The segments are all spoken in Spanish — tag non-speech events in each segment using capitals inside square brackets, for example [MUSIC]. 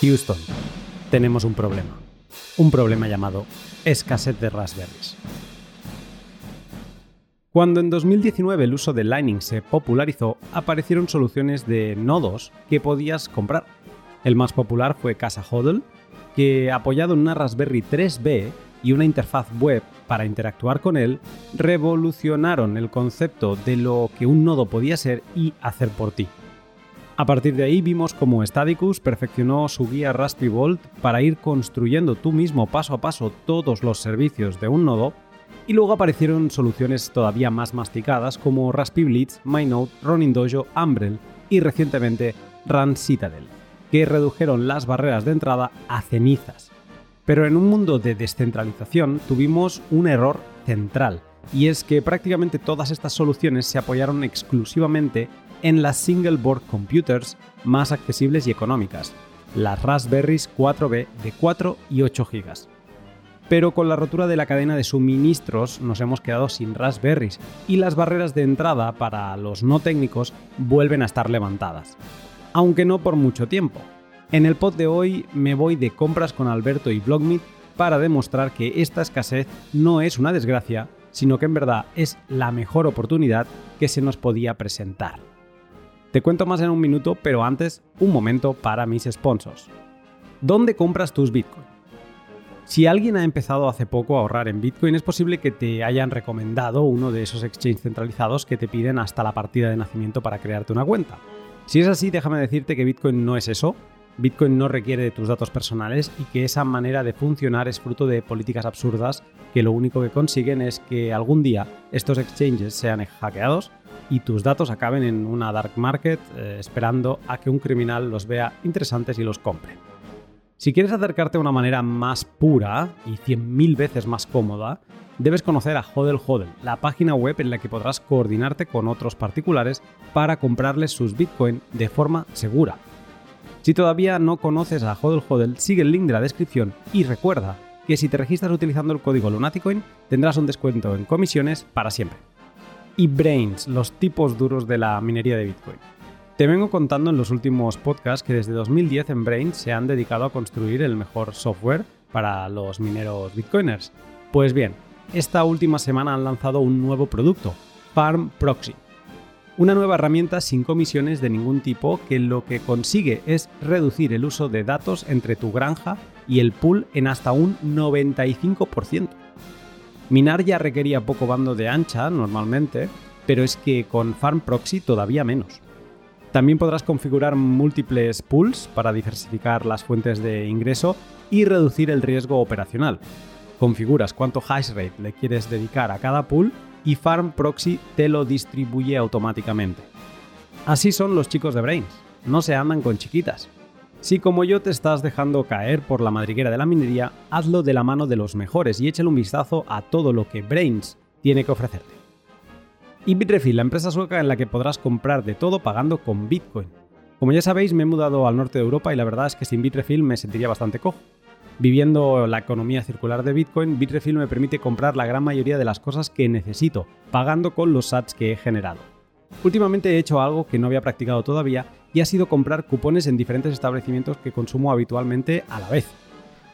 Houston, tenemos un problema. Un problema llamado escasez de raspberries. Cuando en 2019 el uso de Lightning se popularizó, aparecieron soluciones de nodos que podías comprar. El más popular fue Casa Hodl, que apoyado en una Raspberry 3B y una interfaz web para interactuar con él, revolucionaron el concepto de lo que un nodo podía ser y hacer por ti. A partir de ahí vimos cómo Stadicus perfeccionó su guía Raspberry Vault para ir construyendo tú mismo paso a paso todos los servicios de un nodo, y luego aparecieron soluciones todavía más masticadas como Raspberry Blitz, MyNode, Ronin Dojo, Umbrel y recientemente Run Citadel, que redujeron las barreras de entrada a cenizas. Pero en un mundo de descentralización tuvimos un error central, y es que prácticamente todas estas soluciones se apoyaron exclusivamente en las single board computers más accesibles y económicas, las Raspberries 4B de 4 y 8 GB. Pero con la rotura de la cadena de suministros nos hemos quedado sin Raspberries y las barreras de entrada para los no técnicos vuelven a estar levantadas. Aunque no por mucho tiempo. En el pod de hoy me voy de compras con Alberto y Blogmeet para demostrar que esta escasez no es una desgracia, sino que en verdad es la mejor oportunidad que se nos podía presentar. Te cuento más en un minuto, pero antes, un momento para mis sponsors. ¿Dónde compras tus Bitcoin? Si alguien ha empezado hace poco a ahorrar en Bitcoin, es posible que te hayan recomendado uno de esos exchanges centralizados que te piden hasta la partida de nacimiento para crearte una cuenta. Si es así, déjame decirte que Bitcoin no es eso. Bitcoin no requiere de tus datos personales y que esa manera de funcionar es fruto de políticas absurdas que lo único que consiguen es que algún día estos exchanges sean hackeados y tus datos acaben en una dark market eh, esperando a que un criminal los vea interesantes y los compre. Si quieres acercarte a una manera más pura y 100.000 veces más cómoda, debes conocer a Hodel Hodel, la página web en la que podrás coordinarte con otros particulares para comprarles sus Bitcoin de forma segura. Si todavía no conoces a Hodel Hodel, sigue el link de la descripción y recuerda que si te registras utilizando el código Lunaticoin tendrás un descuento en comisiones para siempre y Brains, los tipos duros de la minería de Bitcoin. Te vengo contando en los últimos podcasts que desde 2010 en Brains se han dedicado a construir el mejor software para los mineros bitcoiners. Pues bien, esta última semana han lanzado un nuevo producto, Farm Proxy. Una nueva herramienta sin comisiones de ningún tipo que lo que consigue es reducir el uso de datos entre tu granja y el pool en hasta un 95%. Minar ya requería poco bando de ancha normalmente, pero es que con Farm Proxy todavía menos. También podrás configurar múltiples pools para diversificar las fuentes de ingreso y reducir el riesgo operacional. Configuras cuánto hash rate le quieres dedicar a cada pool y Farm Proxy te lo distribuye automáticamente. Así son los chicos de Brains, no se andan con chiquitas. Si como yo te estás dejando caer por la madriguera de la minería, hazlo de la mano de los mejores y échale un vistazo a todo lo que Brains tiene que ofrecerte. Y Bitrefill, la empresa sueca en la que podrás comprar de todo pagando con Bitcoin. Como ya sabéis, me he mudado al norte de Europa y la verdad es que sin Bitrefill me sentiría bastante cojo. Viviendo la economía circular de Bitcoin, Bitrefill me permite comprar la gran mayoría de las cosas que necesito, pagando con los sats que he generado. Últimamente he hecho algo que no había practicado todavía y ha sido comprar cupones en diferentes establecimientos que consumo habitualmente a la vez.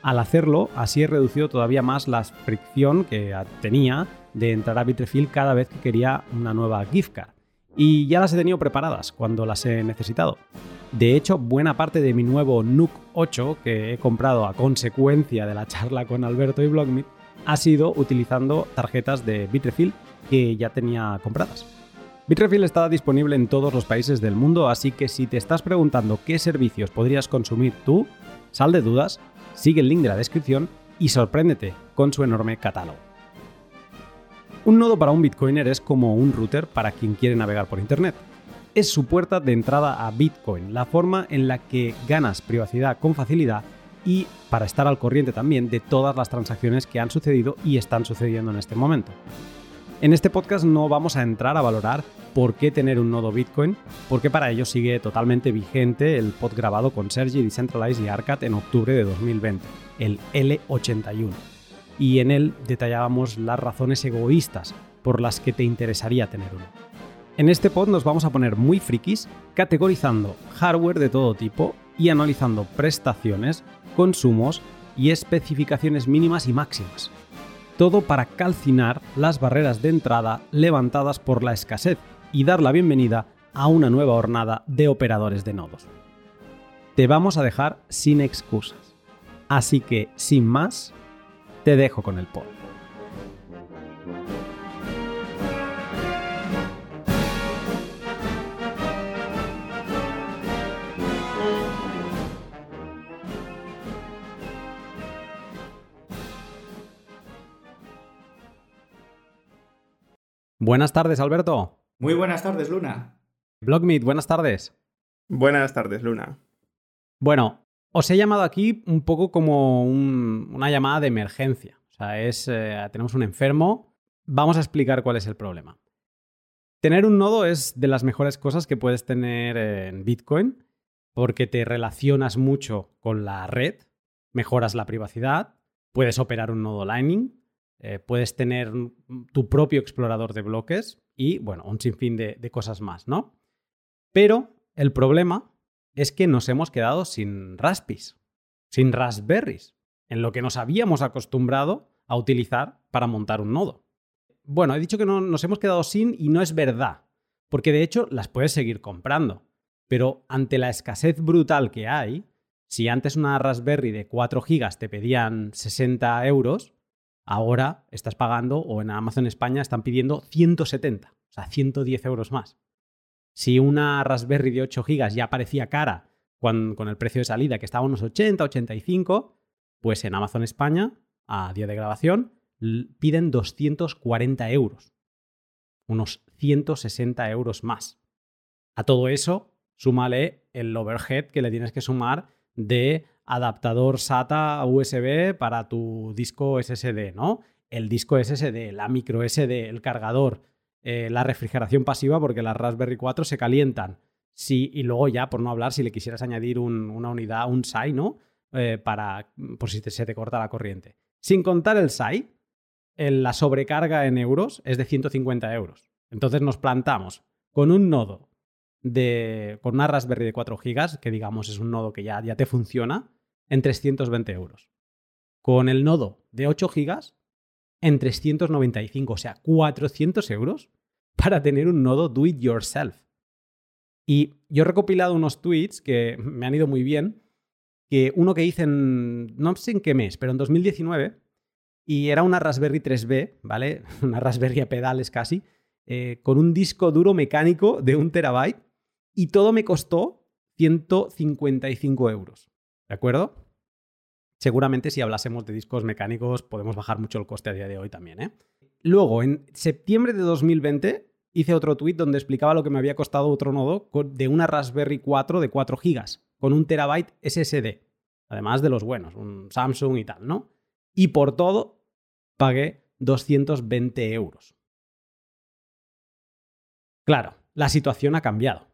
Al hacerlo, así he reducido todavía más la fricción que tenía de entrar a Bitrefill cada vez que quería una nueva gift card. Y ya las he tenido preparadas cuando las he necesitado. De hecho, buena parte de mi nuevo NUC 8 que he comprado a consecuencia de la charla con Alberto y Blogmeet ha sido utilizando tarjetas de Bitrefill que ya tenía compradas. Bitrefill está disponible en todos los países del mundo, así que si te estás preguntando qué servicios podrías consumir tú, sal de dudas, sigue el link de la descripción y sorpréndete con su enorme catálogo. Un nodo para un Bitcoiner es como un router para quien quiere navegar por Internet. Es su puerta de entrada a Bitcoin, la forma en la que ganas privacidad con facilidad y para estar al corriente también de todas las transacciones que han sucedido y están sucediendo en este momento. En este podcast no vamos a entrar a valorar por qué tener un nodo Bitcoin, porque para ello sigue totalmente vigente el pod grabado con Sergi, Decentralize y Arcat en octubre de 2020, el L81. Y en él detallábamos las razones egoístas por las que te interesaría tener uno. En este pod nos vamos a poner muy frikis, categorizando hardware de todo tipo, y analizando prestaciones, consumos y especificaciones mínimas y máximas. Todo para calcinar las barreras de entrada levantadas por la escasez y dar la bienvenida a una nueva hornada de operadores de nodos. Te vamos a dejar sin excusas. Así que, sin más, te dejo con el pod. Buenas tardes, Alberto. Muy buenas tardes, Luna. Blogmeet, buenas tardes. Buenas tardes, Luna. Bueno, os he llamado aquí un poco como una llamada de emergencia. O sea, es, eh, tenemos un enfermo, vamos a explicar cuál es el problema. Tener un nodo es de las mejores cosas que puedes tener en Bitcoin porque te relacionas mucho con la red, mejoras la privacidad, puedes operar un nodo Lightning, eh, puedes tener tu propio explorador de bloques y, bueno, un sinfín de, de cosas más, ¿no? Pero el problema es que nos hemos quedado sin Raspis, sin Raspberries, en lo que nos habíamos acostumbrado a utilizar para montar un nodo. Bueno, he dicho que no, nos hemos quedado sin y no es verdad, porque de hecho las puedes seguir comprando, pero ante la escasez brutal que hay, si antes una Raspberry de 4 GB te pedían 60 euros, ahora estás pagando, o en Amazon España están pidiendo 170, o sea, 110 euros más. Si una Raspberry de 8 GB ya parecía cara con, el precio de salida, que estaba unos 80, 85, pues en Amazon España, a día de grabación, piden 240 euros. Unos 160 euros más. A todo eso, súmale el overhead que le tienes que sumar de adaptador SATA USB para tu disco SSD, ¿no? El disco SSD, la micro SD, el cargador, eh, la refrigeración pasiva porque las Raspberry 4 se calientan. Sí, y luego ya, por no hablar, si le quisieras añadir una unidad, un SAI, ¿no? Eh, para, por si se te corta la corriente. Sin contar el SAI, la sobrecarga en euros es de 150 euros. Entonces nos plantamos con un nodo de, con una Raspberry de 4 GB, que digamos es un nodo que ya, ya te funciona, en 320 euros. Con el nodo de 8 GB, en 395, o sea, 400 euros para tener un nodo do it yourself. Y yo he recopilado unos tweets que me han ido muy bien, que uno que hice en, no sé en qué mes, pero en 2019, y era una Raspberry 3B, ¿vale? [LAUGHS] Una Raspberry a pedales casi, eh, con un disco duro mecánico de un terabyte, y todo me costó 155 euros. ¿De acuerdo? Seguramente si hablásemos de discos mecánicos podemos bajar mucho el coste a día de hoy también. ¿eh? Luego, en septiembre de 2020, hice otro tweet donde explicaba lo que me había costado otro nodo de una Raspberry 4 de 4 GB con un terabyte SSD. Además de los buenos, un Samsung y tal, ¿no? Y por todo pagué 220 euros. Claro, la situación ha cambiado.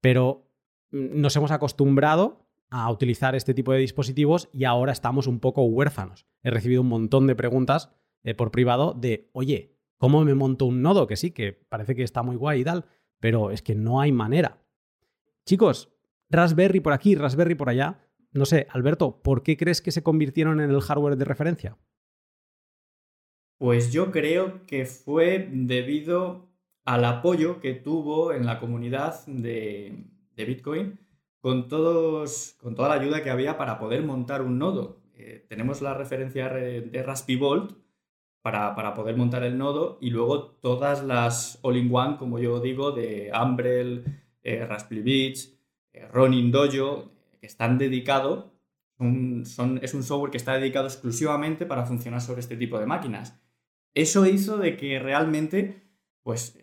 Pero mm, nos hemos acostumbrado a utilizar este tipo de dispositivos y ahora estamos un poco huérfanos. He recibido un montón de preguntas eh, por privado de, oye, ¿cómo me monto un nodo? Que sí, que parece que está muy guay y tal, pero es que no hay manera. Chicos, Raspberry por aquí, Raspberry por allá. No sé, Alberto, ¿por qué crees que se convirtieron en el hardware de referencia? Pues yo creo que fue debido al apoyo que tuvo en la comunidad de, de Bitcoin con, todos, con toda la ayuda que había para poder montar un nodo. Eh, tenemos la referencia de Raspberry Bolt para, para, poder montar el nodo y luego todas las all-in-one, como yo digo, de Umbrel, eh, Raspberry Beach, Ronin Dojo, que están dedicados, es un software que está dedicado exclusivamente para funcionar sobre este tipo de máquinas. Eso hizo de que realmente, pues,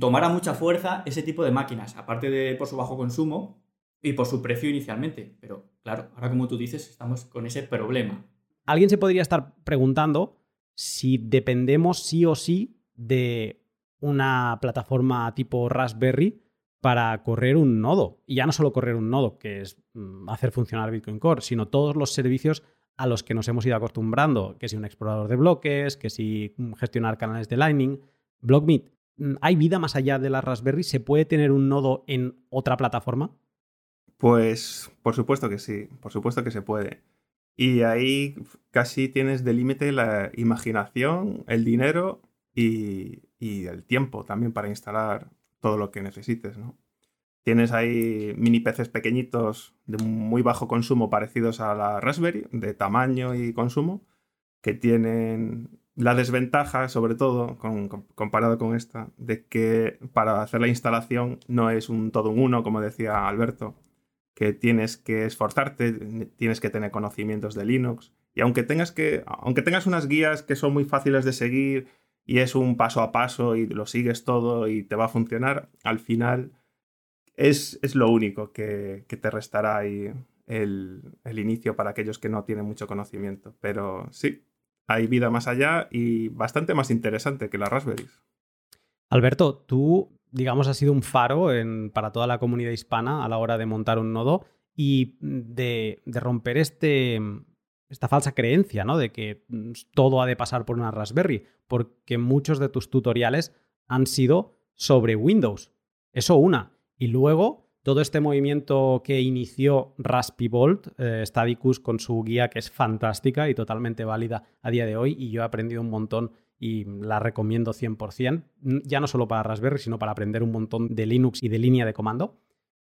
tomara mucha fuerza ese tipo de máquinas, aparte de por su bajo consumo, y por su precio inicialmente. Pero claro, ahora como tú dices, estamos con ese problema. Alguien se podría estar preguntando si dependemos sí o sí de una plataforma tipo Raspberry para correr un nodo. Y ya no solo correr un nodo, que es mm, hacer funcionar Bitcoin Core, sino todos los servicios a los que nos hemos ido acostumbrando, que si un explorador de bloques, que si mm, gestionar canales de Lightning, BlockMeet. Mm, ¿Hay vida más allá de la Raspberry? ¿Se puede tener un nodo en otra plataforma? Pues por supuesto que sí, por supuesto que se puede. Y ahí casi tienes de límite la imaginación, el dinero y, el tiempo también para instalar todo lo que necesites, ¿no? Tienes ahí mini PCs pequeñitos de muy bajo consumo parecidos a la Raspberry, de tamaño y consumo, que tienen la desventaja, sobre todo, comparado con esta, de que para hacer la instalación no es un todo un uno, como decía Alberto, que tienes que esforzarte, tienes que tener conocimientos de Linux. Y aunque tengas, que, aunque tengas unas guías que son muy fáciles de seguir y es un paso a paso y lo sigues todo y te va a funcionar, al final es, es lo único que, te restará ahí el, el inicio para aquellos que no tienen mucho conocimiento. Pero sí, hay vida más allá y bastante más interesante que las Raspberries. Alberto, tú, digamos, has sido un faro para toda la comunidad hispana a la hora de montar un nodo y de, romper este, esta falsa creencia. De que mm, todo ha de pasar por una Raspberry, porque muchos de tus tutoriales han sido sobre Windows. Eso una. Y luego todo este movimiento que inició Raspibolt, eh, Stadicus con su guía que es fantástica y totalmente válida a día de hoy y yo he aprendido un montón y la recomiendo 100%, ya no solo para Raspberry, sino para aprender un montón de Linux y de línea de comando.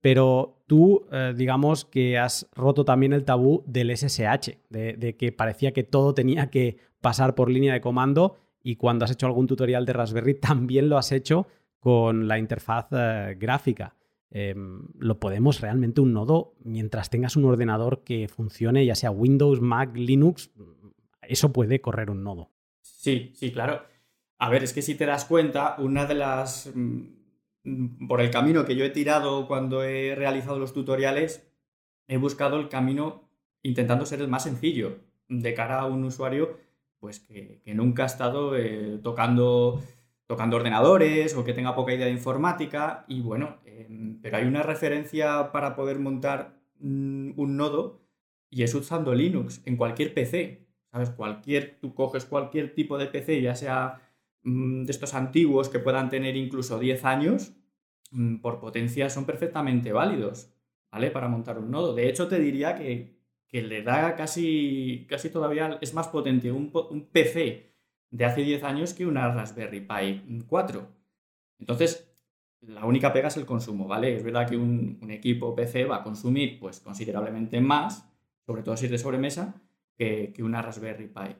Pero tú, eh, digamos que has roto también el tabú del SSH, de, que parecía que todo tenía que pasar por línea de comando y cuando has hecho algún tutorial de Raspberry [LAUGHS] también lo has hecho con la interfaz eh, gráfica. Em, lo podemos realmente un nodo mientras tengas un ordenador que funcione, ya sea Windows, Mac, Linux, eso puede correr un nodo. Sí, sí, claro. A ver, es que si te das cuenta, una de las... Mm, por el camino que yo he tirado cuando he realizado los tutoriales, he buscado el camino intentando ser el más sencillo de cara a un usuario pues que, nunca ha estado eh, tocando tocando ordenadores o que tenga poca idea de informática. Y bueno, em, pero hay una referencia para poder montar mm, un nodo y es usando Linux en cualquier PC. Cualquier, tú coges cualquier tipo de PC, ya sea mm, de estos antiguos que puedan tener incluso 10 años, mm, por potencia son perfectamente válidos, ¿vale? Para montar un nodo. De hecho, te diría que, le da casi, casi todavía, es más potente un, un PC de hace 10 años que una Raspberry Pi 4. Entonces, la única pega es el consumo, ¿vale? Es verdad que un, equipo PC va a consumir pues, considerablemente más, sobre todo si es de sobremesa, que, una Raspberry Pi.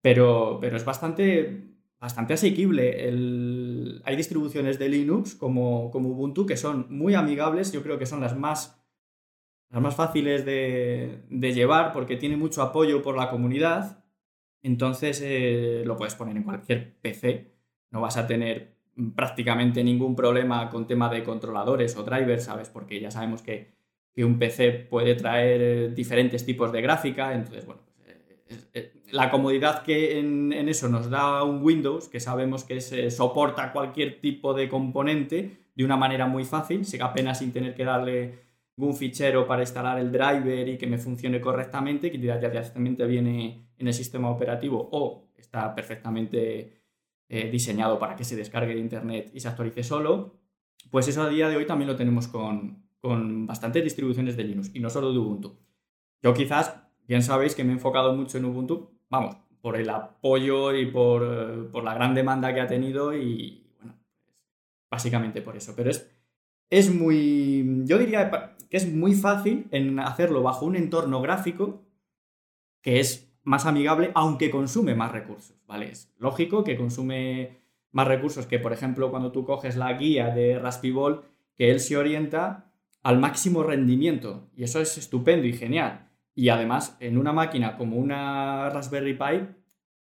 Pero, pero es bastante, bastante asequible. hay distribuciones de Linux como, como, Ubuntu que son muy amigables, yo creo que son las más, las más fáciles de, de llevar porque tiene mucho apoyo por la comunidad entonces eh, lo puedes poner en cualquier PC. No vas a tener prácticamente ningún problema con tema de controladores o drivers, ¿sabes? Porque ya sabemos que, un PC puede traer eh, diferentes tipos de gráfica. Entonces, bueno, pues, eh, la comodidad que en, eso nos da un Windows, que sabemos que se soporta cualquier tipo de componente de una manera muy fácil, apenas sin tener que darle un fichero para instalar el driver y que me funcione correctamente, que ya directamente viene en el sistema operativo o está perfectamente eh, diseñado para que se descargue de internet y se actualice solo, pues eso a día de hoy también lo tenemos con, con bastantes distribuciones de Linux y no solo de Ubuntu. Yo quizás, bien sabéis que me he enfocado mucho en Ubuntu, vamos, por el apoyo y por, eh, por la gran demanda que ha tenido y bueno, básicamente por eso. Pero es, es muy, yo diría que es muy fácil en hacerlo bajo un entorno gráfico que es más amigable, aunque consume más recursos, ¿vale? Es lógico que consume más recursos que, por ejemplo, cuando tú coges la guía de Raspberry que él se orienta al máximo rendimiento. Y eso es estupendo y genial. Y además, en una máquina como una Raspberry Pi,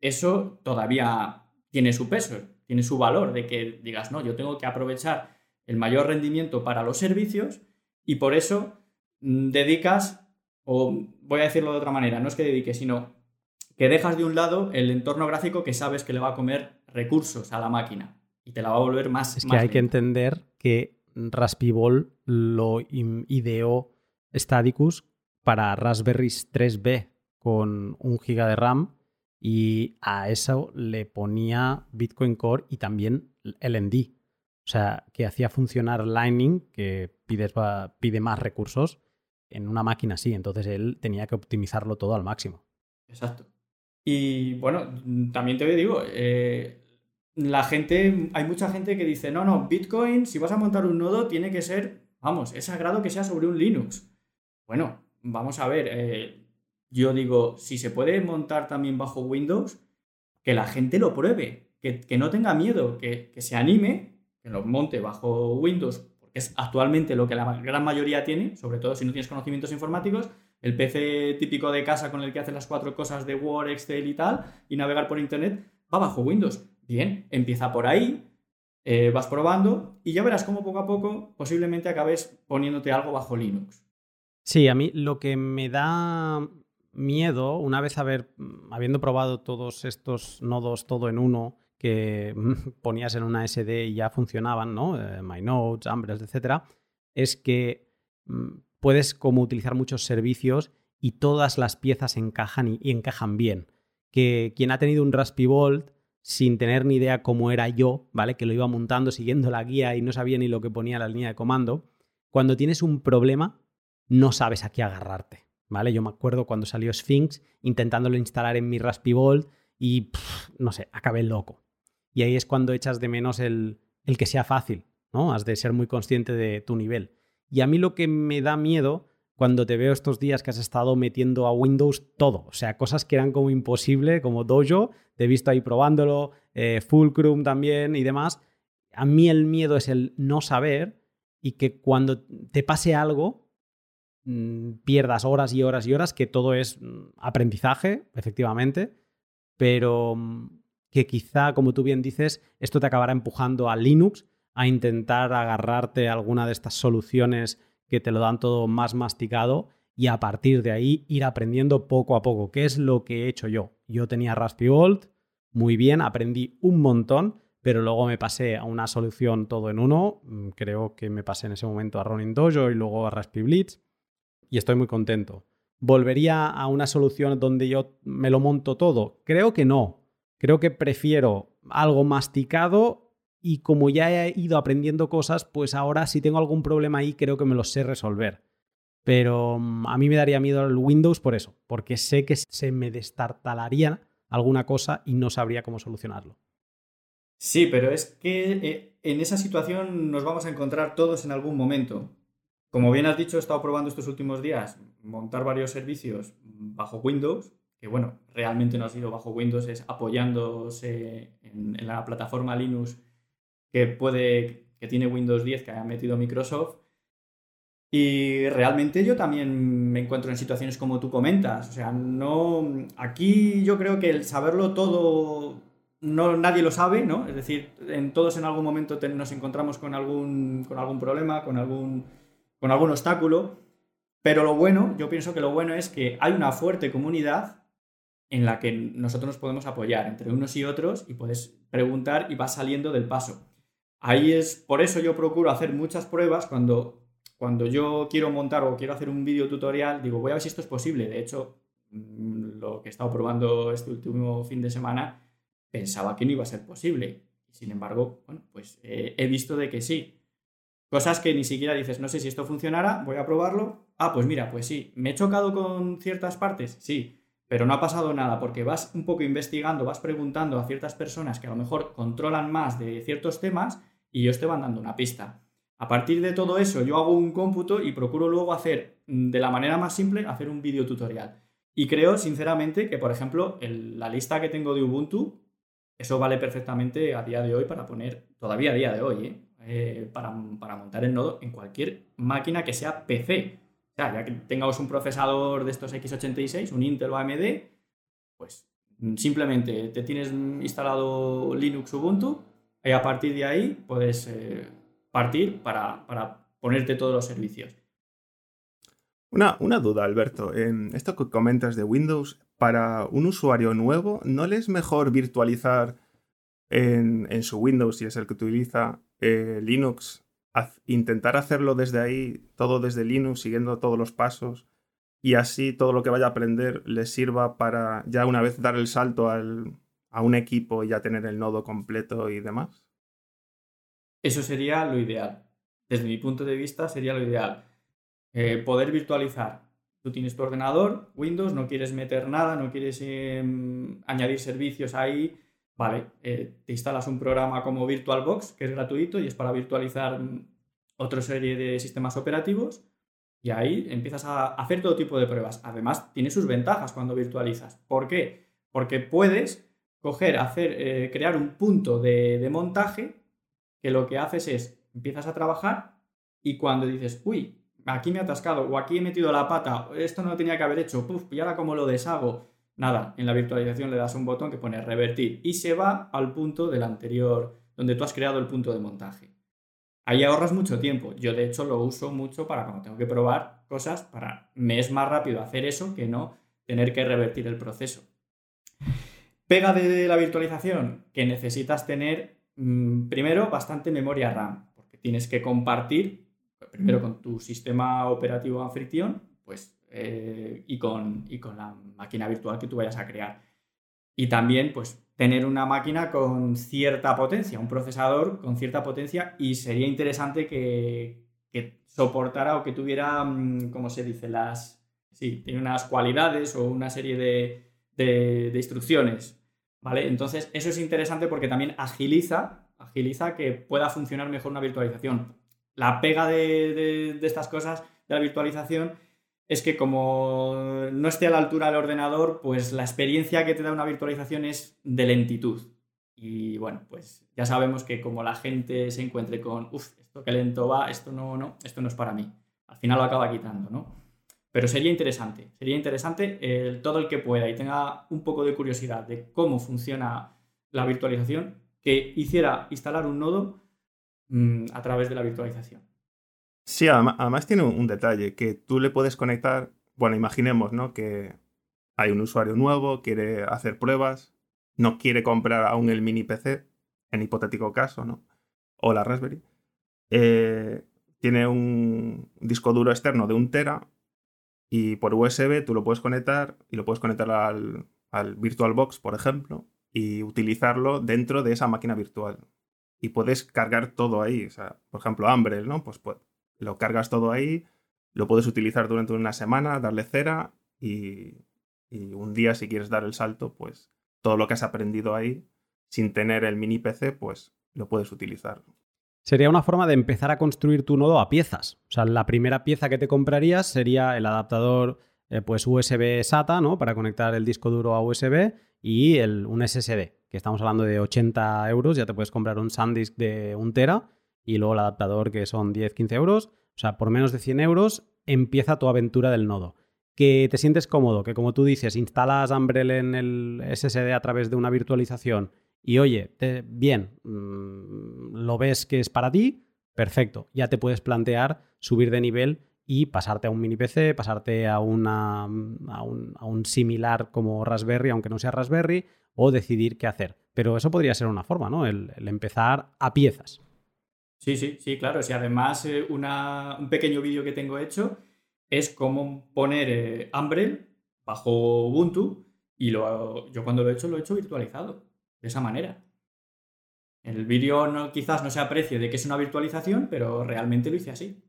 eso todavía tiene su peso, tiene su valor de que digas, no, yo tengo que aprovechar el mayor rendimiento para los servicios y por eso mm, dedicas, o voy a decirlo de otra manera, no es que dediques, sino que dejas de un lado el entorno gráfico que sabes que le va a comer recursos a la máquina y te la va a volver más. Es que hay que entender que Raspberry lo ideó Stadicus para Raspberries 3B con un giga de RAM y a eso le ponía Bitcoin Core y también LND. O sea, que hacía funcionar Lightning, que pide más recursos, en una máquina así. Entonces él tenía que optimizarlo todo al máximo. Exacto. Y bueno, también te digo, eh, la gente, hay mucha gente que dice, no, no, Bitcoin, si vas a montar un nodo, tiene que ser, vamos, es sagrado que sea sobre un Linux. Bueno, vamos a ver, eh, yo digo, si se puede montar también bajo Windows, que la gente lo pruebe, que, no tenga miedo, que, se anime, que lo monte bajo Windows, porque es actualmente lo que la gran mayoría tiene, sobre todo si no tienes conocimientos informáticos, el PC típico de casa con el que haces las cuatro cosas de Word, Excel y tal, y navegar por Internet, va bajo Windows. Bien, empieza por ahí, eh, vas probando y ya verás cómo poco a poco posiblemente acabes poniéndote algo bajo Linux. Sí, a mí lo que me da miedo, una vez haber, habiendo probado todos estos nodos todo en uno, que [LAUGHS] ponías en una SD y ya funcionaban, ¿no? Eh, MyNotes, Ambrose, etcétera, es que mm, puedes como utilizar muchos servicios y todas las piezas encajan y, encajan bien. Que quien ha tenido un Raspberry Bolt sin tener ni idea cómo era yo, ¿vale? Que lo iba montando siguiendo la guía y no sabía ni lo que ponía la línea de comando. Cuando tienes un problema, no sabes a qué agarrarte. ¿vale? Yo me acuerdo cuando salió Sphinx intentándolo instalar en mi Raspberry Bolt y, no sé, acabé loco. Y ahí es cuando echas de menos el, el que sea fácil, ¿no? Has de ser muy consciente de tu nivel. Y a mí lo que me da miedo cuando te veo estos días que has estado metiendo a Windows todo, o sea, cosas que eran como imposible, como Dojo, te he visto ahí probándolo, eh, Fulcrum también y demás. A mí el miedo es el no saber y que cuando te pase algo, Mm, pierdas horas y horas y horas, que todo es mm, aprendizaje, efectivamente, pero mm, que quizá, como tú bien dices, esto te acabará empujando a Linux a intentar agarrarte a alguna de estas soluciones que te lo dan todo más masticado y a partir de ahí ir aprendiendo poco a poco, ¿Qué es lo que he hecho yo. Yo tenía Raspberry Bolt, muy bien, aprendí un montón, pero luego me pasé a una solución todo en uno, creo que me pasé en ese momento a Ronin Dojo y luego a Raspberry Blitz y estoy muy contento. ¿Volvería a una solución donde yo me lo monto todo? Creo que no. Creo que prefiero algo masticado y como ya he ido aprendiendo cosas, pues ahora si tengo algún problema ahí creo que me lo sé resolver. Pero mm, a mí me daría miedo el Windows por eso, porque sé que se me destartalaría alguna cosa y no sabría cómo solucionarlo. Sí, pero es que eh, en esa situación nos vamos a encontrar todos en algún momento. Como bien has dicho, he estado probando estos últimos días montar varios servicios bajo Windows, que bueno, realmente no ha sido bajo Windows, es apoyándose en, la plataforma Linux que puede, que tiene Windows 10 que haya metido Microsoft. Y realmente yo también me encuentro en situaciones como tú comentas. O sea, no. Aquí yo creo que el saberlo todo. No, nadie lo sabe, ¿no? Es decir, en todos en algún momento nos encontramos con algún, con algún problema, con algún con algún obstáculo, pero lo bueno, yo pienso que lo bueno es que hay una fuerte comunidad en la que nosotros nos podemos apoyar entre unos y otros y puedes preguntar y vas saliendo del paso. Ahí es, por eso yo procuro hacer muchas pruebas cuando, cuando yo quiero montar o quiero hacer un vídeo tutorial, digo, voy a ver si esto es posible. De hecho, mm, lo que he estado probando este último fin de semana, pensaba que no iba a ser posible. Sin embargo, bueno, pues eh, he visto de que sí. Cosas que ni siquiera dices, no sé si esto funcionará, voy a probarlo. Ah, pues mira, pues sí, me he chocado con ciertas partes, sí, pero no ha pasado nada porque vas un poco investigando, vas preguntando a ciertas personas que a lo mejor controlan más de ciertos temas y ellos te van dando una pista. A partir de todo eso, yo hago un cómputo y procuro luego hacer mm, de la manera más simple, hacer un vídeo tutorial. Y creo, sinceramente, que, por ejemplo, la lista que tengo de Ubuntu, eso vale perfectamente a día de hoy para poner, todavía a día de hoy, ¿eh? Eh, para, montar el nodo en cualquier máquina que sea PC. Ya que tengamos un procesador de estos x86, un Intel o AMD, pues simplemente te tienes instalado Linux Ubuntu y a partir de ahí puedes eh, partir para, ponerte todos los servicios. Una, una, duda, Alberto. En esto que comentas de Windows, para un usuario nuevo, ¿no le es mejor virtualizar en, en, su Windows, si es el que utiliza, eh, Linux, intentar hacerlo desde ahí, todo desde Linux, siguiendo todos los pasos, y así todo lo que vaya a aprender le sirva para ya una vez dar el salto a un equipo y ya tener el nodo completo y demás? Eso sería lo ideal. Desde mi punto de vista sería lo ideal. Eh, poder virtualizar. Tú tienes tu ordenador, Windows, no quieres meter nada, no quieres em, añadir servicios ahí. Vale, eh, te instalas un programa como VirtualBox, que es gratuito y es para virtualizar otra serie de sistemas operativos. Y ahí empiezas a hacer todo tipo de pruebas. Además, tiene sus ventajas cuando virtualizas. ¿Por qué? Porque puedes coger, hacer, eh, crear un punto de, de montaje que lo que haces es, empiezas a trabajar y cuando dices, uy, aquí me he atascado o aquí he metido la pata, esto no lo tenía que haber hecho, y ahora cómo lo deshago. Nada, en la virtualización le das un botón que pone revertir y se va al punto del anterior, donde tú has creado el punto de montaje. Ahí ahorras mucho tiempo. Yo de hecho lo uso mucho para cuando tengo que probar cosas, para me es más rápido hacer eso que no tener que revertir el proceso. Pega de la virtualización, que necesitas tener mm, primero bastante memoria RAM, porque tienes que compartir primero con tu sistema operativo anfitrión, pues, eh, y, con, y con la máquina virtual que tú vayas a crear. Y también, pues, tener una máquina con cierta potencia, un procesador con cierta potencia, y sería interesante que, soportara o que tuviera, mm, ¿cómo se dice? Las. Sí, tiene unas cualidades o una serie de, de, instrucciones. ¿Vale? Entonces, eso es interesante porque también agiliza, agiliza que pueda funcionar mejor una virtualización la pega de, estas cosas, de la virtualización, es que como no esté a la altura del ordenador, pues la experiencia que te da una virtualización es de lentitud. Y bueno, pues ya sabemos que como la gente se encuentre con, uff, esto que lento va, esto no, no, esto no es para mí. Al final lo acaba quitando, ¿no? Pero sería interesante, sería interesante el, todo el que pueda y tenga un poco de curiosidad de cómo funciona la virtualización, que hiciera instalar un nodo Mm, a través de la virtualización. Sí, además, tiene un, detalle, que tú le puedes conectar, bueno, imaginemos, ¿no? Que hay un usuario nuevo, quiere hacer pruebas, no quiere comprar aún el mini PC, en hipotético caso, ¿no? O la Raspberry. Eh, tiene un disco duro externo de un tera y por USB tú lo puedes conectar y lo puedes conectar al, al VirtualBox, por ejemplo, y utilizarlo dentro de esa máquina virtual y puedes cargar todo ahí. O sea, por ejemplo, Umbrel, ¿no? Pues, pues, lo cargas todo ahí, lo puedes utilizar durante una semana, darle cera y, un día si quieres dar el salto, pues todo lo que has aprendido ahí sin tener el mini PC, pues lo puedes utilizar. Sería una forma de empezar a construir tu nodo a piezas. O sea, la primera pieza que te comprarías sería el adaptador eh, pues USB SATA, ¿no? Para conectar el disco duro a USB y el, un SSD, que estamos hablando de 80 euros, ya te puedes comprar un SanDisk de 1 tera y luego el adaptador que son 10-15 euros. O sea, por menos de 100 euros empieza tu aventura del nodo. Que te sientes cómodo, que como tú dices, instalas Umbrel en el SSD a través de una virtualización y oye, bien, mm, lo ves que es para ti, perfecto. Ya te puedes plantear subir de nivel y pasarte a un mini PC, pasarte a, una, a, un, similar como Raspberry, aunque no sea Raspberry, o decidir qué hacer. Pero eso podría ser una forma, ¿no? El, empezar a piezas. Sí, sí, sí, claro. Si además eh, un pequeño vídeo que tengo hecho es cómo poner eh, Umbrel bajo Ubuntu y lo, yo cuando lo he hecho lo he hecho virtualizado, de esa manera. el vídeo quizás no se aprecie de que es una virtualización, pero realmente lo hice así.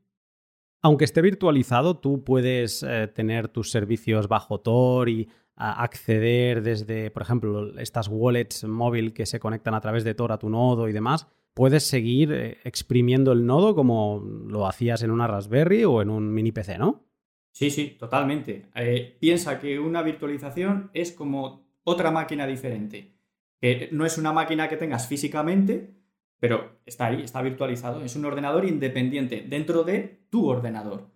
Aunque esté virtualizado, tú puedes eh, tener tus servicios bajo Tor y acceder desde, por ejemplo, estas wallets móvil que se conectan a través de Tor a tu nodo y demás. Puedes seguir eh, exprimiendo el nodo como lo hacías en una Raspberry o en un mini PC, ¿no? Sí, sí, totalmente. Eh, piensa que una virtualización es como otra máquina diferente. Que no es una máquina que tengas físicamente, pero está ahí, está virtualizado. Es un ordenador independiente dentro de tu ordenador.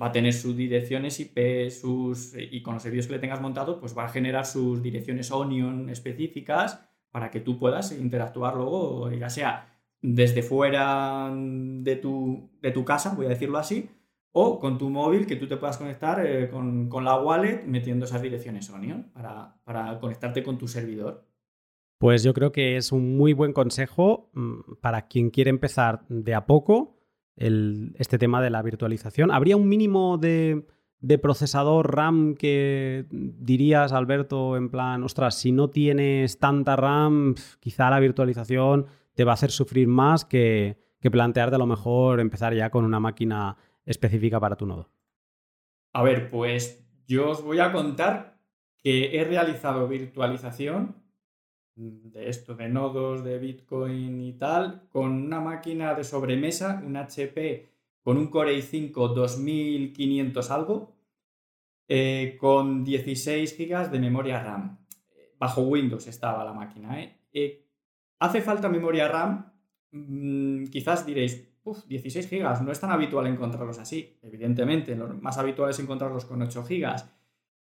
Va a tener sus direcciones IP, sus, y con los servicios que le tengas montado, pues va a generar sus direcciones Onion específicas para que tú puedas interactuar luego, ya sea desde fuera de tu, de tu casa, voy a decirlo así, o con tu móvil que tú te puedas conectar eh, con, la wallet metiendo esas direcciones Onion para, para conectarte con tu servidor. Pues yo creo que es un muy buen consejo mm, para quien quiere empezar de a poco este tema de la virtualización. ¿Habría un mínimo de, procesador RAM que dirías, Alberto, en plan, ostras, si no tienes tanta RAM, quizá la virtualización te va a hacer sufrir más que, que plantearte a lo mejor empezar ya con una máquina específica para tu nodo? A ver, pues yo os voy a contar que he realizado virtualización de esto, de nodos, de Bitcoin y tal, con una máquina de sobremesa, un HP con un Core i5 2500 algo, eh, con 16 GB de memoria RAM. Bajo Windows estaba la máquina. ¿eh? Eh, ¿Hace falta memoria RAM? Mm, quizás diréis, 16 GB, no es tan habitual encontrarlos así. Evidentemente, lo más habitual es encontrarlos con 8 GB.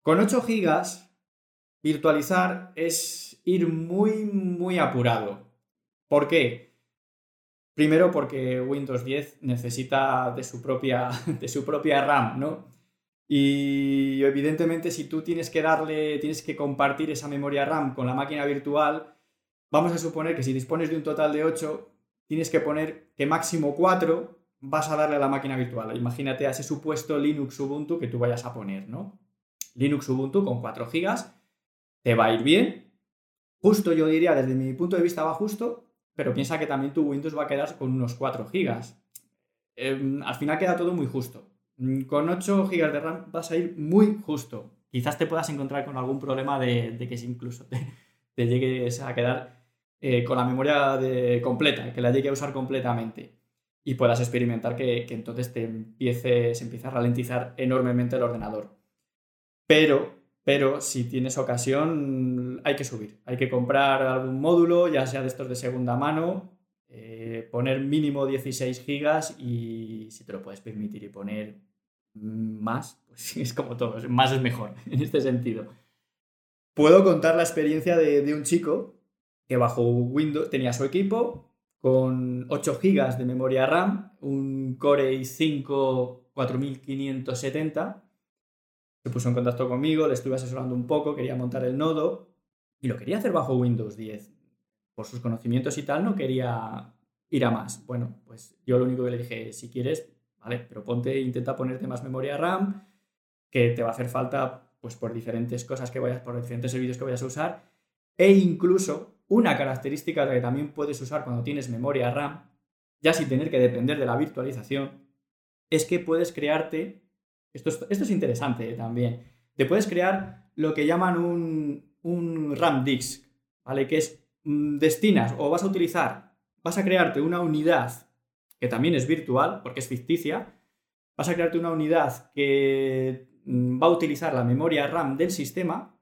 Con 8 GB, virtualizar es ir muy, muy apurado. ¿Por qué? Primero porque Windows 10 necesita de su propia, [LAUGHS] de su propia RAM, ¿no? Y evidentemente si tú tienes que darle, tienes que compartir esa memoria RAM con la máquina virtual, vamos a suponer que si dispones de un total de 8, tienes que poner que máximo 4 vas a darle a la máquina virtual. Imagínate a ese supuesto Linux Ubuntu que tú vayas a poner, ¿no? Linux Ubuntu con 4 GB te va a ir bien. Justo yo diría, desde mi punto de vista va justo, pero piensa que también tu Windows va a quedar con unos 4 GB. Em, al final queda todo muy justo. Mm, con 8 GB de RAM vas a ir muy justo. Quizás te puedas encontrar con algún problema de, que incluso [LAUGHS] te, llegues a quedar eh, con la memoria completa, que la llegue a usar completamente y puedas experimentar que, entonces te empiece, se empieza a ralentizar enormemente el ordenador. Pero, pero si tienes ocasión, hay que subir. Hay que comprar algún módulo, ya sea de estos de segunda mano, eh, poner mínimo 16 gigas y si te lo puedes permitir y poner más, [LAUGHS] pues es como todo, más es mejor [LAUGHS] en este sentido. Puedo contar la experiencia de, un chico que bajo Windows tenía su equipo con 8 gigas de memoria RAM, un Core i5 4570. Se puso en contacto conmigo, le estuve asesorando un poco, quería montar el nodo y lo quería hacer bajo Windows 10 por sus conocimientos y tal, no quería ir a más. Bueno, pues yo lo único que le dije, si quieres, vale, pero ponte, intenta ponerte más memoria RAM, que te va a hacer falta, pues por diferentes cosas que vayas, por diferentes servicios que vayas a usar, e incluso una característica que también puedes usar cuando tienes memoria RAM, ya sin tener que depender de la virtualización, es que puedes crearte, esto es, esto es interesante también, te puedes crear lo que llaman un, un RAM disk, ¿vale? Que es Mm, destinas o vas a utilizar, vas a crearte una unidad que también es virtual, porque es ficticia, vas a crearte una unidad que mm, va a utilizar la memoria RAM del sistema,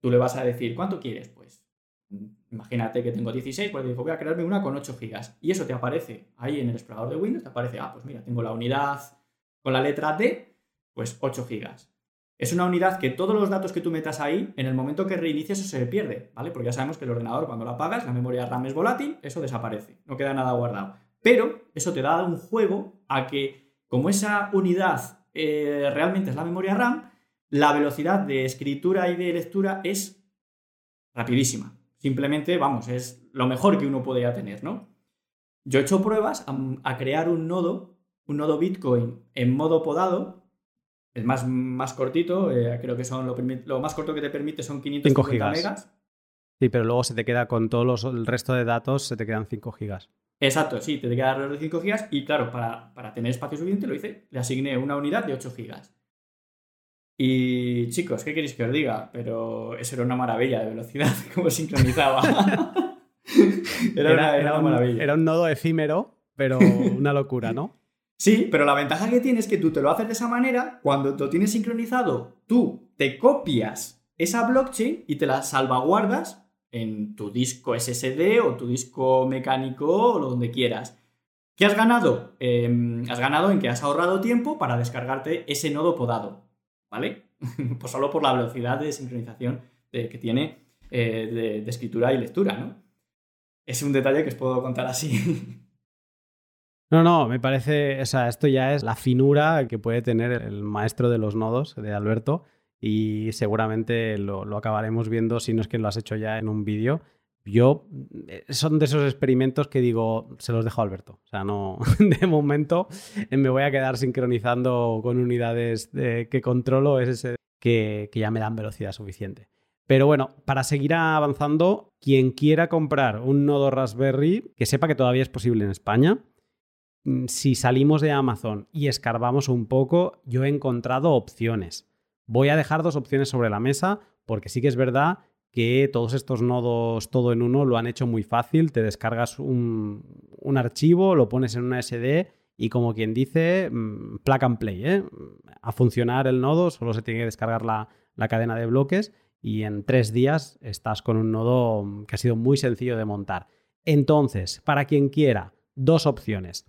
tú le vas a decir, ¿cuánto quieres? Pues mm, imagínate que tengo 16, pues digo, voy a crearme una con 8 GB. Y eso te aparece ahí en el explorador de Windows, te aparece, ah, pues mira, tengo la unidad con la letra D, pues 8 GB. Es una unidad que todos los datos que tú metas ahí, en el momento que reinicies, eso se pierde, ¿vale? Porque ya sabemos que el ordenador, cuando lo apagas, la memoria RAM es volátil, eso desaparece, no queda nada guardado. Pero eso te da un juego a que, como esa unidad eh, realmente es la memoria RAM, la velocidad de escritura y de lectura es rapidísima. Simplemente, vamos, es lo mejor que uno podría tener, ¿no? Yo he hecho pruebas a crear un nodo, un nodo Bitcoin en modo podado, el más, más cortito, eh, creo que son lo, más corto que te permite son 550 megas. Sí, pero luego se te queda con todo el resto de datos, se te quedan 5 gigas. Exacto, sí, te queda alrededor de 5 gigas y claro, para, para, tener espacio suficiente lo hice, le asigné una unidad de 8 gigas. Y chicos, ¿qué queréis que os diga? Pero eso era una maravilla de velocidad, [LAUGHS] como sincronizaba. [LAUGHS] era, una, maravilla. Era un nodo efímero, pero una locura, ¿no? Sí, pero la ventaja que tienes es que tú te lo haces de esa manera, cuando lo tienes sincronizado, tú te copias esa blockchain y te la salvaguardas en tu disco SSD o tu disco mecánico o donde quieras. ¿Qué has ganado? Em, has ganado en que has ahorrado tiempo para descargarte ese nodo podado, ¿vale? [LAUGHS] pues solo por la velocidad de sincronización que tiene eh, de, de escritura y lectura, ¿no? Es un detalle que os puedo contar así. [LAUGHS] No, no, me parece, o sea, esto ya es la finura que puede tener el maestro de los nodos de Alberto y seguramente lo, acabaremos viendo si no es que lo has hecho ya en un vídeo. Yo, eh, son de esos experimentos que digo, se los dejo a Alberto. O sea, no, [LAUGHS] de momento eh, me voy a quedar sincronizando con unidades que controlo SSD que, ya me dan velocidad suficiente. Pero bueno, para seguir avanzando, quien quiera comprar un nodo Raspberry, que sepa que todavía es posible en España, si salimos de Amazon y escarbamos un poco, yo he encontrado opciones. Voy a dejar dos opciones sobre la mesa porque sí que es verdad que todos estos nodos todo en uno lo han hecho muy fácil. Te descargas un, archivo, lo pones en una SD y como quien dice, mm, plug and play. ¿eh? A funcionar el nodo solo se tiene que descargar la, la cadena de bloques y en tres días estás con un nodo que ha sido muy sencillo de montar. Entonces, para quien quiera, dos opciones.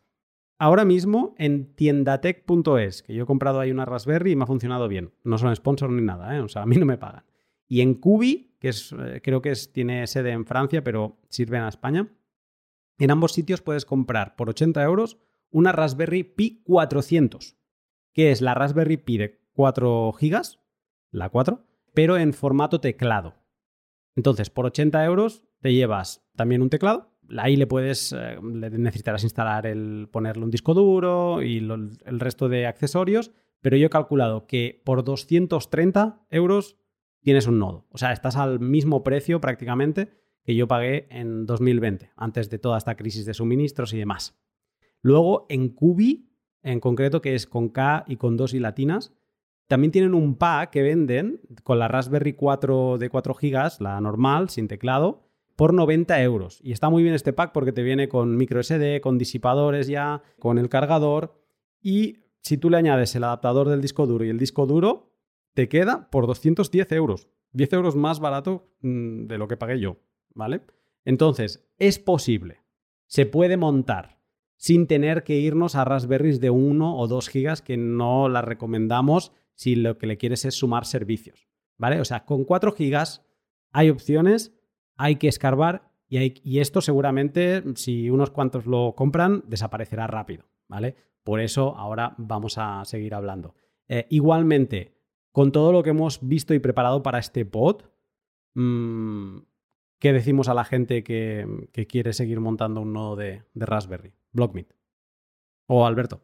Ahora mismo en tiendatec.es, que yo he comprado ahí una Raspberry y me ha funcionado bien. No son sponsor ni nada, ¿eh? o sea, a mí no me pagan. Y en Cubi, que es, eh, creo que es, tiene sede en Francia, pero sirve en España, en ambos sitios puedes comprar por 80 euros una Raspberry Pi 400, que es la Raspberry Pi de 4 GB, la 4, pero en formato teclado. Entonces, por 80 euros te llevas también un teclado. Ahí le puedes, eh, necesitarás instalar el, ponerle un disco duro y el resto de accesorios, pero yo he calculado que por 230 euros tienes un nodo. O sea, estás al mismo precio prácticamente que yo pagué en 2020, antes de toda esta crisis de suministros y demás. Luego, en Cubi, en concreto, que es con K y con dos y latinas, también tienen un pack que venden con la Raspberry 4 de 4 GB, la normal, sin teclado, por 90 euros. Y está muy bien este pack porque te viene con micro SD, con disipadores ya, con el cargador. Y si tú le añades el adaptador del disco duro y el disco duro, te queda por 210 euros. 10 euros más barato mm, de lo que pagué yo, ¿vale? Entonces, es posible. Se puede montar sin tener que irnos a Raspberries de 1 o 2 gigas que no las recomendamos si lo que le quieres es sumar servicios, ¿vale? O sea, con 4 gigas hay opciones hay que escarbar y, esto seguramente, si unos cuantos lo compran, desaparecerá rápido, ¿vale? Por eso ahora vamos a seguir hablando. Eh, igualmente, con todo lo que hemos visto y preparado para este pod, mm, ¿qué decimos a la gente que, quiere seguir montando un nodo de, Raspberry? Blockmeet. O Alberto.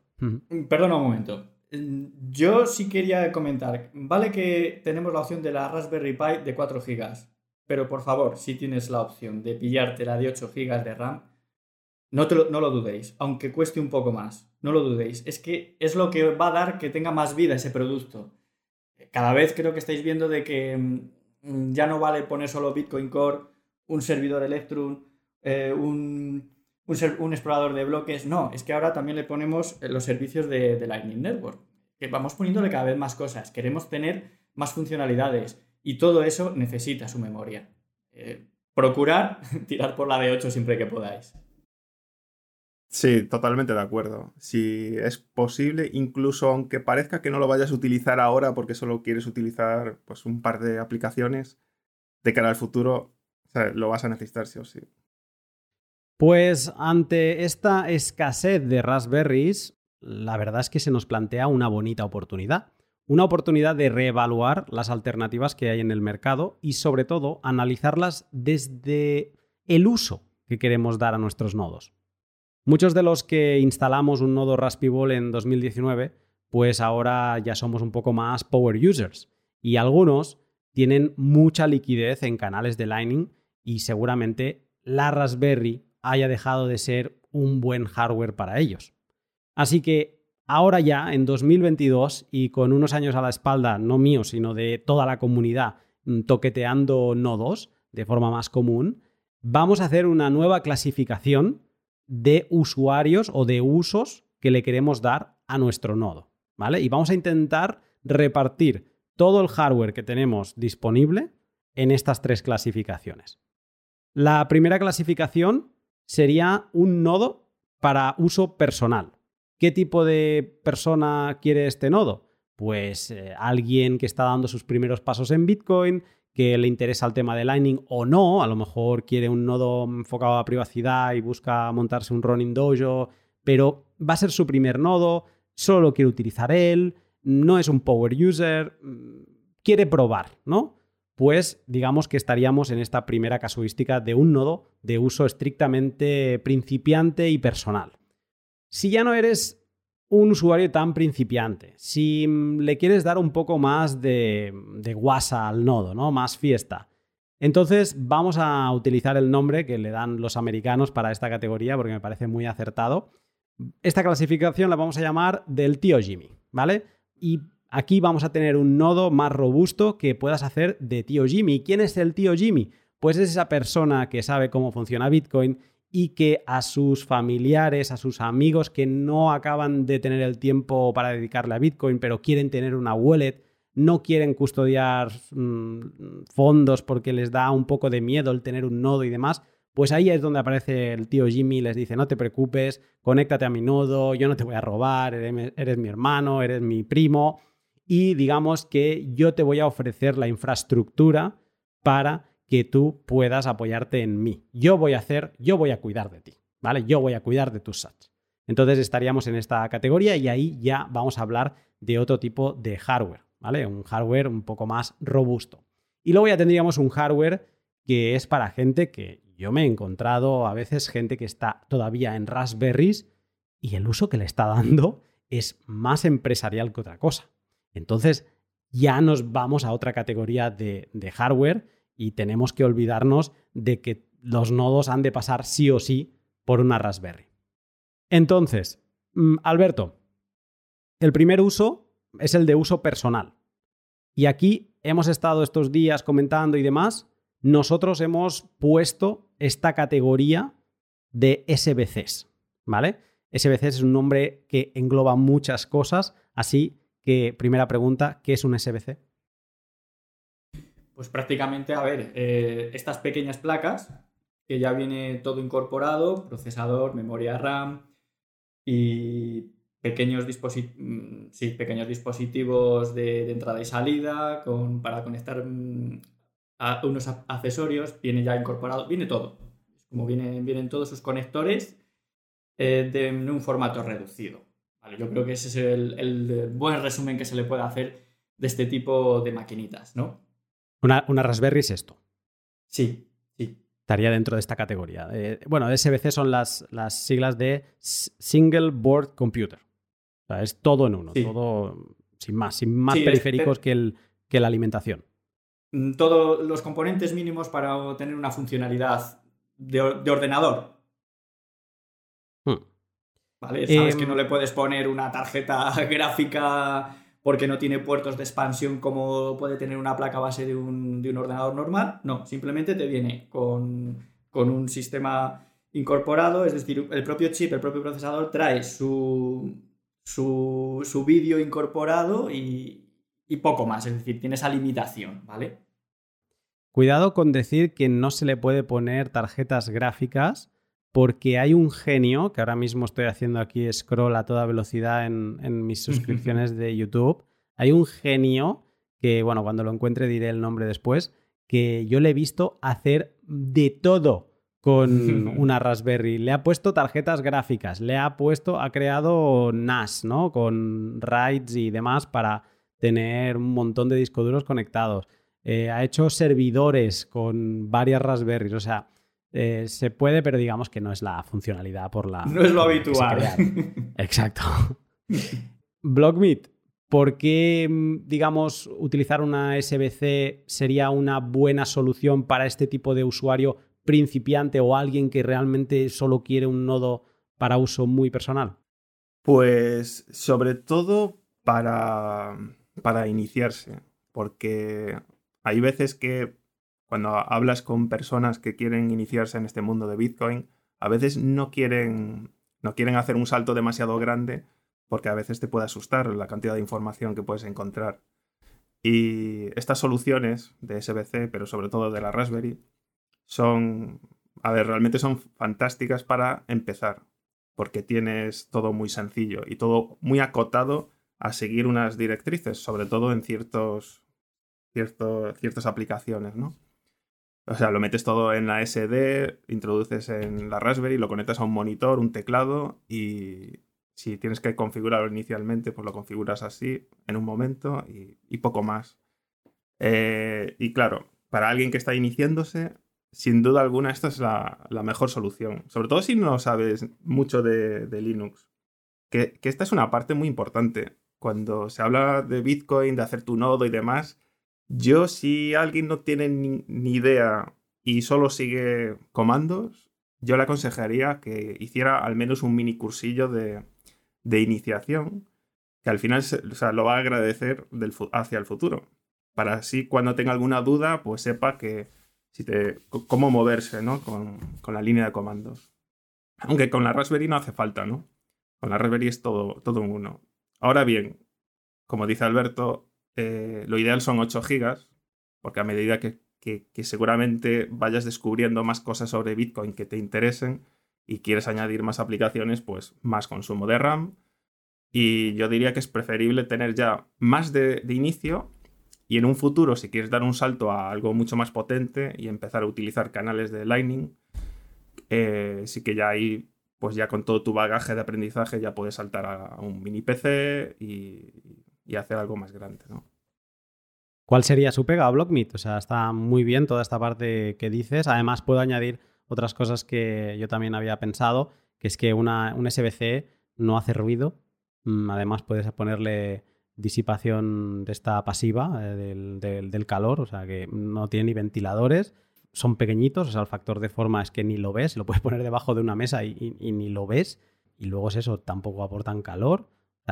Perdona un momento. Yo sí quería comentar, vale que tenemos la opción de la Raspberry Pi de 4 GB, pero por favor, si tienes la opción de pillarte la de 8 GB de RAM, no, no lo dudéis, aunque cueste un poco más, no lo dudéis. Es que es lo que va a dar que tenga más vida ese producto. Cada vez creo que estáis viendo de que mm, ya no vale poner solo Bitcoin Core, un servidor Electrum, eh, un, un, explorador de bloques. No, es que ahora también le ponemos los servicios de, de Lightning Network. Que vamos poniéndole cada vez más cosas. Queremos tener más funcionalidades y todo eso necesita su memoria. Eh, procurar [LAUGHS] tirar por la de 8 siempre que podáis. Sí, totalmente de acuerdo. Si es posible, incluso aunque parezca que no lo vayas a utilizar ahora porque solo quieres utilizar pues, un par de aplicaciones, de cara al futuro lo vas a necesitar sí o sí. Pues ante esta escasez de Raspberries, la verdad es que se nos plantea una bonita oportunidad una oportunidad de reevaluar las alternativas que hay en el mercado y sobre todo analizarlas desde el uso que queremos dar a nuestros nodos. Muchos de los que instalamos un nodo Raspberry en 2019, pues ahora ya somos un poco más power users y algunos tienen mucha liquidez en canales de Lightning y seguramente la Raspberry haya dejado de ser un buen hardware para ellos. Así que ahora ya, en 2022, y con unos años a la espalda, no mío, sino de toda la comunidad, mm, toqueteando nodos de forma más común, vamos a hacer una nueva clasificación de usuarios o de usos que le queremos dar a nuestro nodo. ¿Vale? Y vamos a intentar repartir todo el hardware que tenemos disponible en estas tres clasificaciones. La primera clasificación sería un nodo para uso personal. ¿Qué tipo de persona quiere este nodo? Pues eh, alguien que está dando sus primeros pasos en Bitcoin, que le interesa el tema de Lightning o no, a lo mejor quiere un nodo enfocado a privacidad y busca montarse un running dojo, pero va a ser su primer nodo, solo quiere utilizar él, no es un power user, mm, quiere probar, ¿no? Pues digamos que estaríamos en esta primera casuística de un nodo de uso estrictamente principiante y personal. Si ya no eres un usuario tan principiante, si le quieres dar un poco más de, de guasa al nodo, ¿no? Más fiesta. Entonces vamos a utilizar el nombre que le dan los americanos para esta categoría porque me parece muy acertado. Esta clasificación la vamos a llamar del tío Jimmy, ¿vale? Y aquí vamos a tener un nodo más robusto que puedas hacer de tío Jimmy. ¿Quién es el tío Jimmy? Pues es esa persona que sabe cómo funciona Bitcoin y que a sus familiares, a sus amigos que no acaban de tener el tiempo para dedicarle a Bitcoin, pero quieren tener una wallet, no quieren custodiar mm, fondos porque les da un poco de miedo el tener un nodo y demás, pues ahí es donde aparece el tío Jimmy y les dice, no te preocupes, conéctate a mi nodo, yo no te voy a robar, eres, mi hermano, eres mi primo, y digamos que yo te voy a ofrecer la infraestructura para que tú puedas apoyarte en mí. Yo voy a hacer, yo voy a cuidar de ti, ¿vale? Yo voy a cuidar de tus sats. Entonces estaríamos en esta categoría y ahí ya vamos a hablar de otro tipo de hardware, ¿vale? Un hardware un poco más robusto. Y luego ya tendríamos un hardware que es para gente que yo me he encontrado a veces gente que está todavía en Raspberries y el uso que le está dando es más empresarial que otra cosa. Entonces ya nos vamos a otra categoría de, de hardware y tenemos que olvidarnos de que los nodos han de pasar sí o sí por una Raspberry. Entonces, mm, Alberto, el primer uso es el de uso personal. Y aquí hemos estado estos días comentando y demás, nosotros hemos puesto esta categoría de SBCs, ¿vale? SBCs es un nombre que engloba muchas cosas, así que primera pregunta, ¿qué es un SBC? Pues prácticamente, a ver, eh, estas pequeñas placas, que ya viene todo incorporado, procesador, memoria RAM y pequeños, mm, pequeños dispositivos de, entrada y salida para conectar mm, a unos accesorios, viene ya incorporado, viene todo. Como vienen, vienen todos sus conectores eh, de, en un formato reducido. yo creo que ese es el, el buen resumen que se le puede hacer de este tipo de maquinitas, ¿no? Una, Raspberry es esto. Sí, sí. Estaría dentro de esta categoría. Eh, bueno, SBC son las, las, siglas de Single Board Computer. O sea, es todo en uno, todo sin más, sin más periféricos que, el, que la alimentación. Mm, todos los componentes mínimos para tener una funcionalidad de, ordenador. Hmm. ¿Vale? Sabes que em, no le puedes poner una tarjeta [LAUGHS] gráfica porque no tiene puertos de expansión como puede tener una placa base de un, ordenador normal. No, simplemente te viene con, un sistema incorporado, es decir, el propio chip, el propio procesador trae su, su, vídeo incorporado y, y poco más, es decir, tiene esa limitación, ¿vale? Cuidado con decir que no se le puede poner tarjetas gráficas porque hay un genio, que ahora mismo estoy haciendo aquí scroll a toda velocidad en, mis suscripciones de YouTube, hay un genio que, bueno, cuando lo encuentre diré el nombre después, que yo le he visto hacer de todo con [LAUGHS] una Raspberry. Le ha puesto tarjetas gráficas, le ha puesto, ha creado NAS, ¿no? Con RAIDs y demás para tener un montón de discos duros conectados. Eh, ha hecho servidores con varias Raspberries, o sea, eh, se puede, pero digamos que no es la funcionalidad por la. No es lo habitual. [LAUGHS] Exacto. Blockmeet, ¿por qué, mm, digamos, utilizar una SBC sería una buena solución para este tipo de usuario principiante o alguien que realmente solo quiere un nodo para uso muy personal? Pues sobre todo para, para iniciarse, porque hay veces que cuando hablas con personas que quieren iniciarse en este mundo de Bitcoin, a veces no quieren, no quieren hacer un salto demasiado grande porque a veces te puede asustar la cantidad de información que puedes encontrar. Y estas soluciones de SBC, pero sobre todo de la Raspberry, son, a ver, realmente son fantásticas para empezar, porque tienes todo muy sencillo y todo muy acotado a seguir unas directrices, sobre todo en ciertos, ciertos ciertas aplicaciones, ¿no? O sea, lo metes todo en la SD, introduces en la Raspberry, lo conectas a un monitor, un teclado y si tienes que configurarlo inicialmente, pues lo configuras así en un momento y, poco más. Eh, y claro, para alguien que está iniciándose, sin duda alguna esta es la, mejor solución. Sobre todo si no sabes mucho de, Linux. Que, que esta es una parte muy importante. Cuando se habla de Bitcoin, de hacer tu nodo y demás, yo, si alguien no tiene ni, idea y solo sigue comandos, yo le aconsejaría que hiciera al menos un mini cursillo de, iniciación, que al final lo va a agradecer hacia el futuro. Para así cuando tenga alguna duda, pues sepa que si cómo moverse ¿no? con, con, la línea de comandos. Aunque con la Raspberry no hace falta, ¿no? Con la Raspberry es todo, todo uno. Ahora bien, como dice Alberto, eh, lo ideal son 8 gigas, porque a medida que, seguramente vayas descubriendo más cosas sobre Bitcoin que te interesen y quieres añadir más aplicaciones, pues más consumo de RAM. Y yo diría que es preferible tener ya más de, inicio y en un futuro, si quieres dar un salto a algo mucho más potente y empezar a utilizar canales de Lightning, eh, sí que ya ahí, pues ya con todo tu bagaje de aprendizaje ya puedes saltar a un mini PC y, y hacer algo más grande, ¿no? ¿Cuál sería su pega a BlockMeet? O sea, está muy bien toda esta parte que dices. Además, puedo añadir otras cosas que yo también había pensado, que es que una, un SBC no hace ruido. Mm, además, puedes ponerle disipación de esta pasiva eh, del, calor, o sea, que no tiene ni ventiladores. Son pequeñitos, o sea, el factor de forma es que ni lo ves, lo puedes poner debajo de una mesa y ni lo ves. Y luego es eso, tampoco aportan calor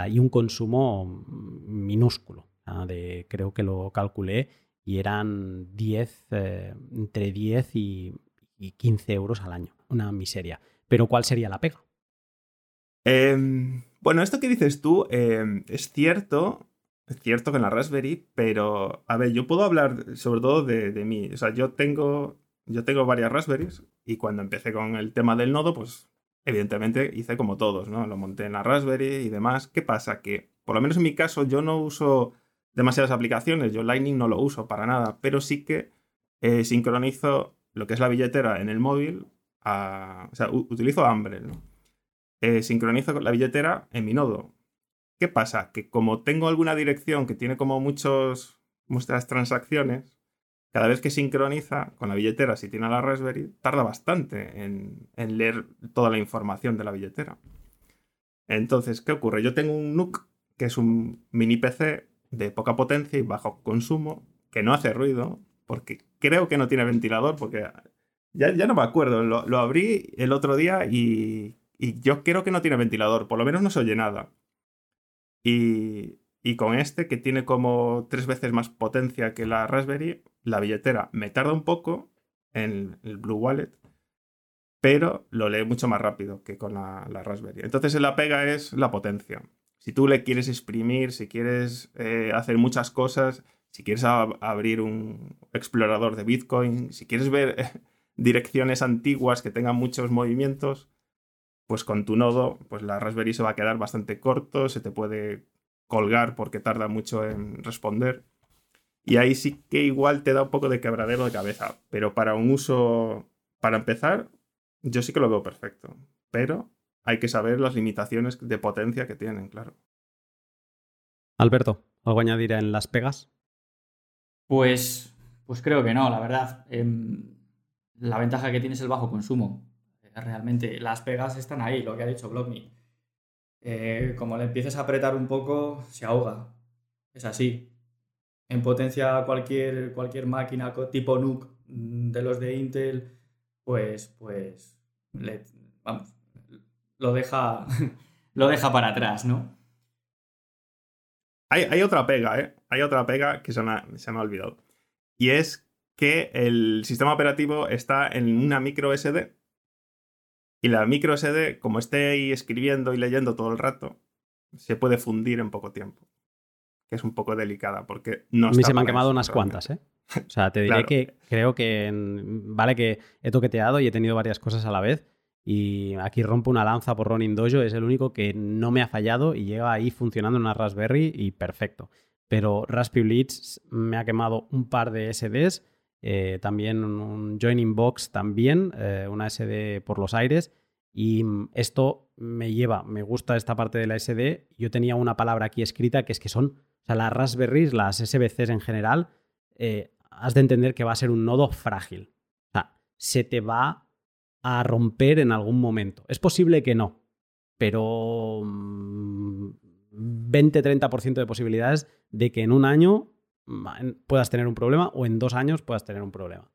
y un consumo minúsculo. De, creo que lo calculé y eran 10, eh, entre 10 y, 15 euros al año. Una miseria. Pero ¿cuál sería la pega? Em, bueno, esto que dices tú em, es cierto, es cierto que en la Raspberry, pero a ver, yo puedo hablar sobre todo de, de, mí. O sea, yo tengo, yo tengo varias Raspberries y cuando empecé con el tema del nodo, pues evidentemente hice como todos, ¿no? Lo monté en la Raspberry y demás. ¿Qué pasa? Que, por lo menos en mi caso, yo no uso demasiadas aplicaciones, yo Lightning no lo uso para nada, pero sí que eh, sincronizo lo que es la billetera en el móvil, o sea, utilizo Ambre, ¿no? Eh, sincronizo la billetera en mi nodo. ¿Qué pasa? Que como tengo alguna dirección que tiene como muchos, muchas transacciones, cada vez que sincroniza con la billetera, si tiene la Raspberry, tarda bastante en, leer toda la información de la billetera. Entonces, ¿qué ocurre? Yo tengo un NUC, que es un mini PC de poca potencia y bajo consumo, que no hace ruido, porque creo que no tiene ventilador, porque ya, ya no me acuerdo, lo, abrí el otro día y, y yo creo que no tiene ventilador, por lo menos no se oye nada. Y, y con este, que tiene como tres veces más potencia que la Raspberry, la billetera me tarda un poco en el Blue Wallet, pero lo lee mucho más rápido que con la, Raspberry. Entonces la pega es la potencia. Si tú le quieres exprimir, si quieres eh, hacer muchas cosas, si quieres abrir un explorador de Bitcoin, si quieres ver [LAUGHS] direcciones antiguas que tengan muchos movimientos, pues con tu nodo, pues la Raspberry se va a quedar bastante corto, se te puede colgar porque tarda mucho en responder. Y ahí sí que igual te da un poco de quebradero de cabeza. Pero para un uso, para empezar, yo sí que lo veo perfecto. Pero hay que saber las limitaciones de potencia que tienen, claro. Alberto, ¿algo añadir en las pegas? Pues, pues creo que no, la verdad. Em, la ventaja que tiene es el bajo consumo. Realmente las pegas están ahí, lo que ha dicho BlockMe. Eh, como le empieces a apretar un poco, se ahoga. Es así. En potencia cualquier, cualquier máquina tipo NUC mm, de los de Intel, pues, pues, vamos, lo deja, [LAUGHS] lo deja para atrás, ¿no? Hay, otra pega, ¿eh? Hay otra pega que se me, se me ha olvidado. Y es que el sistema operativo está en una micro SD y la micro SD, como esté ahí escribiendo y leyendo todo el rato, se puede fundir en poco tiempo. Que es un poco delicada porque no... A mí se me han quemado unas cuantas, ¿eh? O sea, te [LAUGHS] diré que creo que... Vale que he toqueteado y he tenido varias cosas a la vez. Y aquí rompo una lanza por Ronin Dojo. Es el único que no me ha fallado y llega ahí funcionando en una Raspberry y perfecto. Pero Raspberry Leads me ha quemado un par de SDs eh, también un joining box, también eh, una SD por los aires. Y esto me lleva, me gusta esta parte de la SD. Yo tenía una palabra aquí escrita que es que son, sea, las Raspberries, las SBCs en general, eh, has de entender que va a ser un nodo frágil. O sea, se te va a romper en algún momento. Es posible que no, pero 20-30% mm, de posibilidades de que en un año puedas tener un problema o en dos años puedas tener un problema.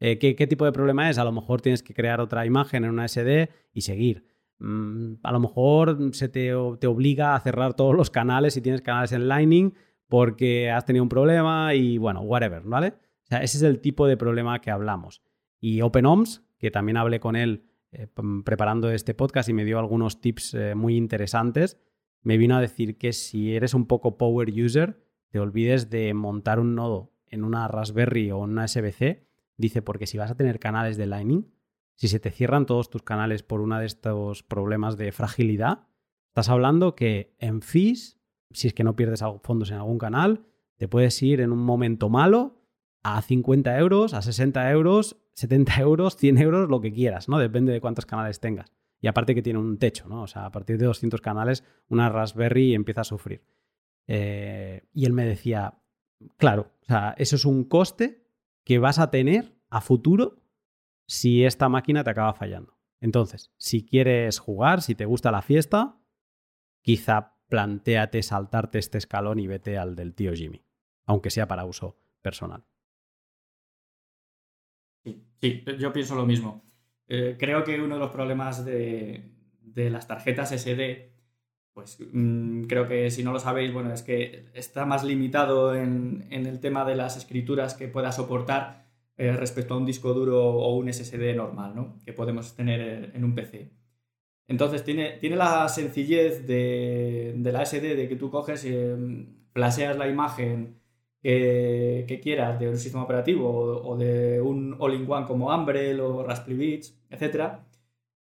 Eh, ¿qué, tipo de problema es? A lo mejor tienes que crear otra imagen en una SD y seguir. Mm, a lo mejor se te, te, obliga a cerrar todos los canales si tienes canales en Lightning porque has tenido un problema y bueno, whatever, ¿vale? O sea, ese es el tipo de problema que hablamos. Y OpenOMS, que también hablé con él eh, preparando este podcast y me dio algunos tips eh, muy interesantes, me vino a decir que si eres un poco power user, te olvides de montar un nodo en una Raspberry o una SBC. Dice, porque si vas a tener canales de Lightning, si se te cierran todos tus canales por uno de estos problemas de fragilidad, estás hablando que en fees, si es que no pierdes fondos en algún canal, te puedes ir en un momento malo a 50 euros, a 60 euros, 70 euros, 100 euros, lo que quieras, ¿no? Depende de cuántos canales tengas. Y aparte que tiene un techo, ¿no? O sea, a partir de 200 canales, una Raspberry empieza a sufrir. Eh, y él me decía, claro, o sea, eso es un coste que vas a tener a futuro si esta máquina te acaba fallando. Entonces, si quieres jugar, si te gusta la fiesta, quizá planteate saltarte este escalón y vete al del tío Jimmy, aunque sea para uso personal. Sí, yo pienso lo mismo. Eh, creo que uno de los problemas de, las tarjetas SD, pues mm, creo que si no lo sabéis, bueno, es que está más limitado en, el tema de las escrituras que pueda soportar eh, respecto a un disco duro o un SSD normal, ¿no? Que podemos tener en un PC. Entonces tiene, tiene la sencillez de, la SD de que tú coges y mm, flasheas la imagen que, quieras de un sistema operativo o, de un all-in-one como Umbrel o Raspberry Beach, etc.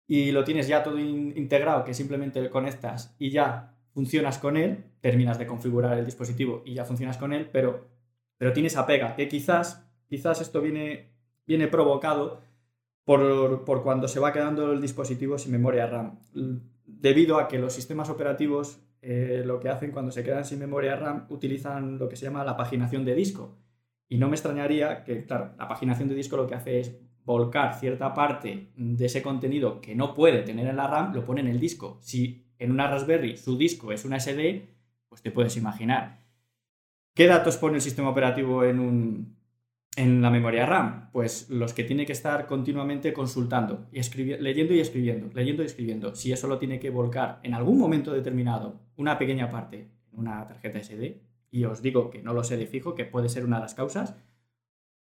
Y lo tienes ya todo integrado, que simplemente lo conectas y ya funcionas con él, terminas de configurar el dispositivo y ya funcionas con él, pero, pero tiene esa pega, que quizás, quizás esto viene, viene provocado por, por cuando se va quedando el dispositivo sin memoria RAM, debido a que los sistemas operativos eh, lo que hacen cuando se quedan sin memoria RAM, utilizan lo que se llama la paginación de disco. Y no me extrañaría que, claro, la paginación de disco lo que hace es volcar cierta parte de ese contenido que no puede tener en la RAM, lo pone en el disco. Si en una Raspberry su disco es una SD, pues te puedes imaginar. ¿Qué datos pone el sistema operativo en un, en la memoria RAM? Pues los que tiene que estar continuamente consultando, y leyendo y escribiendo, leyendo y escribiendo. Si eso lo tiene que volcar en algún momento determinado, una pequeña parte, en una tarjeta SD, y os digo que no lo sé de fijo, que puede ser una de las causas,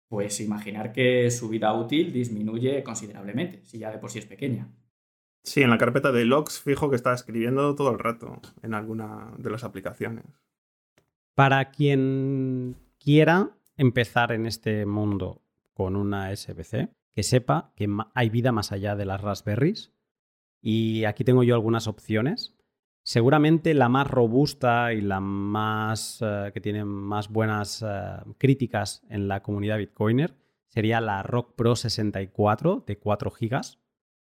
pues imaginar que su vida útil disminuye considerablemente, si ya de por sí es pequeña. Sí, en la carpeta de logs fijo que está escribiendo todo el rato en alguna de las aplicaciones. Para quien quiera empezar en este mundo con una SBC, que sepa que hay vida más allá de las Raspberries. Y aquí tengo yo algunas opciones. Seguramente la más robusta y la más eh, que tiene más buenas eh, críticas en la comunidad Bitcoiner sería la Rock Pro 64 de 4 GB,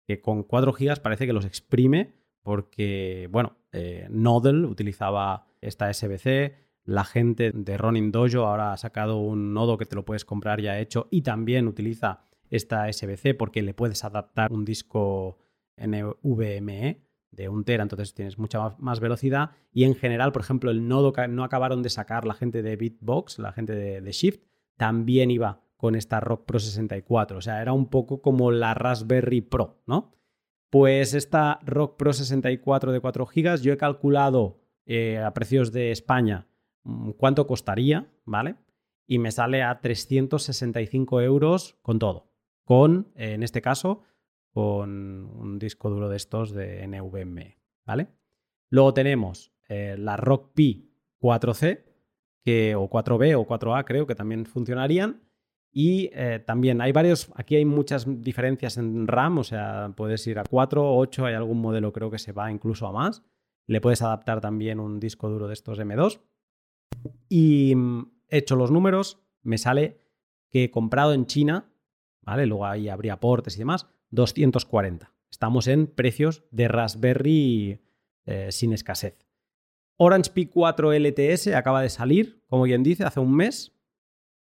que con 4 GB parece que los exprime porque, bueno, eh, utilizaba esta SBC, la gente de Ronin Dojo ahora ha sacado un nodo que te lo puedes comprar ya hecho y también utiliza esta SBC porque le puedes adaptar un disco NVMe de un tera, entonces tienes mucha más velocidad. Y en general, por ejemplo, el nodo que no acabaron de sacar la gente de Bitbox, la gente de, Shift, también iba con esta Rock Pro 64. O sea, era un poco como la Raspberry Pro, ¿no? Pues esta Rock Pro 64 de 4 GB, yo he calculado eh, a precios de España cuánto costaría, ¿vale? Y me sale a 365 euros con todo. Con, en este caso, con un disco duro de estos de NVMe, ¿vale? Luego tenemos eh, la Rock Pi 4C, que, o 4B o 4A creo que también funcionarían. Y eh, también hay varios, aquí hay muchas diferencias en RAM, o sea, puedes ir a 4, 8, hay algún modelo creo que se va incluso a más. Le puedes adaptar también un disco duro de estos M2. Y mm, hecho los números, me sale que he comprado en China, ¿vale? Luego ahí habría aportes y demás, 240. Estamos en precios de Raspberry eh, sin escasez. Orange Pi 4 LTS acaba de salir, como bien dice, hace un mes.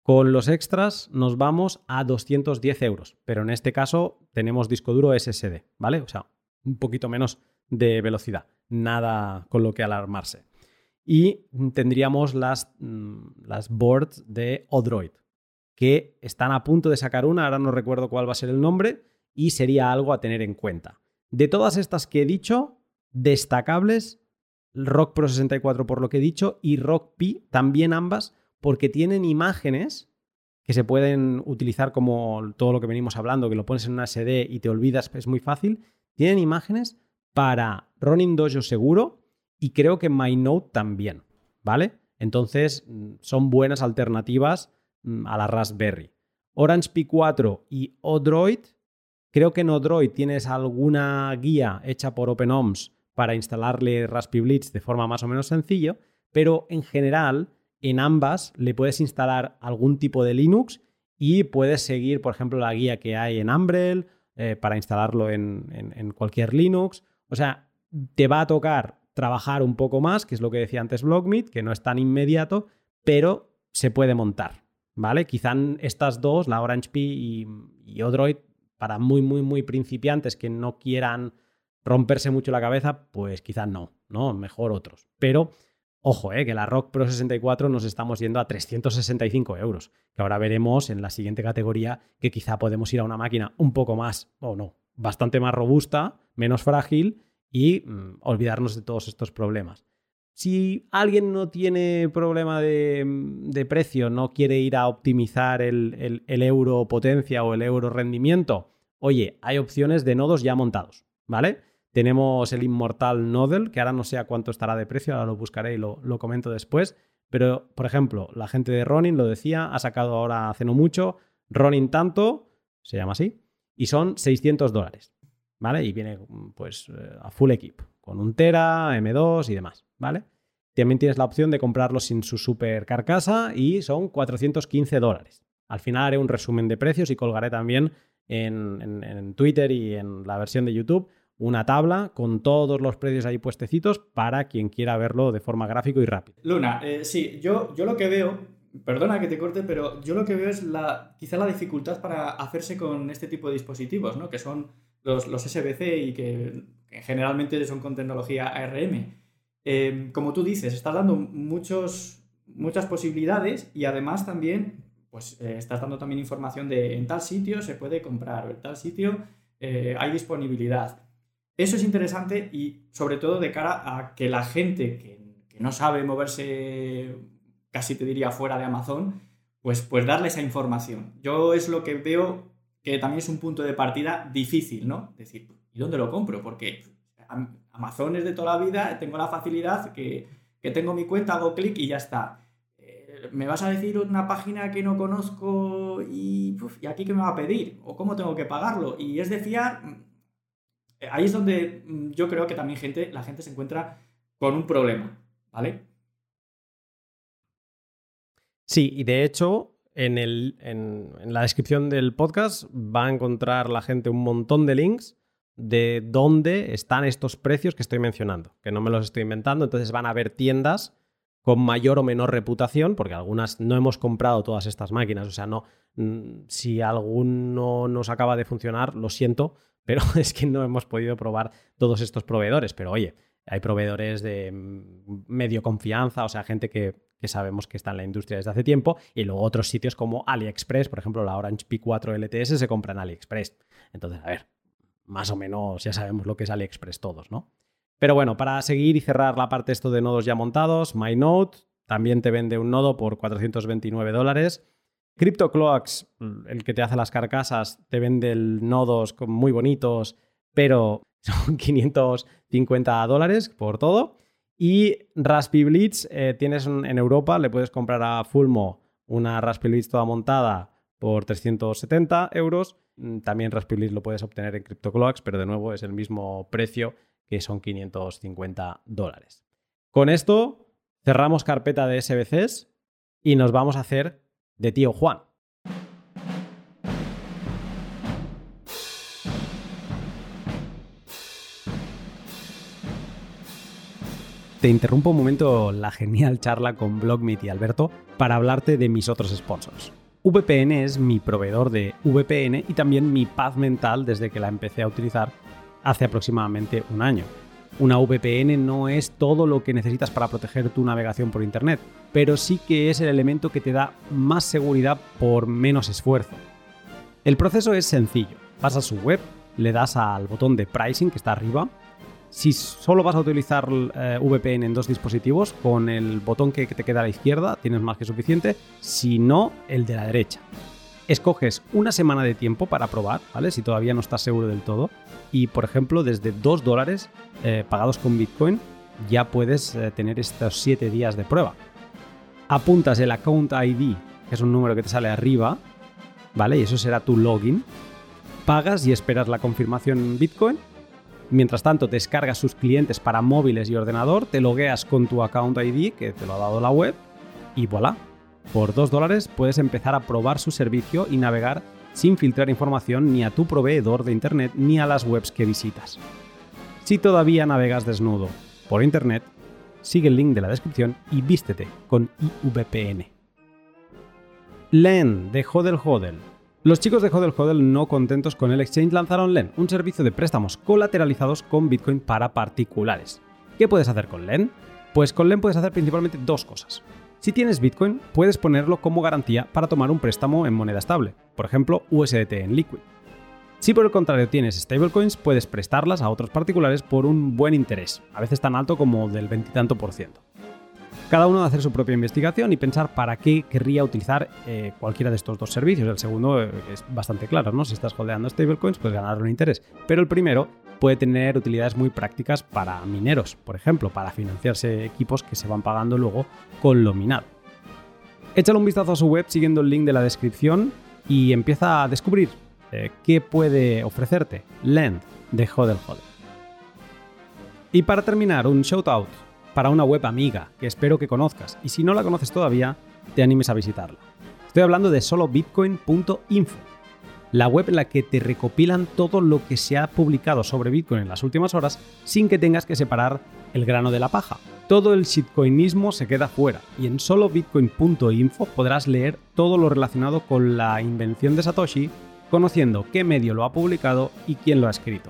Con los extras nos vamos a 210 euros, pero en este caso tenemos disco duro SSD, ¿vale? O sea, un poquito menos de velocidad. Nada con lo que alarmarse y tendríamos las, mm, las boards de Odroid, que están a punto de sacar una, ahora no recuerdo cuál va a ser el nombre, y sería algo a tener en cuenta. De todas estas que he dicho, destacables, Rock Pro 64 por lo que he dicho y Rock Pi, también ambas, porque tienen imágenes que se pueden utilizar como todo lo que venimos hablando, que lo pones en una SD y te olvidas, es muy fácil. Tienen imágenes para Ronin Dojo seguro y creo que MyNote también, ¿vale? Entonces mm, son buenas alternativas mm, a la Raspberry. Orange Pi 4 y Odroid. Creo que en Odroid tienes alguna guía hecha por OpenOMS para instalarle Raspberry Blitz de forma más o menos sencilla, pero en general en ambas le puedes instalar algún tipo de Linux y puedes seguir, por ejemplo, la guía que hay en Umbrel eh, para instalarlo en, cualquier Linux. O sea, te va a tocar trabajar un poco más, que es lo que decía antes Blockmeet, que no es tan inmediato, pero se puede montar, ¿vale? Quizá estas dos, la Orange Pi y, Odroid, para muy, muy, muy principiantes que no quieran romperse mucho la cabeza, pues quizás no, ¿no? Mejor otros. Pero Ojo, eh, que la Rock Pro 64 nos estamos yendo a 365 euros, que ahora veremos en la siguiente categoría que quizá podemos ir a una máquina un poco más, o no, bastante más robusta, menos frágil y mm, olvidarnos de todos estos problemas. Si alguien no tiene problema de, precio, no quiere ir a optimizar el, el euro potencia o el euro rendimiento, oye, hay opciones de nodos ya montados, ¿vale? Tenemos el Inmortal Nodel, que ahora no sé a cuánto estará de precio, ahora lo buscaré y lo, comento después. Pero, por ejemplo, la gente de Ronin lo decía, ha sacado ahora hace no mucho Ronin Tanto, se llama así, y son 600 dólares, ¿vale? Y viene pues eh, a full equip, con un Tera, M2 y demás, ¿vale? También tienes la opción de comprarlo sin su super carcasa y son 415 dólares. Al final haré un resumen de precios y colgaré también en Twitter y en la versión de YouTube una tabla con todos los precios ahí puestecitos para quien quiera verlo de forma gráfico y rápida. Luna, eh, sí, yo, yo lo que veo, perdona que te corte, pero yo lo que veo es la, quizá la dificultad para hacerse con este tipo de dispositivos, ¿no? que son los, los SBC y que, generalmente son con tecnología ARM. Em, como tú dices, estás dando muchos, muchas posibilidades y además también pues, eh, estás dando también información de en tal sitio se puede comprar o en tal sitio eh, hay disponibilidad. Eso es interesante y sobre todo de cara a que la gente que, no sabe moverse, casi te diría fuera de Amazon, pues, pues darle esa información. Yo es lo que veo que también es un punto de partida difícil, ¿no? Decir, ¿y dónde lo compro? Porque Amazon es de toda la vida, tengo la facilidad que, tengo mi cuenta, hago clic y ya está. Eh, ¿Me vas a decir una página que no conozco y, y aquí qué me va a pedir? ¿O cómo tengo que pagarlo? Y es de eh, ahí es donde mm, yo creo que también gente, la gente se encuentra con un problema, ¿vale? Sí, y de hecho, en, el, en, la descripción del podcast va a encontrar la gente un montón de links de dónde están estos precios que estoy mencionando, que no me los estoy inventando, entonces van a ver tiendas con mayor o menor reputación, porque algunas no hemos comprado todas estas máquinas, o sea, no, si alguno nos acaba de funcionar, lo siento, pero [LAUGHS] es que no hemos podido probar todos estos proveedores. Pero oye, hay proveedores de mm, medio confianza, o sea, gente que, sabemos que está en la industria desde hace tiempo, y luego otros sitios como AliExpress, por ejemplo, la Orange P4 LTS se compra en AliExpress. Entonces, a ver, más o menos ya sabemos lo que es AliExpress todos, ¿no? Pero bueno, para seguir y cerrar la parte esto de nodos ya montados, MyNode también te vende un nodo por 429 dólares CryptoCloaks, el que te hace las carcasas, te vende nodos muy bonitos, pero [LAUGHS] son 550 dólares por todo. Y Raspberry Blitz, eh, tienes en Europa, le puedes comprar a Fulmo una Raspberry Blitz toda montada por 370 euros. Mm, también Raspberry Blitz lo puedes obtener en CryptoCloaks, pero de nuevo es el mismo precio que son 550 dólares. Con esto cerramos carpeta de SBCs y nos vamos a hacer de tío Juan. Te interrumpo un momento la genial charla con Blogmeet y Alberto para hablarte de mis otros sponsors. VPN es mi proveedor de VPN y también mi paz mental desde que la empecé a utilizar hace aproximadamente un año. Una VPN no es todo lo que necesitas para proteger tu navegación por Internet, pero sí que es el elemento que te da más seguridad por menos esfuerzo. El proceso es sencillo. Vas a su web, le das al botón de pricing que está arriba. Si solo vas a utilizar eh, VPN en dos dispositivos, con el botón que te queda a la izquierda tienes más que suficiente. Si no, el de la derecha. Escoges una semana de tiempo para probar, ¿vale? Si todavía no estás seguro del todo. Y, por ejemplo, desde 2 dólares eh, pagados con Bitcoin, ya puedes eh, tener estos 7 días de prueba. Apuntas el account ID, que es un número que te sale arriba, ¿vale? Y eso será tu login. Pagas y esperas la confirmación en Bitcoin. Mientras tanto, descargas sus clientes para móviles y ordenador, te logueas con tu account ID, que te lo ha dado la web, y voilà, por 2 dólares puedes empezar a probar su servicio y navegar sin filtrar información ni a tu proveedor de Internet ni a las webs que visitas. Si todavía navegas desnudo por Internet, sigue el link de la descripción y vístete con IVPN. LEN de Hodel Hodel. Los chicos de Hodel Hodel no contentos con el exchange lanzaron LEN, un servicio de préstamos colateralizados con Bitcoin para particulares. ¿Qué puedes hacer con LEN? Pues con LEN puedes hacer principalmente dos cosas. Si tienes Bitcoin, puedes ponerlo como garantía para tomar un préstamo en moneda estable, por ejemplo USDT en Liquid. Si por el contrario tienes stablecoins, puedes prestarlas a otros particulares por un buen interés, a veces tan alto como del veintitanto por ciento. Cada uno de hacer su propia investigación y pensar para qué querría utilizar eh, cualquiera de estos dos servicios. El segundo eh, es bastante claro, ¿no? Si estás holdeando stablecoins, puedes ganar un interés. Pero el primero puede tener utilidades muy prácticas para mineros, por ejemplo, para financiarse equipos que se van pagando luego con lo minado. Échale un vistazo a su web siguiendo el link de la descripción y empieza a descubrir eh, qué puede ofrecerte Lend de Hodel Hodel. Y para terminar, un shout out para una web amiga que espero que conozcas y si no la conoces todavía, te animes a visitarla. Estoy hablando de solobitcoin.info la web en la que te recopilan todo lo que se ha publicado sobre Bitcoin en las últimas horas sin que tengas que separar el grano de la paja. Todo el shitcoinismo se queda fuera y en solobitcoin.info podrás leer todo lo relacionado con la invención de Satoshi, conociendo qué medio lo ha publicado y quién lo ha escrito.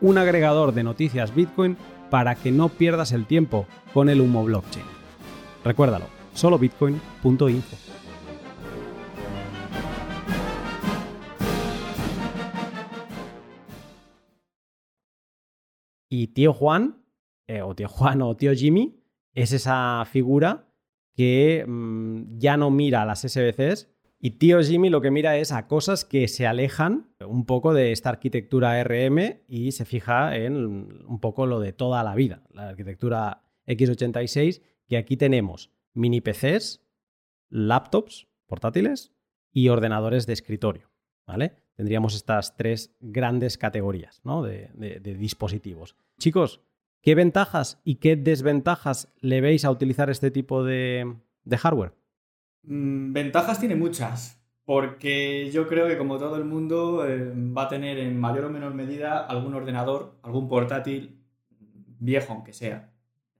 Un agregador de noticias Bitcoin para que no pierdas el tiempo con el humo blockchain. Recuérdalo, solobitcoin.info. Y tío Juan, eh, o tío Juan o tío Jimmy, es esa figura que mm, ya no mira las SBCs. Y tío Jimmy lo que mira es a cosas que se alejan un poco de esta arquitectura RM y se fija en un poco lo de toda la vida, la arquitectura x86, que aquí tenemos mini PCs, laptops portátiles y ordenadores de escritorio. ¿Vale? tendríamos estas tres grandes categorías de, dispositivos. Chicos, ¿qué ventajas y qué desventajas le veis a utilizar este tipo de, hardware? Mm, ventajas tiene muchas, porque yo creo que como todo el mundo eh, va a tener en mayor o menor medida algún ordenador, algún portátil viejo aunque sea.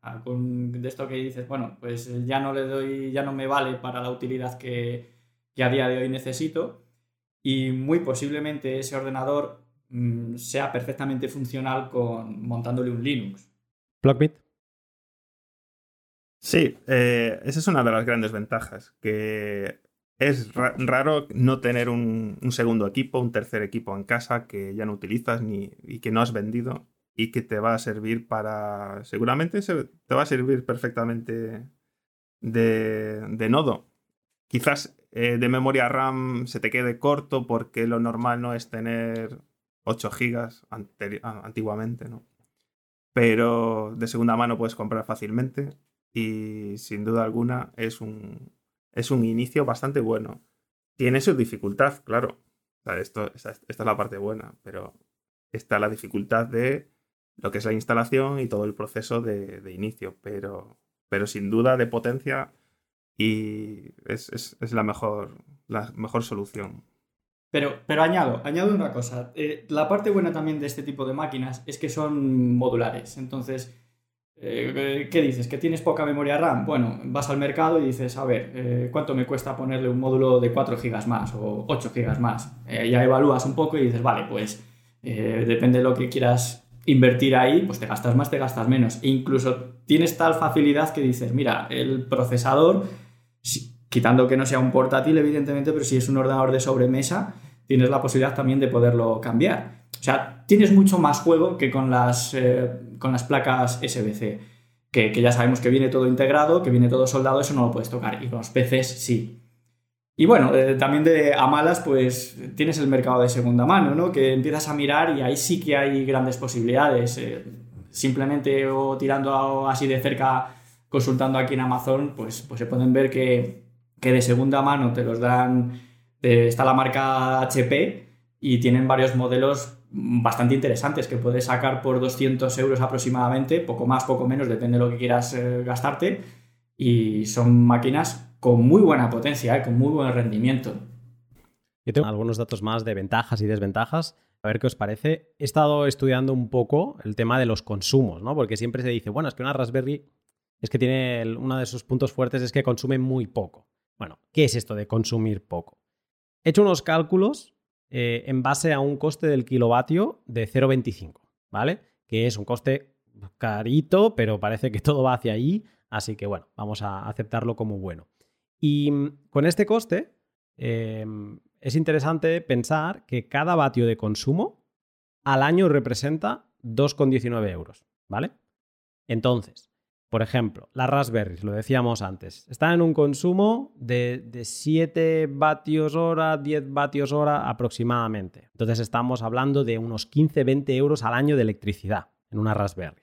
de esto que dices, bueno, pues ya no le doy, ya no me vale para la utilidad que, que a día de hoy necesito y muy posiblemente ese ordenador mm, sea perfectamente funcional con montándole un Linux. Blockbit. Sí, eh, esa es una de las grandes ventajas, que es raro no tener un, segundo equipo, un tercer equipo en casa que ya no utilizas ni, y que no has vendido y que te va a servir para, seguramente te va a servir perfectamente de, de nodo. Quizás eh, de memoria RAM se te quede corto porque lo normal no es tener 8 GB antiguamente, ¿no? Pero de segunda mano puedes comprar fácilmente y sin duda alguna es un, es un inicio bastante bueno. Tiene su dificultad, claro. esto, esta, es la parte buena, pero está la dificultad de lo que es la instalación y todo el proceso de, de inicio, pero, pero sin duda de potencia y es, la, mejor, la mejor solución. Pero, pero añado, añado una cosa. Eh, la parte buena también de este tipo de máquinas es que son modulares. Entonces, eh, ¿qué dices? ¿Que tienes poca memoria RAM? Bueno, vas al mercado y dices, a ver, eh, ¿cuánto me cuesta ponerle un módulo de 4 GB más o 8 GB más? ya evalúas un poco y dices, vale, pues depende de lo que quieras invertir ahí, pues te gastas más, te gastas menos. E incluso tienes tal facilidad que dices, mira, el procesador, quitando que no sea un portátil, evidentemente, pero si es un ordenador de sobremesa, tienes la posibilidad también de poderlo cambiar. O sea, tienes mucho más juego que con las, eh, con las placas SBC, que, que, ya sabemos que viene todo integrado, que viene todo soldado, eso no lo puedes tocar. Y con los PCs sí. Y bueno, eh, también de a malas, pues tienes el mercado de segunda mano, ¿no? Que empiezas a mirar y ahí sí que hay grandes posibilidades. Eh, simplemente o tirando así de cerca, consultando aquí en Amazon, pues, pues se pueden ver que, que de segunda mano te los dan, está la marca HP y tienen varios modelos bastante interesantes que puedes sacar por 200 euros aproximadamente, poco más, poco menos, depende de lo que quieras eh, gastarte. Y son máquinas con muy buena potencia, ¿eh? con muy buen rendimiento. Yo tengo algunos datos más de ventajas y desventajas. A ver qué os parece. He estado estudiando un poco el tema de los consumos, ¿no? Porque siempre se dice, bueno, es que una Raspberry es que tiene uno de sus puntos fuertes es que consume muy poco. Bueno, ¿qué es esto de consumir poco? He hecho unos cálculos eh, en base a un coste del kilovatio de 0,25, ¿vale? Que es un coste carito, pero parece que todo va hacia ahí, así que bueno, vamos a aceptarlo como bueno. Y mm, con este coste, em, es interesante pensar que cada vatio de consumo al año representa 2,19 euros, ¿vale? Entonces, por ejemplo, las Raspberries, lo decíamos antes, están en un consumo de, de 7 vatios hora, 10 vatios hora aproximadamente. Entonces estamos hablando de unos 15-20 euros al año de electricidad en una Raspberry.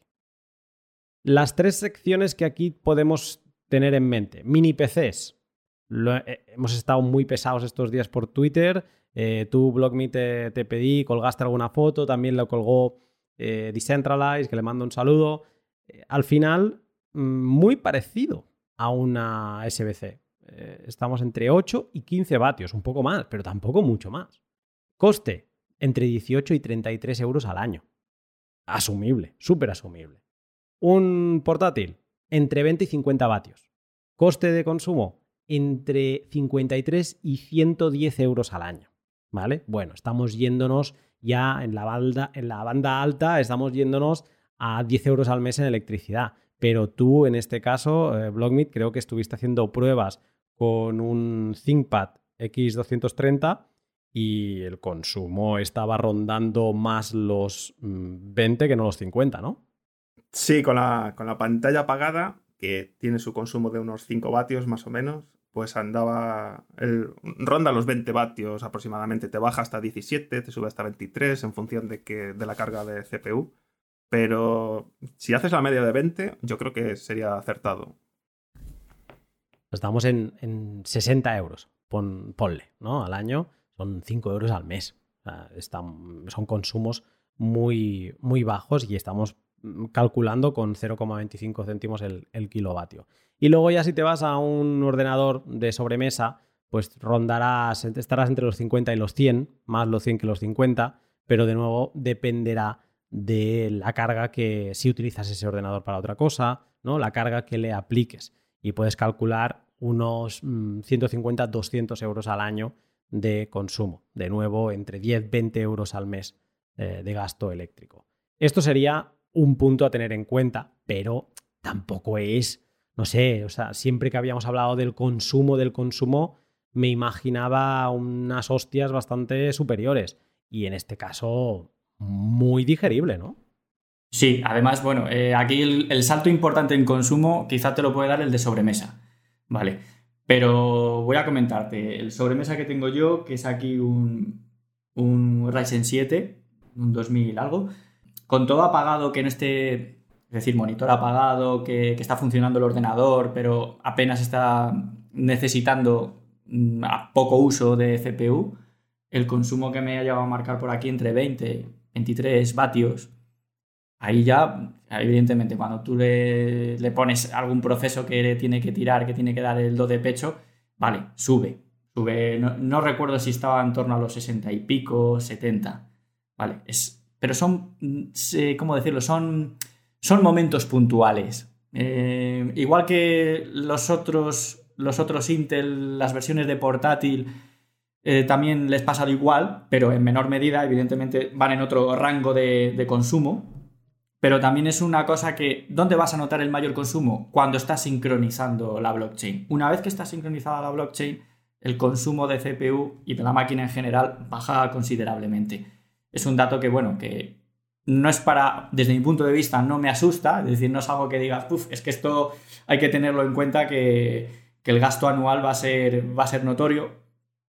Las tres secciones que aquí podemos tener en mente, mini PCs, eh, hemos estado muy pesados estos días por Twitter. Eh, tú, BlogMe, te, pedí, colgaste alguna foto, también lo colgó eh, Decentralize, que le mando un saludo. al final, muy parecido a una SBC. estamos entre 8 y 15 vatios, un poco más, pero tampoco mucho más. Coste, entre 18 y 33 euros al año. Asumible, súper asumible. Un portátil, entre 20 y 50 vatios. Coste de consumo, entre 53 y 110 euros al año. ¿Vale? Bueno, estamos yéndonos ya en la en la banda alta, estamos yéndonos a 10 euros al mes en electricidad. Pero tú, en este caso, eh, creo que estuviste haciendo pruebas con un ThinkPad X230 y el consumo estaba rondando más los 20 mm, que no los 50, ¿no? Sí, con la, con la pantalla apagada, que tiene su consumo de unos 5 vatios más o menos, pues andaba, ronda los 20 vatios aproximadamente, te baja hasta 17, te sube hasta 23 en función de, que, de la carga de CPU, pero si haces la media de 20, yo creo que sería acertado. Estamos en, 60 euros, ponle, ¿no? Al año son 5 euros al mes. son consumos muy, muy bajos y estamos calculando con 0,25 céntimos el, el kilovatio. Y luego ya si te vas a un ordenador de sobremesa, pues rondarás, estarás entre los 50 y los 100, más los 100 que los 50, pero de nuevo dependerá de la carga que si utilizas ese ordenador para otra cosa, ¿no? La carga que le apliques y puedes calcular unos 150, mm, 200 euros al año de consumo. De nuevo, entre 10, 20 euros al mes eh, de gasto eléctrico. Esto sería un punto a tener en cuenta, pero tampoco es no sé, o sea, siempre que habíamos hablado del consumo, del consumo, me imaginaba unas hostias bastante superiores. Y en este caso, muy digerible, ¿no? Sí, además, bueno, eh, aquí el, salto importante en consumo quizá te lo puede dar el de sobremesa, ¿vale? Pero voy a comentarte, el sobremesa que tengo yo, que es aquí un, un Ryzen 7, un 2000 algo, con todo apagado que no esté es decir, monitor apagado, que, está funcionando el ordenador, pero apenas está necesitando mm, poco uso de CPU, el consumo que me ha llevado a marcar por aquí entre 20 23 vatios, ahí ya, evidentemente, cuando tú le, pones algún proceso que tiene que tirar, que tiene que dar el do de pecho, vale, sube. Sube, no, recuerdo si estaba en torno a los 60 y pico, 70. Vale, es, pero son, mm, ¿cómo decirlo? Son son momentos puntuales. Eh, igual que los otros, los otros Intel, las versiones de portátil, eh, también les pasa igual, pero en menor medida, evidentemente van en otro rango de, consumo. pero también es una cosa que, ¿dónde vas a notar el mayor consumo? Cuando estás sincronizando la blockchain. Una vez que está sincronizada la blockchain, el consumo de CPU y de la máquina en general baja considerablemente. Es un dato que, bueno, que no es para, desde mi punto de vista, no me asusta, es decir, no es algo que digas, Puf, es que esto hay que tenerlo en cuenta que, el gasto anual va a, ser, va a ser notorio.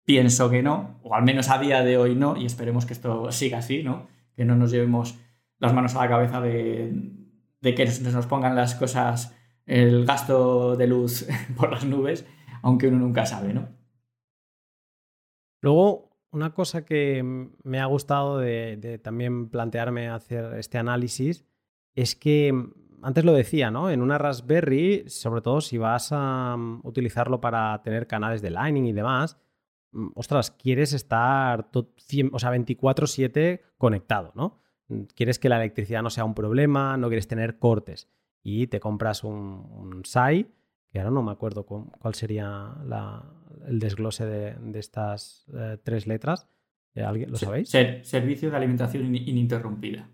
Pienso que no, o al menos a día de hoy no, y esperemos que esto siga así, ¿no? Que no nos llevemos las manos a la cabeza de, de que nos, pongan las cosas, el gasto de luz [LAUGHS] por las nubes, aunque uno nunca sabe, ¿no? Luego, una cosa que me ha gustado de, también plantearme hacer este análisis es que, antes lo decía, ¿no? En una Raspberry, sobre todo si vas a utilizarlo para tener canales de Lightning y demás, ostras, quieres estar o sea, 24/7 conectado, ¿no? Mm, quieres que la electricidad no sea un problema, no quieres tener cortes y te compras un, un SAI que ahora no me acuerdo cuál sería el desglose de, estas eh, tres letras. Eh, ¿Alguien, ¿Lo sabéis? servicio de alimentación ininterrumpida.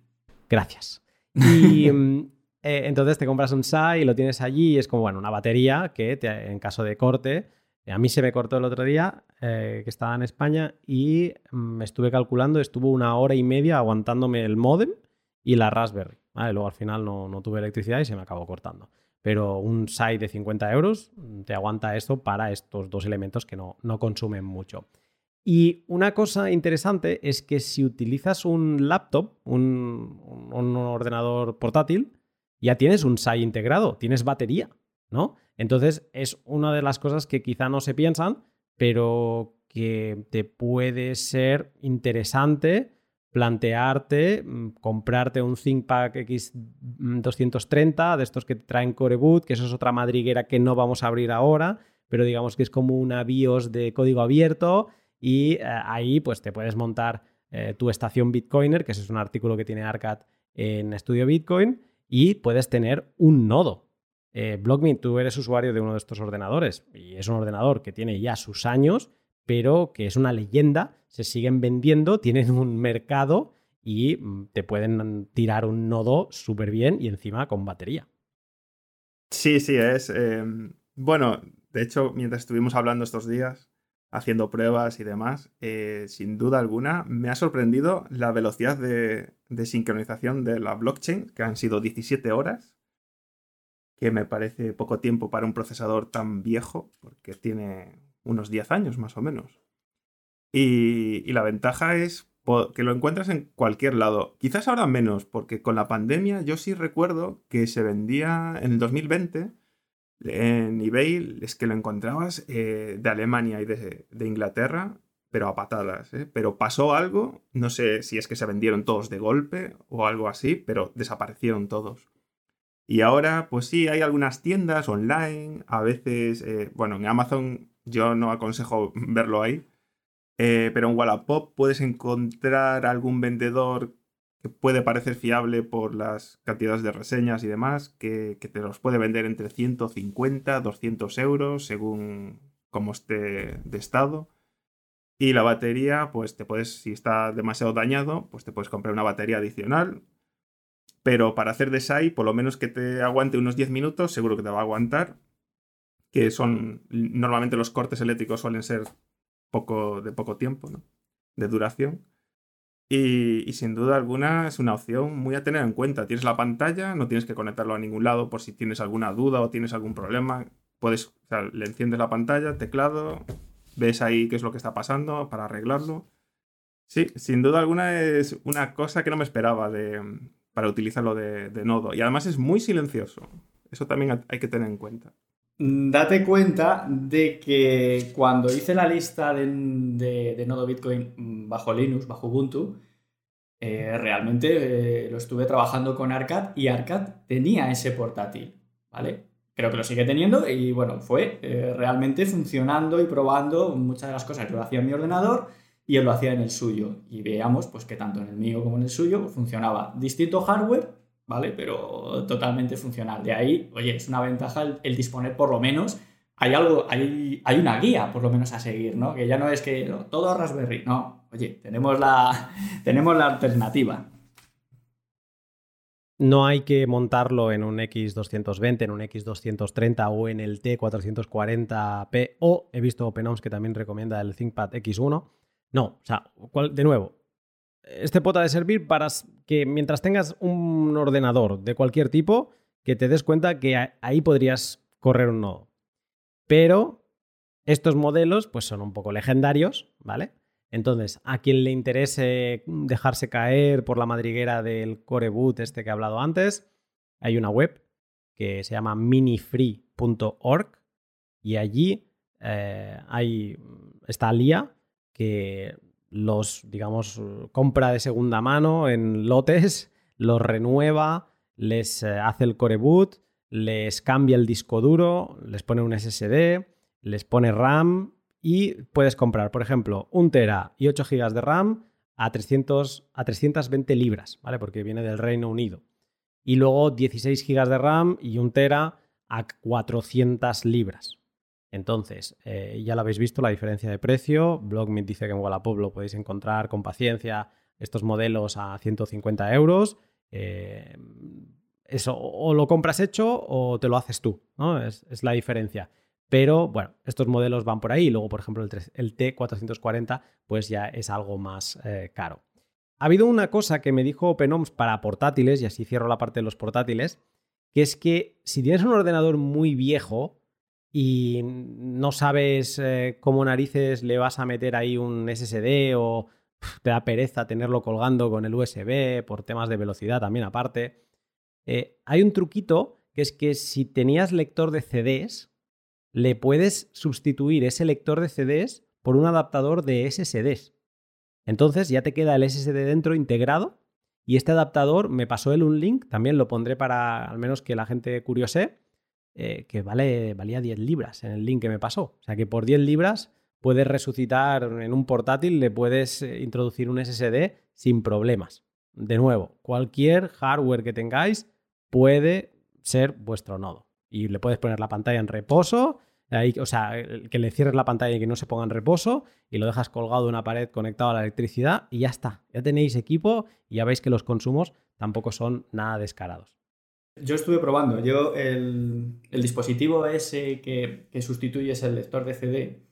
Gracias. Y [LAUGHS] mm, eh, entonces te compras un SAI y lo tienes allí y es como, bueno, una batería que en caso de corte, a mí se me cortó el otro día, que estaba en España y me mm, estuve calculando, estuvo una hora y media aguantándome el modem y la Raspberry. Luego al final no, no tuve electricidad y se me acabó cortando pero un site de 50 euros te aguanta esto para estos dos elementos que no, consumen mucho. Y una cosa interesante es que si utilizas un laptop, un, ordenador portátil, ya tienes un SAI integrado, tienes batería, ¿no? Entonces es una de las cosas que quizá no se piensan, pero que te puede ser interesante plantearte mm, comprarte un ThinkPad X230 de estos que traen Core Boot, que eso es otra madriguera que no vamos a abrir ahora, pero digamos que es como una BIOS de código abierto y eh, ahí pues te puedes montar eh, tu estación Bitcoiner, que es un artículo que tiene Arcad en Estudio Bitcoin, y puedes tener un nodo. Eh, tú eres usuario de uno de estos ordenadores y es un ordenador que tiene ya sus años pero que es una leyenda, se siguen vendiendo, [LAUGHS] tienen un mercado y mm, te pueden tirar un nodo súper bien y encima con batería. Sí, sí, es. Em, bueno, de hecho, mientras estuvimos hablando estos días, haciendo pruebas y demás, eh, sin duda alguna me ha sorprendido la velocidad de, sincronización de la blockchain, que han sido 17 horas, que me parece poco tiempo para un procesador tan viejo, porque tiene unos 10 años más o menos. Y, la ventaja es que lo encuentras en cualquier lado. Quizás ahora menos, porque con la pandemia yo sí recuerdo que se vendía en el 2020 en eBay, es que lo encontrabas eh, de Alemania y de, Inglaterra, pero a patadas. ¿eh? Pero pasó algo, no sé si es que se vendieron todos de golpe o algo así, pero desaparecieron todos. Y ahora, pues sí, hay algunas tiendas online, a veces, eh, bueno, en Amazon yo no aconsejo [LAUGHS] verlo ahí. Eh, pero en Wallapop puedes encontrar algún vendedor que puede parecer fiable por las cantidades de reseñas y demás, que, te los puede vender entre 150, 200 euros, según cómo esté de estado. Y la batería, pues te puedes, si está demasiado dañado, pues te puedes comprar una batería adicional. Pero para hacer de SAI, por lo menos que te aguante unos 10 minutos, seguro que te va a aguantar que son normalmente los cortes eléctricos suelen ser poco, de poco tiempo, ¿no? de duración. Y, sin duda alguna es una opción muy a tener en cuenta. Tienes la pantalla, no tienes que conectarlo a ningún lado por si tienes alguna duda o tienes algún problema. Puedes, le enciendes la pantalla, teclado, ves ahí qué es lo que está pasando para arreglarlo. Sí, sin duda alguna es una cosa que no me esperaba de, para utilizarlo de, de nodo. Y además es muy silencioso. Eso también hay que tener en cuenta. Mm, date cuenta de que cuando hice la lista de, nodo Bitcoin mm, bajo Linux, bajo Ubuntu, eh, realmente eh, lo estuve trabajando con Arcad y Arcad tenía ese portátil, ¿vale? Creo que lo sigue teniendo y bueno, fue eh, realmente funcionando y probando muchas de las cosas. Yo lo hacía en mi ordenador y él lo hacía en el suyo. Y veamos pues que tanto en el mío como en el suyo funcionaba distinto hardware, ¿vale? Pero totalmente funcional. De ahí, oye, es una ventaja el, disponer por lo menos, hay algo, hay, hay, una guía por lo menos a seguir, ¿no? Que ya no es que todo Raspberry, no, oye, tenemos la, [LAUGHS] tenemos la alternativa. no hay que montarlo en un X220, en un X230 o en el T440P o he visto OpenOMS que también recomienda el ThinkPad X1. No, o sea, de nuevo, este pot ha de servir para que mientras tengas un ordenador de cualquier tipo, que te des cuenta que ahí podrías correr un nodo. Pero estos modelos pues son un poco legendarios, ¿vale? Entonces, a quien le interese dejarse caer por la madriguera del core boot este que he hablado antes, hay una web que se llama minifree.org y allí eh, hay, está Lía que los, digamos, compra de segunda mano en lotes, los renueva, les eh, hace el core boot, les cambia el disco duro, les pone un SSD, les pone RAM y puedes comprar, por ejemplo, un Tera y 8 GB de RAM a, 300, a 320 libras, ¿vale? Porque viene del Reino Unido. Y luego 16 GB de RAM y un Tera a 400 libras. Entonces, eh, ya lo habéis visto, la diferencia de precio. Blogmeet dice que en Wallapop lo podéis encontrar con paciencia estos modelos a 150 euros. Eh, eso, o lo compras hecho o te lo haces tú, ¿no? es la diferencia. Pero bueno, estos modelos van por ahí. Luego, por ejemplo, el, T440 pues ya es algo más eh, caro. Ha habido una cosa que me dijo OpenOMS para portátiles, y así cierro la parte de los portátiles, que es que si tienes un ordenador muy viejo y no sabes eh, cómo narices le vas a meter ahí un SSD o te da pereza tenerlo colgando con el USB por temas de velocidad también aparte, eh, hay un truquito que es que si tenías lector de CDs, le puedes sustituir ese lector de CDs por un adaptador de SSDs. Entonces ya te queda el SSD dentro integrado y este adaptador me pasó él un link, también lo pondré para al menos que la gente curiose, eh, que vale, valía 10 libras en el link que me pasó. O sea que por 10 libras puedes resucitar en un portátil, le puedes eh, introducir un SSD sin problemas. De nuevo, cualquier hardware que tengáis puede ser vuestro nodo y le puedes poner la pantalla en reposo, ahí, o sea, que le cierres la pantalla y que no se ponga en reposo y lo dejas colgado de una pared conectado a la electricidad y ya está. Ya tenéis equipo y ya veis que los consumos tampoco son nada descarados. Yo estuve probando, yo el, dispositivo ese que, que sustituyes el lector de CD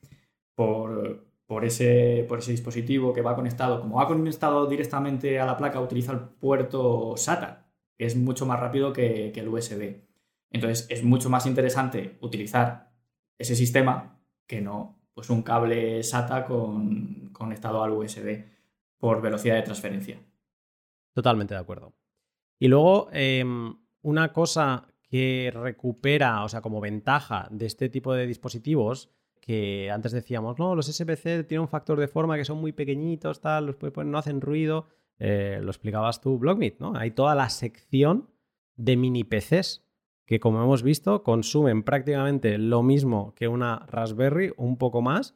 por, por, ese, por ese dispositivo que va conectado, como va conectado directamente a la placa, utiliza el puerto SATA, que es mucho más rápido que, que el USB. Entonces es mucho más interesante utilizar ese sistema que no pues un cable SATA con, conectado al USB por velocidad de transferencia. Totalmente de acuerdo. Y luego, em, una cosa que recupera, o sea, como ventaja de este tipo de dispositivos, que antes decíamos, no, los SBC tienen un factor de forma que son muy pequeñitos, tal, los no hacen ruido, eh, lo explicabas tú, Blockmeet, ¿no? Hay toda la sección de mini PCs que como hemos visto consumen prácticamente lo mismo que una Raspberry, un poco más,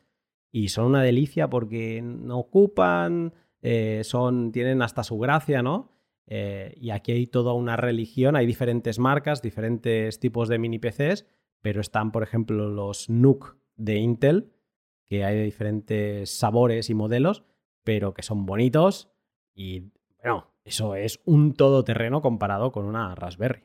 y son una delicia porque no ocupan, eh, son, tienen hasta su gracia, ¿no? Eh, y aquí hay toda una religión, hay diferentes marcas, diferentes tipos de mini PCs, pero están, por ejemplo, los NUC de Intel, que hay diferentes sabores y modelos, pero que son bonitos y, bueno, eso es un todoterreno comparado con una Raspberry.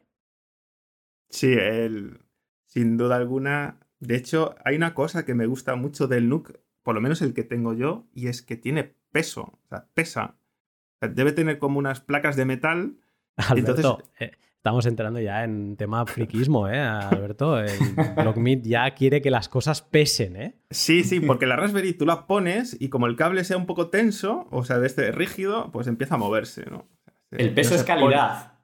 Sí, el, sin duda alguna. De hecho, hay una cosa que me gusta mucho del NUC, por lo menos el que tengo yo, y es que tiene peso. O sea, pesa. Debe tener como unas placas de metal. Alberto, eh, estamos entrando ya en tema [LAUGHS] friquismo, ¿eh? Alberto, el Blockmeet ya quiere que las cosas pesen, ¿eh? Sí, sí, [LAUGHS] porque la Raspberry tú la pones y como el cable sea un poco tenso, o sea, de este rígido, pues empieza a moverse, ¿no? El peso es calidad.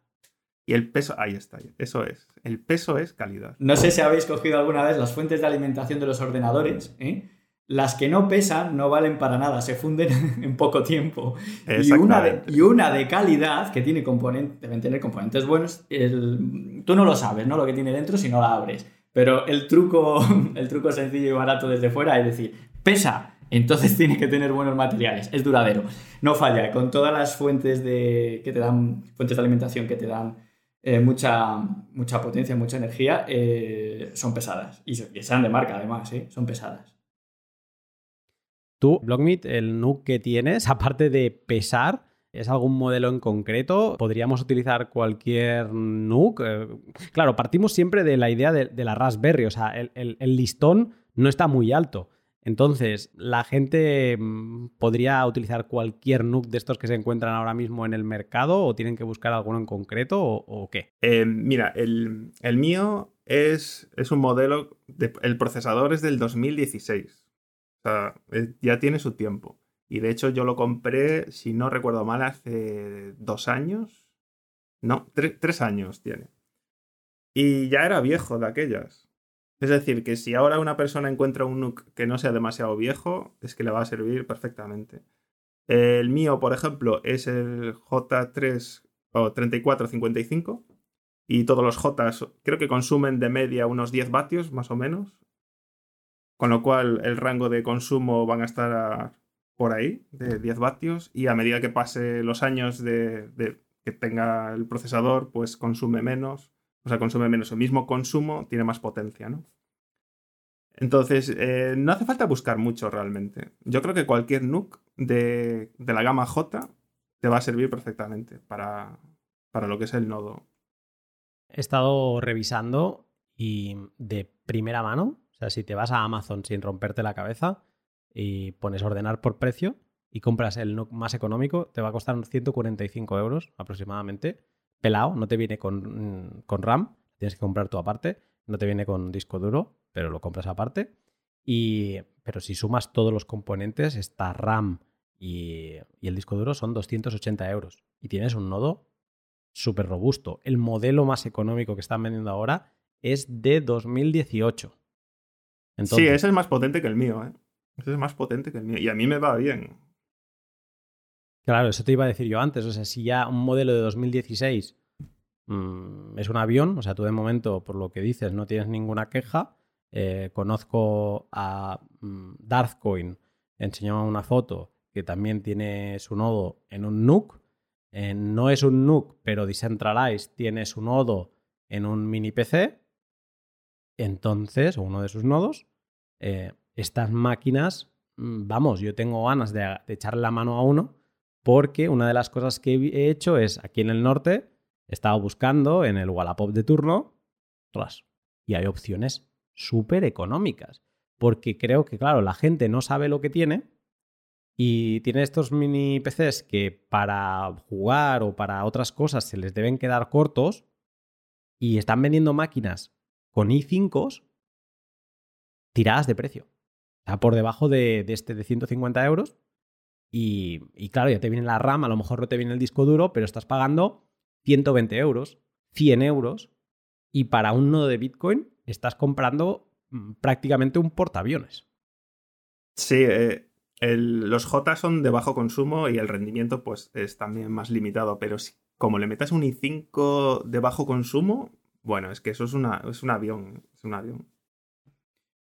Y el peso, ahí está, eso es. El peso es calidad. No sé si habéis cogido alguna vez las fuentes de alimentación de los ordenadores. ¿eh? Las que no pesan no valen para nada, se funden [LAUGHS] en poco tiempo. Y una, de, y una de calidad que tiene componentes, deben tener componentes buenos. tú no lo sabes, ¿no? Lo que tiene dentro si no la abres. Pero el truco, [LAUGHS] el truco sencillo y barato desde fuera es decir, pesa, entonces tiene que tener buenos materiales, es duradero, no falla. Con todas las fuentes de, que te dan, fuentes de alimentación que te dan eh, mucha, mucha potencia, mucha energía, eh, son pesadas. Y, sean de marca además, ¿eh? son pesadas. Tú, Blockmeet, el NUC que tienes, [LAUGHS] aparte de pesar, ¿Es algún modelo en concreto? ¿Podríamos utilizar cualquier NUC? Eh, claro, partimos siempre de la idea de, la Raspberry, o sea, el, listón no está muy alto. Entonces, ¿la gente mm, podría utilizar cualquier NUC de estos que se encuentran ahora mismo en el mercado o tienen que buscar alguno en concreto o, qué? Eh, mira, el, mío es, es, un modelo, el procesador es del 2016. Sea, ya tiene su tiempo. Y de hecho yo lo compré, si no recuerdo mal, hace dos años. No, tres años tiene. Y ya era viejo de aquellas. Es decir, que si ahora una persona encuentra un NUC que no sea demasiado viejo, es que le va a servir perfectamente. El mío, por ejemplo, es el J3 o 3455 y todos los J creo que consumen de media unos 10 vatios más o menos. Con lo cual el rango de consumo van a estar por ahí, de 10 vatios, y a medida que pase los años de, que tenga el procesador, pues consume menos, o sea, consume menos. El mismo consumo tiene más potencia, ¿no? Entonces, eh, no hace falta buscar mucho realmente. Yo creo que cualquier NUC de, de la gama J te va a servir perfectamente para, para lo que es el nodo. He estado revisando y de primera mano, o sea, si te vas a Amazon sin romperte la cabeza, y pones ordenar por precio y compras el más económico, te va a costar unos 145 euros aproximadamente. Pelado, no te viene con, con RAM, tienes que comprar tú aparte. No te viene con disco duro, pero lo compras aparte. Y, pero si sumas todos los componentes, esta RAM y, y el disco duro son 280 euros. Y tienes un nodo súper robusto. El modelo más económico que están vendiendo ahora es de 2018. Sí, ese es más potente que el mío, ¿eh? Ese es más potente que el mío. Y a mí me va bien. Claro, eso te iba a decir yo antes. O sea, si ya un modelo de 2016 mm, es un avión, o sea, tú de momento, por lo que dices, no tienes ninguna queja. Eh, conozco a mm, Darthcoin, enseñó una foto que también tiene su nodo en un NUC. Eh, no es un NUC, pero Decentralized tiene su nodo en un mini PC. Entonces, o uno de sus nodos. Eh, estas máquinas, mm, vamos, yo tengo ganas de, echarle la mano a uno porque una de las cosas que he hecho es aquí en el norte, he estado buscando en el Wallapop de turno, y hay opciones súper económicas. Porque creo que, claro, la gente no sabe lo que tiene y tiene estos mini PCs que para jugar o para otras cosas se les deben quedar cortos y están vendiendo máquinas con i5 tiradas de precio. Está por debajo de, este de 150 euros. Y, claro, ya te viene la RAM, a lo mejor no te viene el disco duro, pero estás pagando 120 euros, 100 euros. Y para un nodo de Bitcoin estás comprando mm, prácticamente un portaaviones. Sí, eh, los J son de bajo consumo y el rendimiento pues es también más limitado, pero si, como le metas un i5 de bajo consumo, bueno, es que eso es, un avión, es un avión.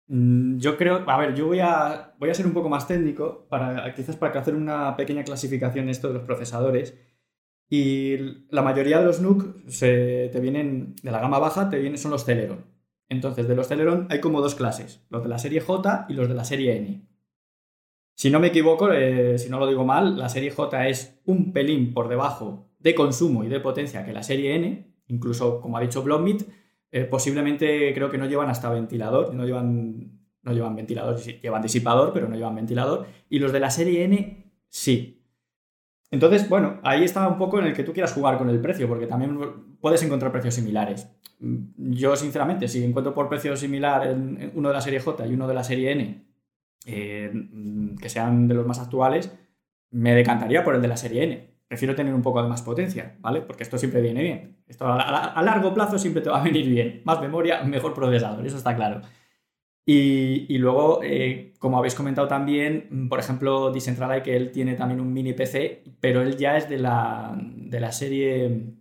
Mm, yo creo, a ver, yo voy a, voy a ser un poco más técnico, para, quizás para hacer una pequeña clasificación esto de los procesadores. Y la mayoría de los NUC se, te vienen, de la gama baja, te vienen, son los Celeron. Entonces, de los Celeron hay como dos clases, los de la serie J y los de la serie N. Si no me equivoco, eh, si no lo digo mal, la serie J es un pelín por debajo de consumo y de potencia que la serie N, incluso como ha dicho Blomit, eh, posiblemente creo que no llevan hasta ventilador, no llevan, no llevan ventilador, llevan disipador, pero no llevan ventilador. Y los de la serie N sí. Entonces, bueno, ahí está un poco en el que tú quieras jugar con el precio, porque también puedes encontrar precios similares. Yo, sinceramente, si encuentro por precio similar en uno de la serie J y uno de la serie N, eh, que sean de los más actuales, me decantaría por el de la serie N prefiero tener un poco de más potencia, ¿vale? Porque esto siempre viene bien. Esto a, largo plazo siempre te va a venir bien. Más memoria, mejor procesador, eso está claro. Y, luego, eh, como habéis comentado también, por ejemplo, Decentraland, que él tiene también un mini PC, pero él ya es de la, de la serie,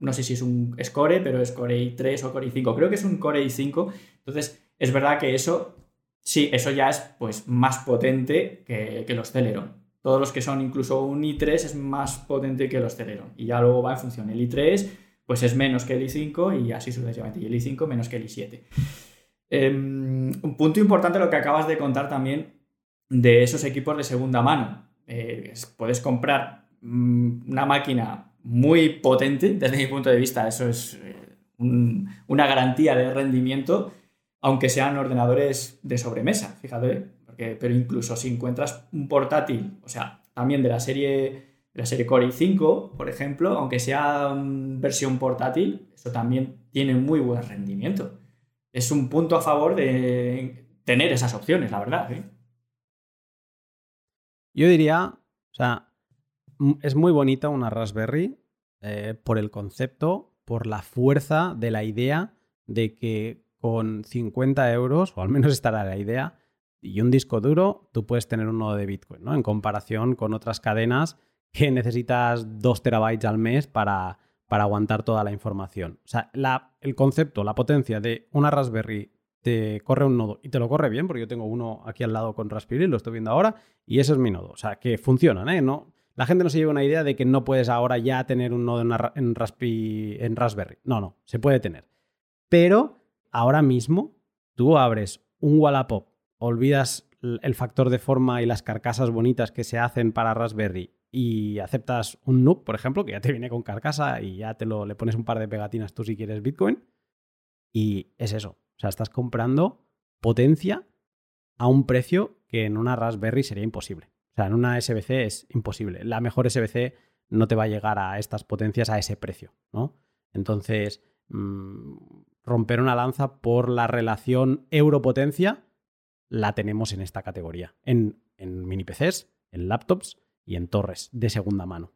no sé si es un Core, pero es Core i3 o Core i5. Creo que es un Core i5. Entonces, es verdad que eso, sí, eso ya es pues más potente que los Celeron. Todos los que son incluso un i3 es más potente que los Celeron. Y ya luego va en función. El i3 pues es menos que el i5 y así sucesivamente. Y el i5 menos que el i7. Em, un punto importante lo que acabas de contar también de esos equipos de segunda mano. Eh, puedes comprar mm, una máquina muy potente desde mi punto de vista. Eso es eh, una garantía de rendimiento, aunque sean ordenadores de sobremesa, fíjate. Pero incluso si encuentras un portátil, o sea, también de la serie, la serie Core i5, por ejemplo, aunque sea versión portátil, eso también tiene muy buen rendimiento. Es un punto a favor de tener esas opciones, la verdad. ¿eh? Yo diría, o sea, es muy bonita una Raspberry eh, por el concepto, por la fuerza de la idea de que con 50 euros, o al menos estará la idea, y un disco duro, tú puedes tener un nodo de Bitcoin, ¿no? En comparación con otras cadenas que necesitas 2 terabytes al mes para, para aguantar toda la información. O sea, el concepto, la potencia de una Raspberry te corre un nodo y te lo corre bien, porque yo tengo uno aquí al lado con Raspberry, lo estoy viendo ahora, y ese es mi nodo. O sea, que funcionan, ¿eh? No, la gente no se lleva una idea de que no puedes ahora ya tener un nodo en, en, en Raspberry. No, no, se puede tener. Pero ahora mismo tú abres un Wallapop, olvidas el factor de forma y las carcasas bonitas que se hacen para Raspberry y aceptas un NUC, por ejemplo, que ya te viene con carcasa y ya te lo le pones un par de pegatinas tú si quieres Bitcoin. Y es eso. O sea, estás comprando potencia a un precio que en una Raspberry sería imposible. O sea, en una SBC es imposible. La mejor SBC no te va a llegar a estas potencias a ese precio, ¿no? Entonces, mm, romper una lanza por la relación euro-potencia la tenemos en esta categoría. En, en mini PCs, en laptops y en torres de segunda mano.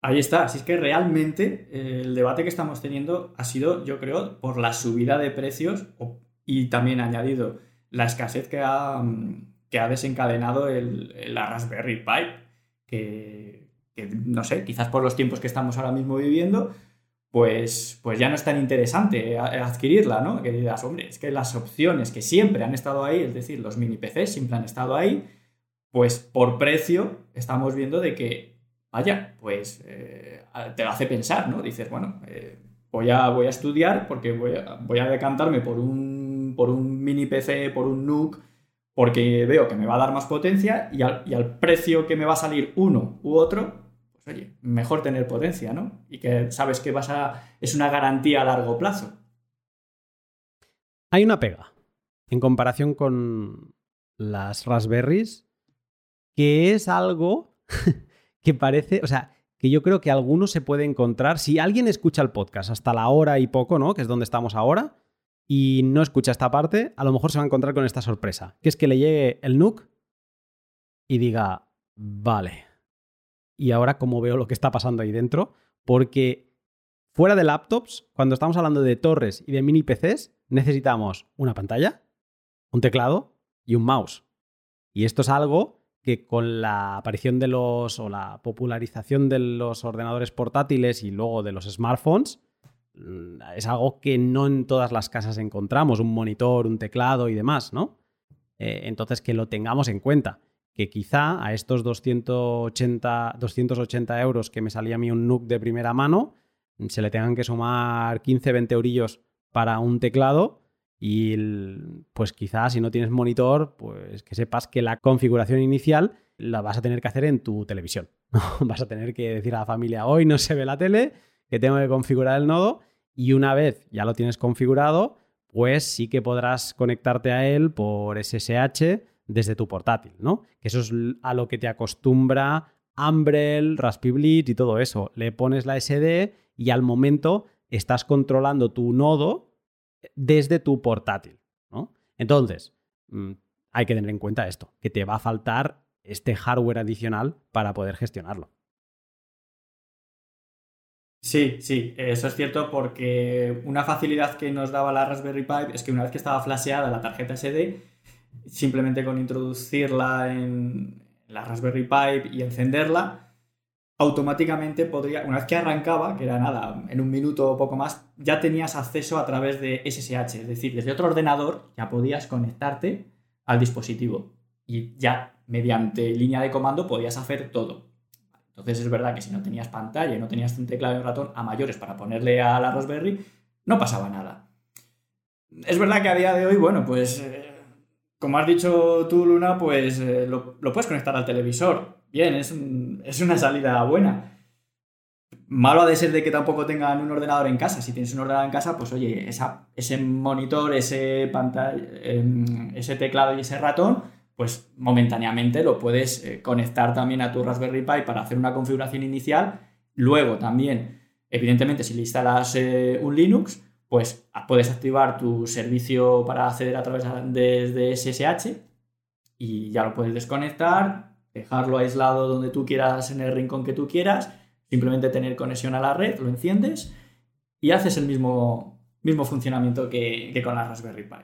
Ahí está, así es que realmente eh, el debate que estamos teniendo ha sido, yo creo, por la subida de precios y también añadido la escasez que ha, mm, que ha desencadenado el, la Raspberry Pi, que, no sé, quizás por los tiempos que estamos ahora mismo viviendo, pues, pues ya no es tan interesante adquirirla, ¿no? Que digas, hombre, es que las opciones que siempre han estado ahí, es decir, los mini PCs siempre han estado ahí, pues por precio estamos viendo de que, vaya, pues eh, te lo hace pensar, ¿no? Dices, bueno, eh, voy, a, voy a estudiar porque voy a, voy a decantarme por un, por un mini PC, por un NUC, porque veo que me va a dar más potencia y al, precio que me va a salir uno u otro, oye, mejor tener potencia, ¿no? Y que sabes que vas a, es una garantía a largo plazo. Hay una pega en comparación con las Raspberries, que es algo [LAUGHS] que parece, o sea, que yo creo que alguno se puede encontrar. Si alguien escucha el podcast hasta la hora y poco, ¿no? Que es donde estamos ahora, y no escucha esta parte, a lo mejor se va a encontrar con esta sorpresa, que es que le llegue el NUC y diga, vale, y ahora cómo veo lo que está pasando ahí dentro, porque fuera de laptops, cuando estamos hablando de torres y de mini PCs, necesitamos una pantalla, un teclado y un mouse. Y esto es algo que con la aparición de los o la popularización de los ordenadores portátiles y luego de los smartphones, Mm, es algo que no en todas las casas encontramos, un monitor, un teclado y demás, ¿no? Eh, entonces, que lo tengamos en cuenta. Que quizá a estos 280, 280 euros que me salía a mí un NUC de primera mano, se le tengan que sumar 15, 20 eurillos para un teclado y pues quizá si no tienes monitor, pues que sepas que la configuración inicial la vas a tener que hacer en tu televisión. [LAUGHS] vas a tener que decir a la familia, hoy no se ve la tele, que tengo que configurar el nodo y una vez ya lo tienes configurado, pues sí que podrás conectarte a él por SSH desde tu portátil, ¿no? Que eso es a lo que te acostumbra Umbrel, Raspberry y todo eso. Le pones la SD y al momento estás controlando tu nodo desde tu portátil, ¿no? Entonces, mm, hay que tener en cuenta esto, que te va a faltar este hardware adicional para poder gestionarlo. Sí, sí, eso es cierto porque una facilidad que nos daba la Raspberry Pi es que una vez que estaba flasheada la tarjeta SD, simplemente con introducirla en la Raspberry Pi y encenderla, automáticamente podría, una vez que arrancaba, que era nada, en un minuto o poco más, ya tenías acceso a través de SSH, es decir, desde otro ordenador ya podías conectarte al dispositivo y ya mediante línea de comando podías hacer todo. Entonces es verdad que si no tenías pantalla no tenías un teclado y ratón a mayores para ponerle a la Raspberry, no pasaba nada. Es verdad que a día de hoy, bueno, pues eh, como has dicho tú, Luna, pues eh, lo, puedes conectar al televisor. bien, es, es una salida buena. Malo ha de ser de que tampoco tengan un ordenador en casa. Si tienes un ordenador en casa, pues oye, ese monitor, ese pantalla, em, ese teclado y ese ratón, pues momentáneamente lo puedes eh, conectar también a tu Raspberry Pi para hacer una configuración inicial. Luego también, evidentemente, si le instalas eh, un Linux, pues puedes activar tu servicio para acceder a través de SSH y ya lo puedes desconectar, dejarlo aislado donde tú quieras, en el rincón que tú quieras, simplemente tener conexión a la red, lo enciendes y haces el mismo, mismo funcionamiento que, con la Raspberry Pi.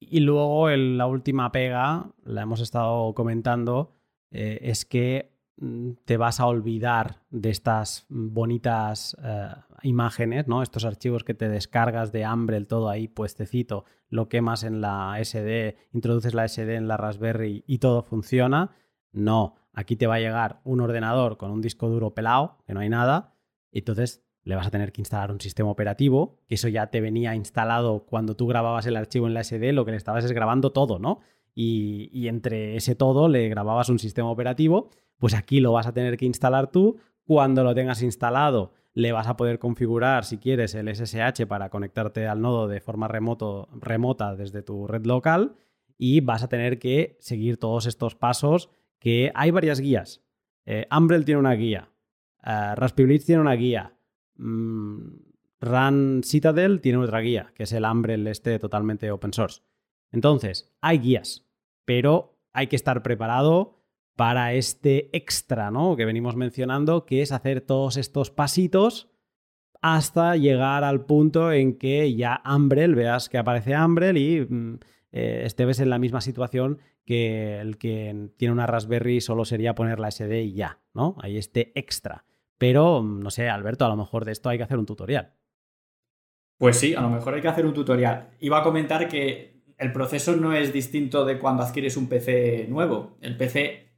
Y luego la última pega, la hemos estado comentando, eh, es que mm, te vas a olvidar de estas bonitas eh, imágenes, ¿no? Estos archivos que te descargas de hambre, el todo ahí puestecito, lo quemas en la SD, introduces la SD en la Raspberry y todo funciona. No, aquí te va a llegar un ordenador con un disco duro pelado, que no hay nada, y entonces le vas a tener que instalar un sistema operativo, que eso ya te venía instalado cuando tú grababas el archivo en la SD, lo que le estabas es grabando todo, ¿no? Y, y, entre ese todo le grababas un sistema operativo, pues aquí lo vas a tener que instalar tú. Cuando lo tengas instalado, le vas a poder configurar, si quieres, el SSH para conectarte al nodo de forma remoto, remota desde tu red local y vas a tener que seguir todos estos pasos que hay varias guías. Eh, Umbrel tiene una guía, uh, Raspberry tiene una guía, mm, Run Citadel tiene otra guía, que es el Umbrel este totalmente open source. Entonces, hay guías, pero hay que estar preparado para este extra, ¿no? Que venimos mencionando, que es hacer todos estos pasitos hasta llegar al punto en que ya Umbrel, veas que aparece Umbrel y mm, eh, estés en la misma situación que el que tiene una Raspberry solo sería poner la SD y ya, ¿no? Hay este extra. Pero, mm, no sé, Alberto, a lo mejor de esto hay que hacer un tutorial. Pues sí, a lo mejor hay que hacer un tutorial. Iba a comentar que el proceso no es distinto de cuando adquieres un PC nuevo. El PC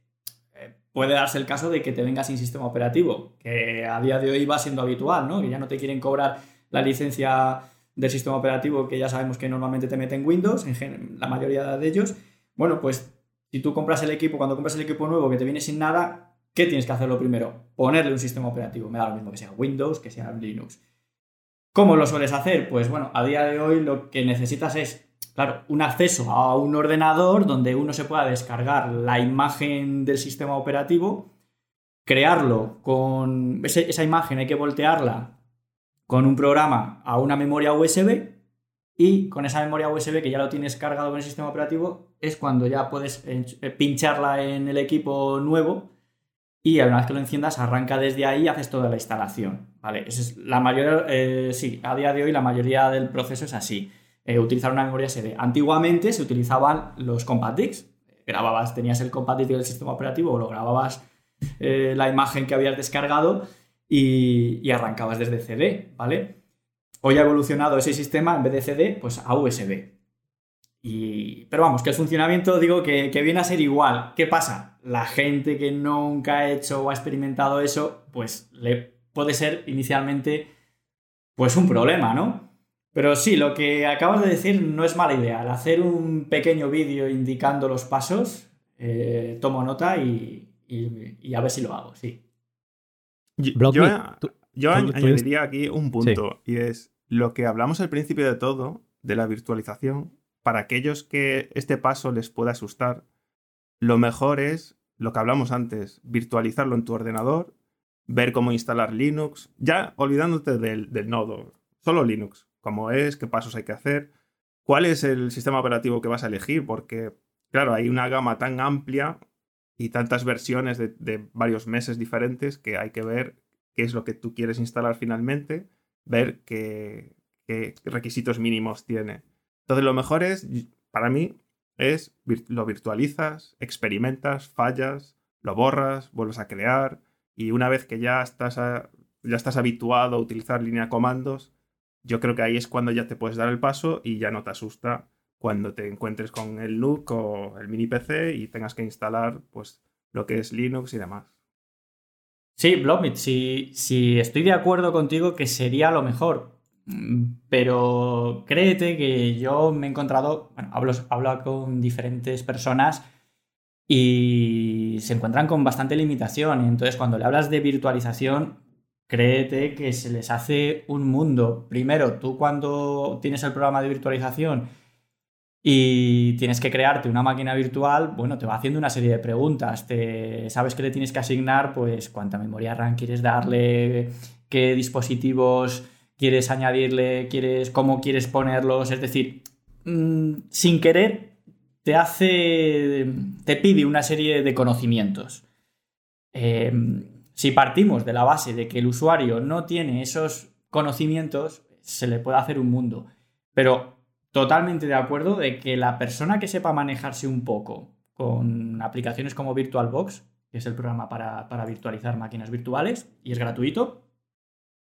puede darse el caso de que te venga sin sistema operativo, que a día de hoy va siendo habitual, ¿no? Que ya no te quieren cobrar la licencia del sistema operativo que ya sabemos que normalmente te meten Windows, en la mayoría de ellos. Bueno, pues si tú compras el equipo, cuando compras el equipo nuevo que te viene sin nada, ¿qué tienes que hacer lo primero? Ponerle un sistema operativo. Me da lo mismo que sea Windows, que sea Linux. ¿Cómo lo sueles hacer? Pues bueno, a día de hoy lo que necesitas es, claro, un acceso a un ordenador donde uno se pueda descargar la imagen del sistema operativo, crearlo con esa imagen, hay que voltearla con un programa a una memoria USB y con esa memoria USB que ya lo tienes cargado con el sistema operativo es cuando ya puedes eh, pincharla en el equipo nuevo y una vez que lo enciendas arranca desde ahí y haces toda la instalación. ¿vale? es la mayoría, eh, sí, a día de hoy la mayoría del proceso es así. Eh, utilizar una memoria SD. Antiguamente se utilizaban los compact discs. Grababas, tenías el compact disc del sistema operativo o lo grababas la imagen que habías descargado y, arrancabas desde CD, ¿vale? Hoy ha evolucionado ese sistema en vez de CD, pues a USB. Y, pero vamos, que el funcionamiento digo que, viene a ser igual. ¿Qué pasa? La gente que nunca ha hecho o ha experimentado eso, pues le puede ser inicialmente pues un problema, ¿no? Pero sí, lo que acabas de decir no es mala idea. Al hacer un pequeño vídeo indicando los pasos, eh, tomo nota y, a ver si lo hago, sí. Yo, añadiría aquí un punto y es lo que hablamos al principio de todo, de la virtualización, para aquellos que este paso les pueda asustar, lo mejor es lo que hablamos antes, virtualizarlo en tu ordenador, ver cómo instalar Linux, ya olvidándote del, del nodo, solo Linux, cómo es, qué pasos hay que hacer, cuál es el sistema operativo que vas a elegir, porque, claro, hay una gama tan amplia y tantas versiones de, varios meses diferentes que hay que ver qué es lo que tú quieres instalar finalmente, ver qué, requisitos mínimos tiene. Entonces lo mejor es, para mí, es lo virtualizas, experimentas, fallas, lo borras, vuelves a crear y una vez que ya estás, ya estás habituado a utilizar línea de comandos, yo creo que ahí es cuando ya te puedes dar el paso y ya no te asusta cuando te encuentres con el NUC o el mini PC y tengas que instalar pues lo que es Linux y demás. Sí, Blockmeet, si, estoy de acuerdo contigo que sería lo mejor, pero créete que yo me he encontrado, bueno, hablo, hablo con diferentes personas y se encuentran con bastante limitación. Entonces, cuando le hablas de virtualización, créete que se les hace un mundo. Primero, tú cuando tienes el programa de virtualización y tienes que crearte una máquina virtual, bueno, te va haciendo una serie de preguntas. Te, sabes que le tienes que asignar, pues, cuánta memoria RAM quieres darle, qué dispositivos quieres añadirle, quieres, cómo quieres ponerlos. Es decir, mm, sin querer te hace, te pide una serie de conocimientos. Em, si partimos de la base de que el usuario no tiene esos conocimientos, se le puede hacer un mundo. Pero totalmente de acuerdo de que la persona que sepa manejarse un poco con aplicaciones como VirtualBox, que es el programa para, virtualizar máquinas virtuales y es gratuito,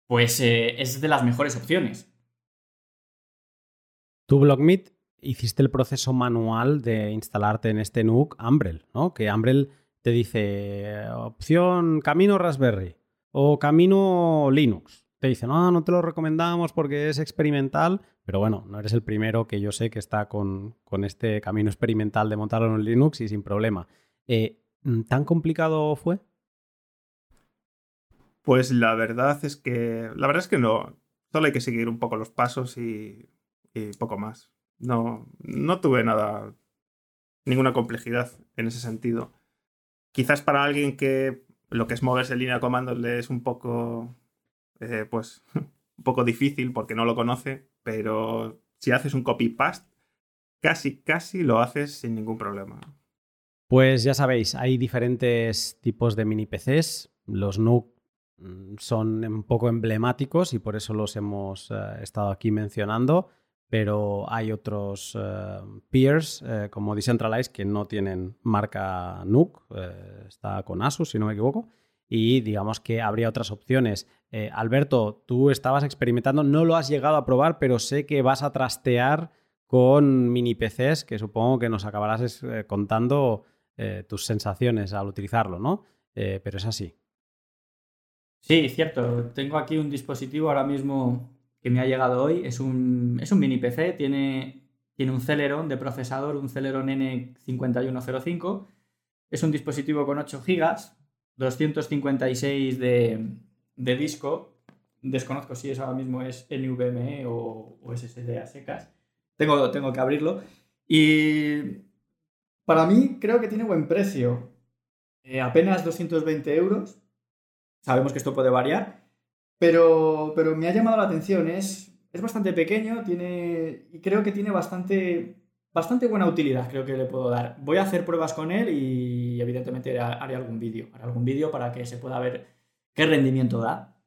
pues eh, es de las mejores opciones. Tu BlockMeet hiciste el proceso manual de instalarte en este NUC Umbrel, ¿no? Que Umbrel te dice opción camino Raspberry o camino Linux. Te dice, no, no te lo recomendamos porque es experimental, pero bueno, no eres el primero que yo sé que está con, este camino experimental de montarlo en Linux y sin problema. Eh, ¿Tan complicado fue? Pues la verdad es que. La verdad es que no. Solo hay que seguir un poco los pasos y, y poco más. No, no tuve nada, ninguna complejidad en ese sentido. Quizás para alguien que lo que es moverse en línea de comandos le es un poco, eh, pues, [LAUGHS] un poco difícil porque no lo conoce, pero si haces un copy-paste, casi, casi lo haces sin ningún problema. Pues ya sabéis, hay diferentes tipos de mini PCs. Los NUC mm, son un poco emblemáticos y por eso los hemos eh, estado aquí mencionando pero hay otros eh, peers eh, como Decentralize que no tienen marca NUC, eh, está con Asus si no me equivoco, y digamos que habría otras opciones. Alberto, tú estabas experimentando, no lo has llegado a probar, pero sé que vas a trastear con mini PCs que supongo que nos acabarás contando tus sensaciones al utilizarlo, ¿no? pero es así. Sí, cierto. Tengo aquí un dispositivo ahora mismo que me ha llegado hoy. Es un, es un mini PC, tiene, tiene un Celeron de procesador, un Celeron N5105. Es un dispositivo con 8 GB, 256 de, de disco. Desconozco si eso ahora mismo es NVMe o, o SSD a secas. Tengo, tengo que abrirlo. Y para mí creo que tiene buen precio. Eh, apenas 220 euros. Sabemos que esto puede variar. Pero, pero me ha llamado la atención, es, es bastante pequeño, tiene, y creo que tiene bastante, bastante buena utilidad, creo que le puedo dar. Voy a hacer pruebas con él y evidentemente haré algún vídeo, haré algún vídeo para que se pueda ver qué rendimiento da.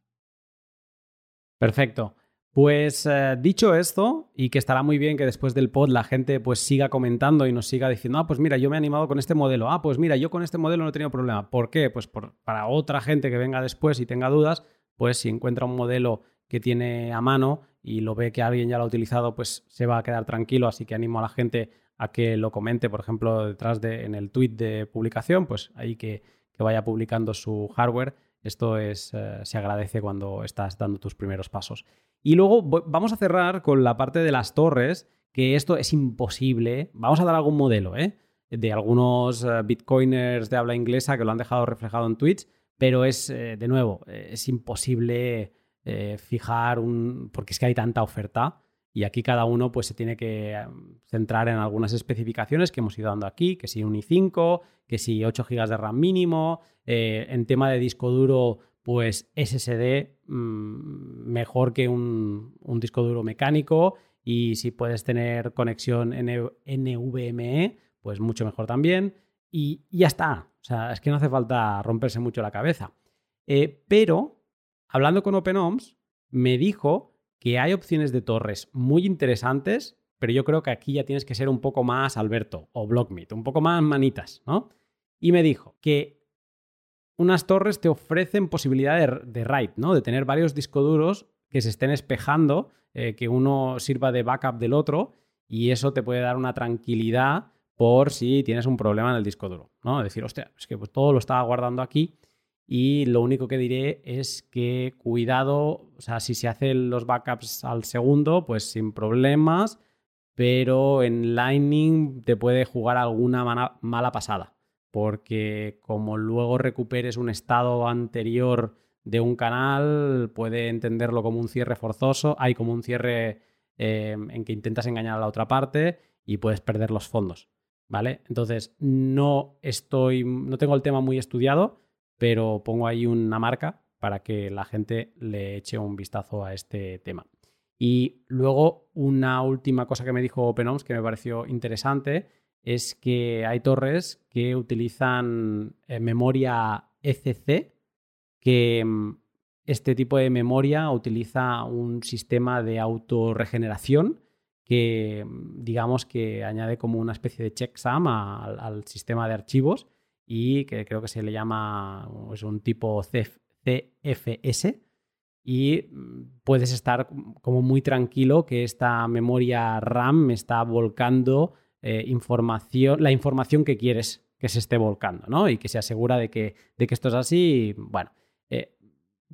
Perfecto. Pues eh, dicho esto, y que estará muy bien que después del pod la gente pues siga comentando y nos siga diciendo, ah, pues mira, yo me he animado con este modelo, ah, pues mira, yo con este modelo no he tenido problema. ¿Por qué? Pues por, para otra gente que venga después y tenga dudas, pues si encuentra un modelo que tiene a mano y lo ve que alguien ya lo ha utilizado, pues se va a quedar tranquilo. Así que animo a la gente a que lo comente, por ejemplo, detrás de en el tweet de publicación, pues ahí que, vaya publicando su hardware. Esto es, eh, se agradece cuando estás dando tus primeros pasos. Y luego vamos a cerrar con la parte de las torres, que esto es imposible. Vamos a dar algún modelo, ¿eh? De algunos eh, bitcoiners de habla inglesa que lo han dejado reflejado en tweets pero es, eh, de nuevo, eh, es imposible eh, fijar un... porque es que hay tanta oferta y aquí cada uno pues se tiene que centrar en algunas especificaciones que hemos ido dando aquí, que si un i5, que si 8 GB de RAM mínimo, en tema de disco duro pues SSD mm, mejor que un, disco duro mecánico y si puedes tener conexión NVMe pues mucho mejor también y ya está. O sea, es que no hace falta romperse mucho la cabeza. Eh, pero, hablando con OpenOMS, me dijo que hay opciones de torres muy interesantes, pero yo creo que aquí ya tienes que ser un poco más Alberto o Blockmeet, un poco más manitas, ¿no? Y me dijo que unas torres te ofrecen posibilidad de, de RAID, ¿no? De tener varios discos duros que se estén espejando, eh, que uno sirva de backup del otro, y eso te puede dar una tranquilidad por si tienes un problema en el disco duro, ¿no? Decir, hostia, es que pues, todo lo estaba guardando aquí y lo único que diré es que cuidado, o sea, si se hacen los backups al segundo, pues sin problemas, pero en Lightning te puede jugar alguna mala pasada. porque como luego recuperes un estado anterior de un canal, puede entenderlo como un cierre forzoso, hay como un cierre eh, en que intentas engañar a la otra parte y puedes perder los fondos, ¿vale? Entonces, no estoy, no tengo el tema muy estudiado, pero pongo ahí una marca para que la gente le eche un vistazo a este tema. Y luego, una última cosa que me dijo OpenOms que me pareció interesante es que hay torres que utilizan eh, memoria ECC, que mm, este tipo de memoria utiliza un sistema de autorregeneración que mm, digamos que añade como una especie de checksum al, sistema de archivos y que creo que se le llama es un tipo CFS y mm, puedes estar como muy tranquilo que esta memoria RAM está volcando eh, información, la información que quieres que se esté volcando, ¿no? Y que se asegura de que, de que esto es así. bueno, eh,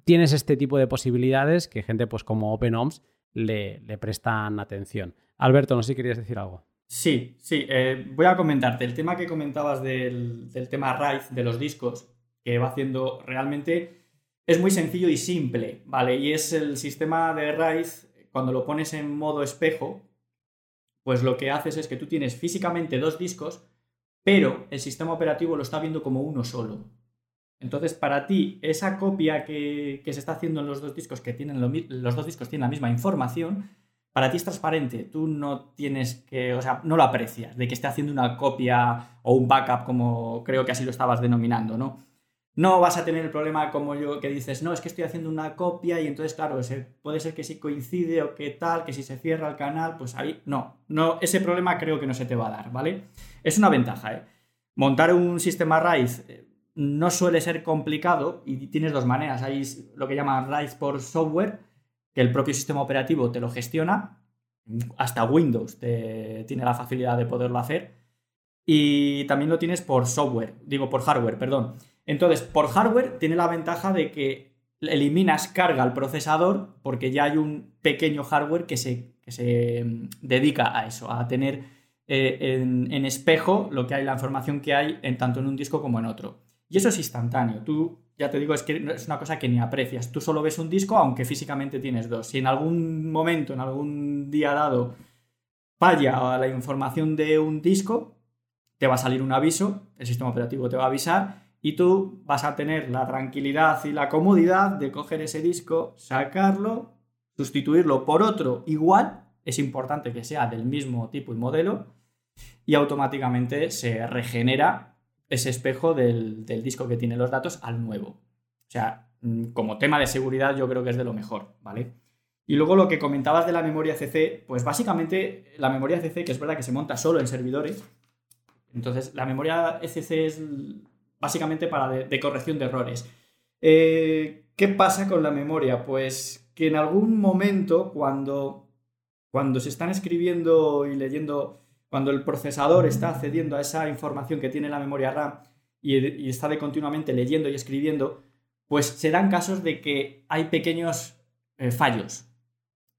tienes este tipo de posibilidades que gente pues como OpenOMS le, prestan atención. Alberto, no sé si querías decir algo. Sí, sí, eh, voy a comentarte. El tema que comentabas del, del tema RAID de los discos, que va haciendo realmente es muy sencillo y simple, ¿vale? Y es el sistema de RAID, cuando lo pones en modo espejo, pues lo que haces es que tú tienes físicamente dos discos, pero el sistema operativo lo está viendo como uno solo. Entonces, para ti, esa copia que, se está haciendo en los dos discos, que tienen los dos discos tienen la misma información, para ti es transparente, tú no tienes que, o sea, no lo aprecias, de que esté haciendo una copia o un backup, como creo que así lo estabas denominando, ¿no? No vas a tener el problema como yo que dices, no, es que estoy haciendo una copia y entonces, claro, puede ser que si coincide o que tal, que si se cierra el canal, pues ahí, no, no, ese problema creo que no se te va a dar, ¿vale? Es una ventaja, ¿eh? Montar un sistema RAID no suele ser complicado y tienes dos maneras. Hay lo que llaman RAID por software, que el propio sistema operativo te lo gestiona, hasta Windows tiene la facilidad de poderlo hacer, y también lo tienes por software, digo por hardware, perdón. Entonces, por hardware tiene la ventaja de que eliminas carga al procesador porque ya hay un pequeño hardware que se, se mm, dedica a eso, a tener eh, en, en, espejo lo que hay, la información que hay en tanto en un disco como en otro. Y eso es instantáneo. Tú ya te digo, es que es una cosa que ni aprecias. Tú solo ves un disco, aunque físicamente tienes dos. Si en algún momento, en algún día dado, falla la información de un disco, te va a salir un aviso, el sistema operativo te va a avisar y tú vas a tener la tranquilidad y la comodidad de coger ese disco, sacarlo, sustituirlo por otro igual, es importante que sea del mismo tipo y modelo, y automáticamente se regenera ese espejo del, disco que tiene los datos al nuevo. O sea, mm, como tema de seguridad yo creo que es de lo mejor, ¿vale? Y luego lo que comentabas de la memoria CC, pues básicamente la memoria CC, que es verdad que se monta solo en servidores, entonces la memoria CC es básicamente para de, corrección de errores. Eh, ¿Qué pasa con la memoria? Pues que en algún momento cuando, cuando se están escribiendo y leyendo cuando el procesador está accediendo a esa información que tiene la memoria RAM y, está de continuamente leyendo y escribiendo, pues se dan casos de que hay pequeños eh, fallos.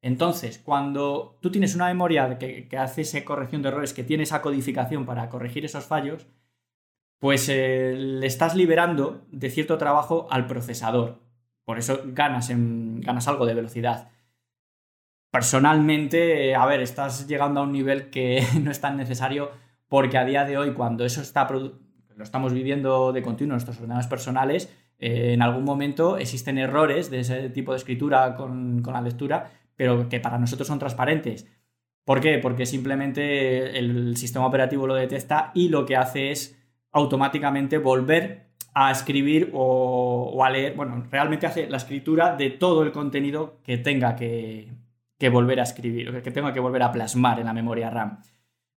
Entonces, cuando tú tienes una memoria que, hace esa corrección de errores, que tiene esa codificación para corregir esos fallos, pues eh, le estás liberando de cierto trabajo al procesador. Por eso ganas, ganas algo de velocidad. Personalmente, a ver, estás llegando a un nivel que [LAUGHS] no es tan necesario porque a día de hoy, cuando eso está lo estamos viviendo de continuo en nuestros ordenadores personales, eh, en algún momento existen errores de ese tipo de escritura con, con la lectura, pero que para nosotros son transparentes. ¿Por qué? Porque simplemente el sistema operativo lo detecta y lo que hace es automáticamente volver a escribir o, a leer, bueno, realmente hace la escritura de todo el contenido que tenga que, que volver a escribir, o que tenga que volver a plasmar en la memoria RAM.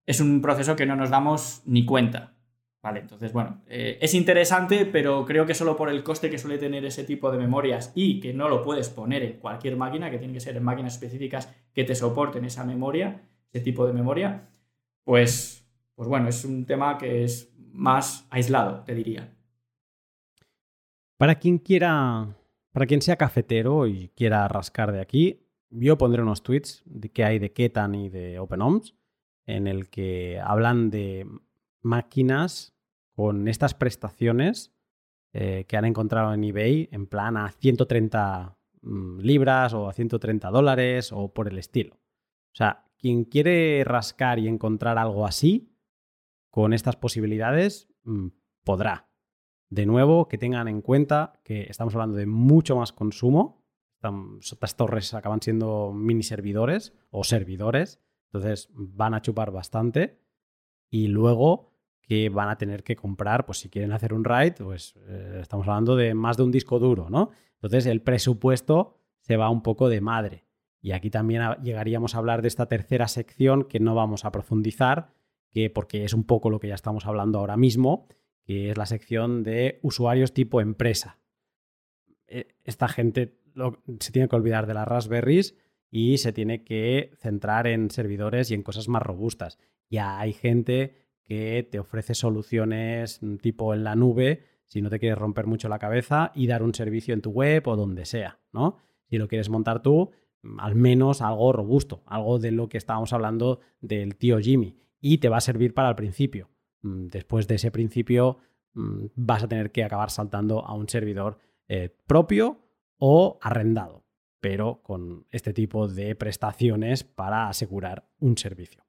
Es un proceso que no nos damos ni cuenta. Vale, entonces, bueno, eh, es interesante, pero creo que solo por el coste que suele tener ese tipo de memorias y que no lo puedes poner en cualquier máquina, que tiene que ser en máquinas específicas que te soporten esa memoria, ese tipo de memoria, pues, pues bueno, es un tema que es más aislado, te diría. Para quien quiera, para quien sea cafetero y quiera rascar de aquí, yo pondré unos tweets de que hay de Ketan y de OpenOMS en el que hablan de máquinas con estas prestaciones eh, que han encontrado en eBay en plan a 130 mm, libras o a 130 dólares o por el estilo. O sea, quien quiere rascar y encontrar algo así, con estas posibilidades, mm, podrá. De nuevo, que tengan en cuenta que estamos hablando de mucho más consumo. Estas torres acaban siendo mini servidores o servidores, entonces van a chupar bastante. Y luego que van a tener que comprar, pues si quieren hacer un RAID, pues eh, estamos hablando de más de un disco duro, ¿no? Entonces el presupuesto se va un poco de madre. Y aquí también llegaríamos a hablar de esta tercera sección que no vamos a profundizar, que porque es un poco lo que ya estamos hablando ahora mismo, que es la sección de usuarios tipo empresa. E, esta gente se tiene que olvidar de las Raspberries y se tiene que centrar en servidores y en cosas más robustas. Ya hay gente que te ofrece soluciones tipo en la nube si no te quieres romper mucho la cabeza y dar un servicio en tu web o donde sea, ¿no? Si lo quieres montar tú, al menos algo robusto, algo de lo que estábamos hablando del tío Jimmy y te va a servir para el principio. Mm, después de ese principio mm, vas a tener que acabar saltando a un servidor eh, propio o arrendado, pero con este tipo de prestaciones para asegurar un servicio.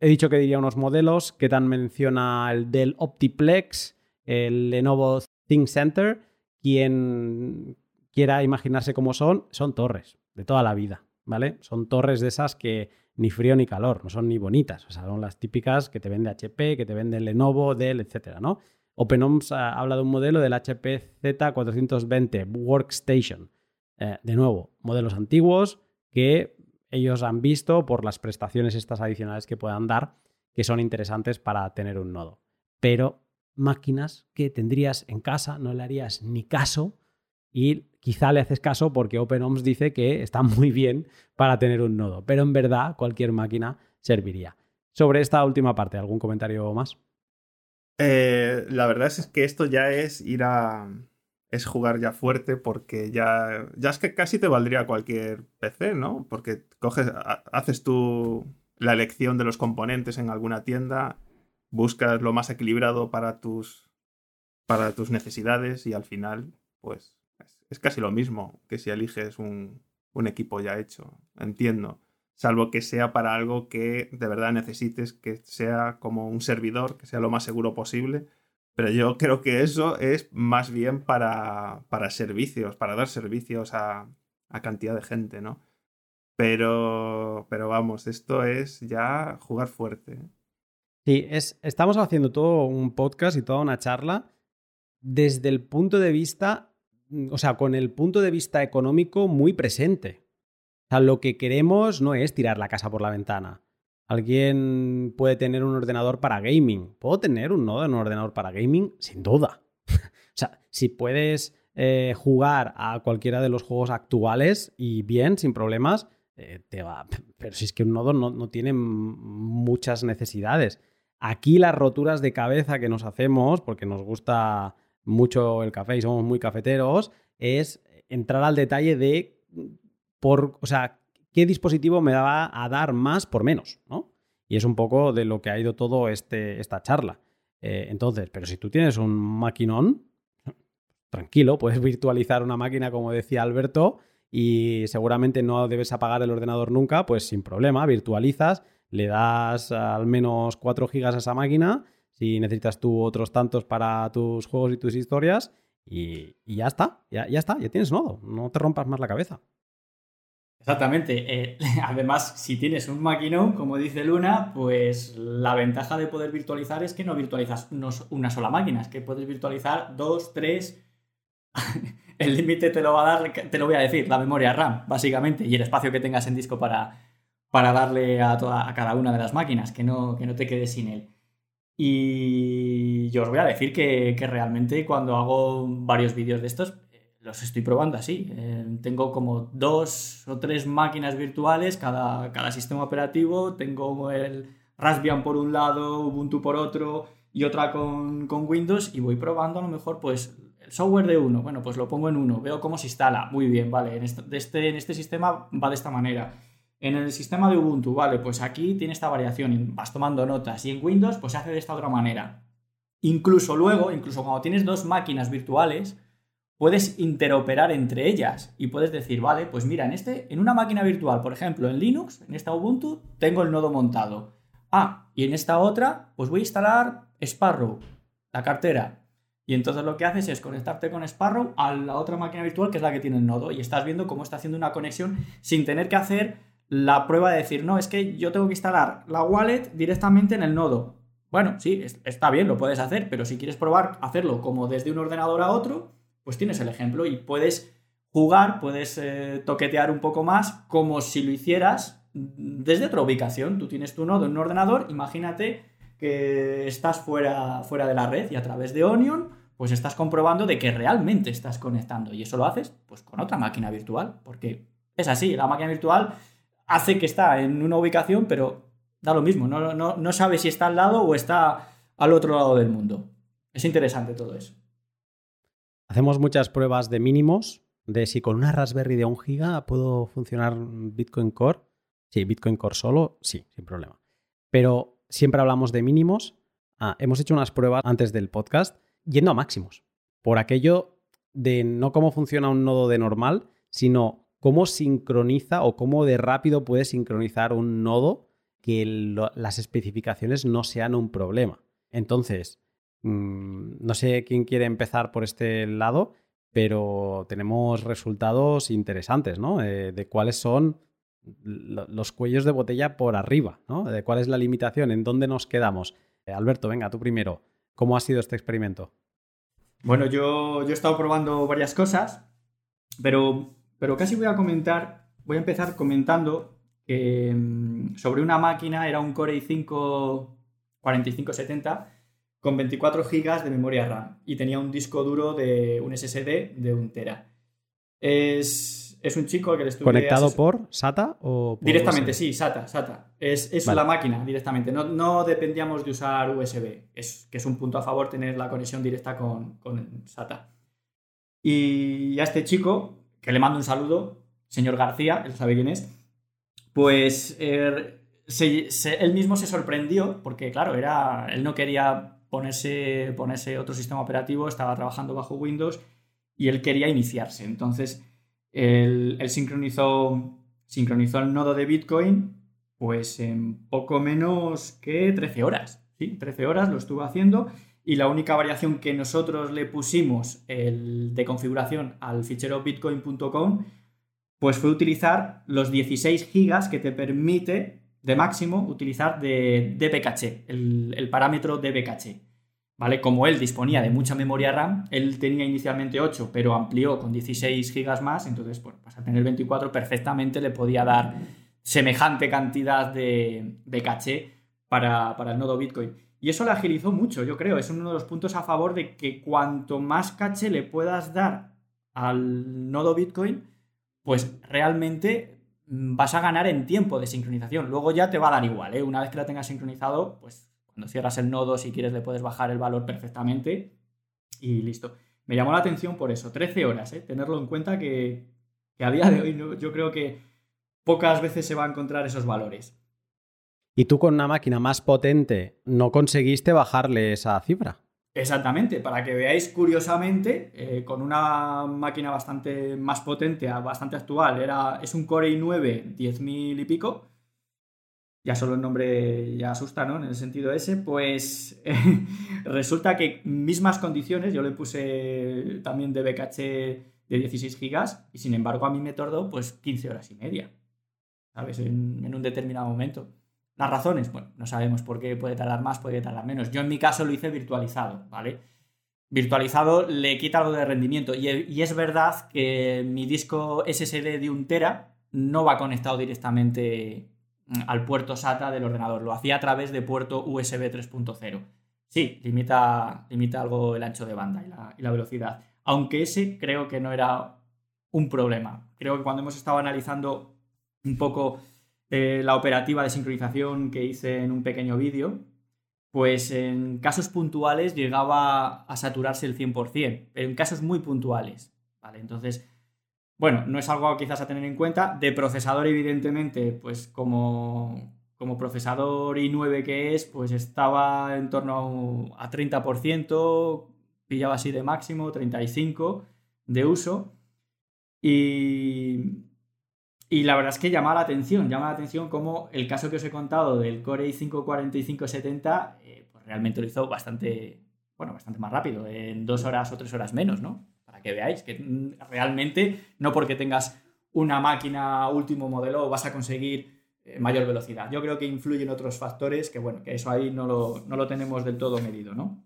He dicho que diría unos modelos, que tan menciona el Dell Optiplex, el Lenovo ThinkCenter, quien quiera imaginarse cómo son, son torres de toda la vida, ¿vale? Son torres de esas que ni frío ni calor, no son ni bonitas. O sea, son las típicas que te vende HP, que te vende Lenovo, Dell, etcétera, ¿no? OpenOMS habla de un modelo del HP Z420 Workstation. Eh, de nuevo, modelos antiguos que ellos han visto por las prestaciones estas adicionales que puedan dar, que son interesantes para tener un nodo. Pero máquinas que tendrías en casa, no le harías ni caso y quizá le haces caso porque OpenOMS dice que está muy bien para tener un nodo, pero en verdad cualquier máquina serviría. Sobre esta última parte, ¿algún comentario más? Eh, la verdad es que esto ya es ir a... es jugar ya fuerte porque ya, ya es que casi te valdría cualquier PC, ¿no? Porque coges, haces tú la elección de los componentes en alguna tienda, buscas lo más equilibrado para tus, para tus necesidades y al final, pues es casi lo mismo que si eliges un, equipo ya hecho, entiendo. Salvo que sea para algo que de verdad necesites, que sea como un servidor, que sea lo más seguro posible. Pero yo creo que eso es más bien para, para servicios, para dar servicios a, a cantidad de gente, ¿no? Pero, pero vamos, esto es ya jugar fuerte. Sí, es, estamos haciendo todo un podcast y toda una charla desde el punto de vista o sea, con el punto de vista económico muy presente. Lo que queremos no es tirar la casa por la ventana. Alguien puede tener un ordenador para gaming. ¿Puedo tener un nodo en un ordenador para gaming? Sin duda. [LAUGHS] o sea, si puedes eh, jugar a cualquiera de los juegos actuales y bien, sin problemas, eh, te va. [LAUGHS] Pero si es que un nodo no, no tiene muchas necesidades. Aquí las roturas de cabeza que nos hacemos, porque nos gusta mucho el café y somos muy cafeteros, es entrar al detalle de o sea, qué dispositivo me va a dar más por menos, ¿no? Y es un poco de lo que ha ido todo este, esta charla. Eh, entonces, pero si tú tienes un maquinón, tranquilo, puedes virtualizar una máquina, como decía Alberto, y seguramente no debes apagar el ordenador nunca, pues sin problema, virtualizas, le das al menos 4 gigas a esa máquina si necesitas tú otros tantos para tus juegos y tus historias. Y, ya está, ya, ya, está, ya tienes nodo, no te rompas más la cabeza. Exactamente. Eh, [LAUGHS] además, si tienes un maquinón, como dice Luna, pues la ventaja de poder virtualizar es que no virtualizas una sola máquina, es que puedes virtualizar dos, tres. [LAUGHS] el límite te lo va a dar, te lo voy a decir, la memoria RAM, básicamente, y el espacio que tengas en disco para, para darle a, toda, a cada una de las máquinas, que no, que no te quedes sin él. Y yo os voy a decir que, realmente cuando hago varios vídeos de estos, los estoy probando así. Eh, tengo como dos o tres máquinas virtuales, cada, cada sistema operativo. Tengo el Raspbian por un lado, Ubuntu por otro y otra con, Windows y voy probando a lo mejor pues el software de uno. Bueno, pues lo pongo en uno, veo cómo se instala. Muy bien, vale, en este, en este sistema va de esta manera en el sistema de Ubuntu, vale, pues aquí tiene esta variación, vas tomando notas y en Windows pues se hace de esta otra manera. Incluso luego, incluso cuando tienes dos máquinas virtuales, puedes interoperar entre ellas y puedes decir, vale, pues mira, en, este, en una máquina virtual, por ejemplo, en Linux, en esta Ubuntu, tengo el nodo montado. Ah, y en esta otra, pues voy a instalar Sparrow, la cartera. Y entonces lo que haces es conectarte con Sparrow a la otra máquina virtual que es la que tiene el nodo y estás viendo cómo está haciendo una conexión sin tener que hacer la prueba de decir, no, es que yo tengo que instalar la wallet directamente en el nodo. Bueno, sí, está bien, lo puedes hacer, pero si quieres probar hacerlo como desde un ordenador a otro, pues tienes el ejemplo y puedes jugar, puedes eh, toquetear un poco más como si lo hicieras desde otra ubicación. Tú tienes tu nodo en un ordenador, imagínate que estás fuera, fuera de la red y a través de Onion, pues estás comprobando de que realmente estás conectando. Y eso lo haces pues con otra máquina virtual, porque es así, la máquina virtual hace que está en una ubicación, pero da lo mismo, no, no, no sabe si está al lado o está al otro lado del mundo. Es interesante todo eso. Hacemos muchas pruebas de mínimos, de si con una Raspberry de un giga puedo funcionar Bitcoin Core. Sí, Bitcoin Core solo, sí, sin problema. Pero siempre hablamos de mínimos. Ah, hemos hecho unas pruebas antes del podcast yendo a máximos. Por aquello de no cómo funciona un nodo de normal, sino cómo sincroniza o cómo de rápido puede sincronizar un nodo que las especificaciones no sean un problema. Entonces, no sé quién quiere empezar por este lado, pero tenemos resultados interesantes, ¿no? Eh, de cuáles son los cuellos de botella por arriba, ¿no? De cuál es la limitación, en dónde nos quedamos. Eh, Alberto, venga, tú primero. ¿Cómo ha sido este experimento? Bueno, yo, yo he estado probando varias cosas, pero, pero casi voy a comentar, voy a empezar comentando mm, sobre una máquina era un Core i5 4570 con 24 GB de memoria RAM y tenía un disco duro de un SSD de un tera. Es, es un chico que le estuve... ¿Conectado por SATA o...? directamente, sí, SATA, SATA. Es, la máquina directamente. No, dependíamos de usar USB, es, que es un punto a favor tener la conexión directa con, SATA. Y a este chico, que le mando un saludo, señor García, él sabe quién es, pues er, él mismo se sorprendió, porque claro, era, él no quería ponerse, ponerse otro sistema operativo, estaba trabajando bajo Windows y él quería iniciarse. Entonces él, sincronizó, sincronizó el nodo de Bitcoin pues en poco menos que 13 horas. ¿sí? 13 horas lo estuvo haciendo y la única variación que nosotros le pusimos el de configuración al fichero bitcoin.com pues fue utilizar los 16 gigas que te permite de máximo utilizar de DB el, parámetro DB ¿vale? Como él disponía de mucha memoria RAM, él tenía inicialmente 8, pero amplió con 16 GB más, entonces, bueno, pues a tener 24 perfectamente le podía dar semejante cantidad de, caché para, el nodo Bitcoin. Y eso le agilizó mucho, yo creo. Es uno de los puntos a favor de que cuanto más caché le puedas dar al nodo Bitcoin, pues realmente vas a ganar en tiempo de sincronización. Luego ya te va a dar igual, ¿eh? Una vez que la tengas sincronizado, pues cuando cierras el nodo, si quieres, le puedes bajar el valor perfectamente y listo. Me llamó la atención por eso, 13 horas, ¿eh? tenerlo en cuenta que, a día de hoy yo creo que pocas veces se va a encontrar esos valores. ¿Y tú con una máquina más potente no conseguiste bajarle esa cifra? Exactamente, para que veáis curiosamente, eh, con una máquina bastante más potente, bastante actual, era, es un Core i9 10.000 y pico, ya solo el nombre ya asusta, ¿no? En el sentido ese, pues [LAUGHS] resulta que mismas condiciones, yo le puse también de BKH de 16 gigas y sin embargo a mí me tardó pues 15 horas y media, ¿sabes? En, un determinado momento. Las razones, bueno, no sabemos por qué puede tardar más, puede tardar menos. Yo en mi caso lo hice virtualizado, ¿vale? Virtualizado le quita algo de rendimiento y, y es verdad que mi disco SSD de un tera no va conectado directamente al puerto SATA del ordenador. Lo hacía a través de puerto USB 3.0. Sí, limita, limita algo el ancho de banda y la, velocidad. Aunque ese creo que no era un problema. Creo que cuando hemos estado analizando un poco eh, la operativa de sincronización que hice en un pequeño vídeo, pues en casos puntuales llegaba a saturarse el 100%, pero en casos muy puntuales. ¿vale? Entonces, bueno, no es algo quizás a tener en cuenta. De procesador, evidentemente, pues como, como procesador i9 que es, pues estaba en torno a 30%, pillaba así de máximo, 35% de uso. Y, y la verdad es que llama la atención, llama la atención como el caso que os he contado del Core i5 4570, eh, pues realmente lo hizo bastante, bueno, bastante más rápido, en dos horas o tres horas menos, ¿no? Que veáis que mm, realmente no porque tengas una máquina último modelo vas a conseguir eh, mayor velocidad. Yo creo que influyen otros factores que, bueno, que eso ahí no lo, no lo tenemos del todo medido, ¿no?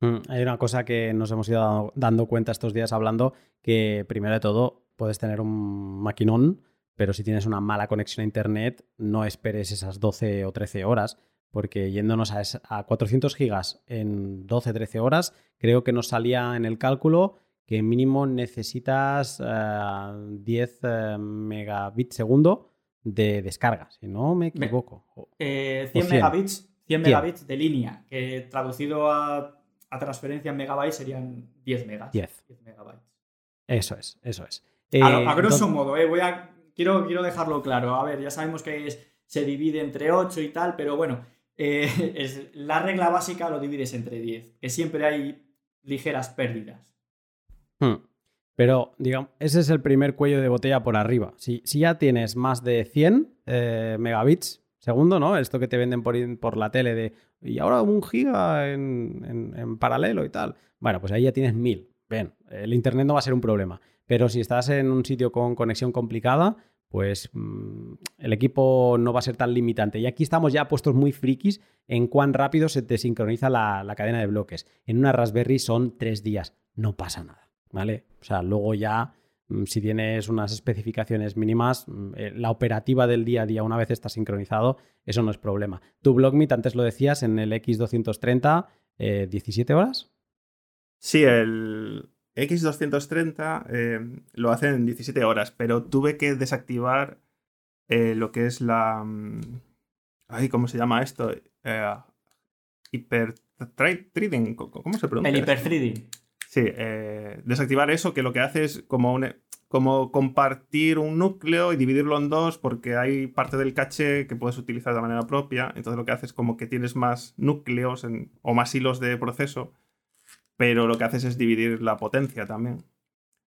Mm, hay una cosa que nos hemos ido dando cuenta estos días hablando, que primero de todo puedes tener un maquinón, pero si tienes una mala conexión a Internet, no esperes esas 12 o 13 horas, porque yéndonos a, 400 gigas en 12-13 horas, creo que nos salía en el cálculo que mínimo necesitas 10 eh, eh, megabits segundo de descarga, si no me equivoco. 100, eh, megabits, 100 megabits de línea, que traducido a a transferencia en megabytes serían 10 megas. 10. megabytes. Eso es, eso es. a, grosso modo, eh, voy a, quiero, quiero dejarlo claro. A ver, ya sabemos que se divide entre 8 y tal, pero bueno, eh, [LAUGHS] es, la regla básica lo divides entre 10, que siempre hay ligeras pérdidas. Hmm. Pero, digamos, ese es el primer cuello de botella por arriba. Si, si ya tienes más de 100 eh, megabits segundo, ¿no? Esto que te venden por, por la tele de, y ahora un giga en, paralelo y tal. Bueno, pues ahí ya tienes mil. Ven, el Internet no va a ser un problema. Pero si estás en un sitio con conexión complicada, pues mm, el equipo no va a ser tan limitante. Y aquí estamos ya puestos muy frikis en cuán rápido se te sincroniza la, la cadena de bloques. En una Raspberry son tres días, no pasa nada, ¿vale? O sea, luego ya Mm, si tienes unas especificaciones mínimas, mm, eh, la operativa del día a día, una vez está sincronizado, eso no es problema. Tu BlockMeet, antes lo decías, en el X230, 17 eh, horas. Sí, el X230 eh, lo hacen en 17 horas, pero tuve que desactivar lo que es la... Mm, ay, ¿cómo se llama esto? hiperthreading, ¿cómo se pronuncia? El hiperthreading. Sí, eh, desactivar eso, que lo que hace es como, como compartir un núcleo y dividirlo en dos, porque hay parte del caché que puedes utilizar de manera propia. Entonces lo que hace es como que tienes más núcleos o más hilos de proceso, pero lo que haces es dividir la potencia también.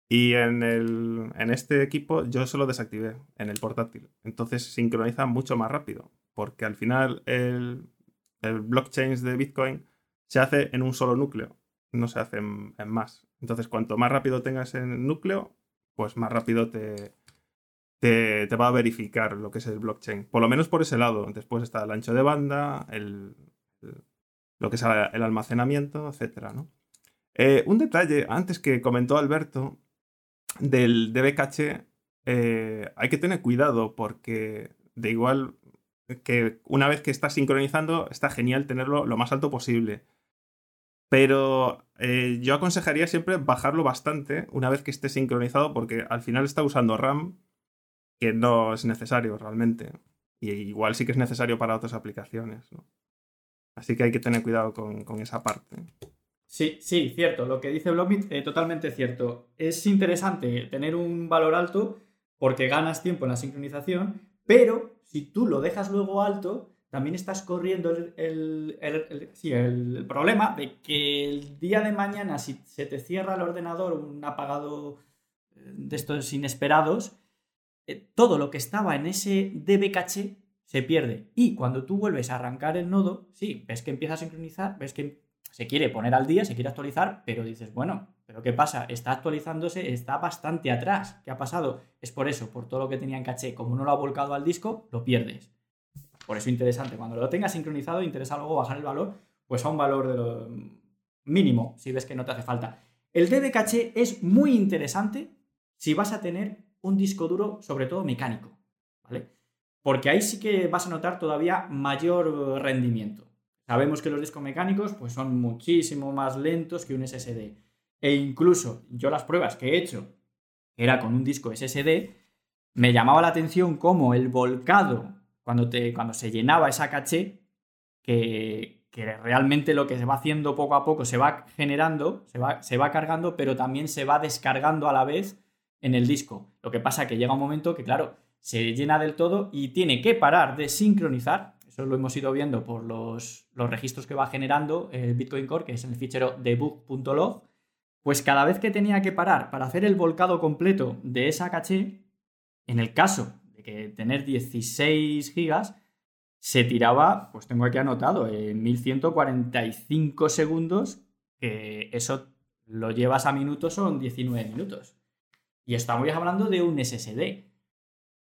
Y en, el, en este equipo yo se lo desactivé en el portátil. Entonces sincroniza mucho más rápido, porque al final el, el blockchain de Bitcoin se hace en un solo núcleo no se hace en, más. Entonces, cuanto más rápido tengas el núcleo, pues más rápido te, te, va a verificar lo que es el blockchain. Por lo menos por ese lado. Después está el ancho de banda, el, lo que es el almacenamiento, etc. Eh, un detalle, antes que comentó Alberto, del DB eh, hay que tener cuidado porque de igual que una vez que está sincronizando, está genial tenerlo lo más alto posible. Pero eh, yo aconsejaría siempre bajarlo bastante una vez que esté sincronizado porque al final está usando RAM que no es necesario realmente. Y igual sí que es necesario para otras aplicaciones. Así que hay que tener cuidado con, esa parte. Sí, sí, cierto. Lo que dice Blockbit, eh, totalmente cierto. Es interesante tener un valor alto porque ganas tiempo en la sincronización, pero si tú lo dejas luego alto, también estás corriendo el, problema de que el día de mañana, si se te cierra el ordenador, un apagado eh, de estos inesperados, eh, todo lo que estaba en ese DB caché se pierde. Y cuando tú vuelves a arrancar el nodo, sí, ves que empieza a sincronizar, ves que se quiere poner al día, se quiere actualizar, pero dices, bueno, ¿pero qué pasa? Está actualizándose, está bastante atrás. ¿Qué ha pasado? Es por eso, por todo lo que tenía en caché. Como no lo ha volcado al disco, lo pierdes. Por eso interesante, cuando lo tengas sincronizado, interesa luego bajar el valor, pues a un valor de mínimo, si ves que no te hace falta. El DB caché es muy interesante si vas a tener un disco duro, sobre todo mecánico, ¿vale? Porque ahí sí que vas a notar todavía mayor rendimiento. Sabemos que los discos mecánicos pues, son muchísimo más lentos que un SSD. E incluso yo las pruebas que he hecho, era con un disco SSD, me llamaba la atención cómo el volcado cuando, te, cuando se llenaba esa caché, que, realmente lo que se va haciendo poco a poco se va generando, se va, se va cargando, pero también se va descargando a la vez en el disco. Lo que pasa es que llega un momento que, claro, se llena del todo y tiene que parar de sincronizar. Eso lo hemos ido viendo por los, los registros que va generando el Bitcoin Core, que es el fichero debug.log. Pues cada vez que tenía que parar para hacer el volcado completo de esa caché, en el caso que tener 16 gigas, se tiraba, pues tengo aquí anotado, en 1145 segundos, que eso lo llevas a minutos, son 19 minutos. Y estamos hablando de un SSD.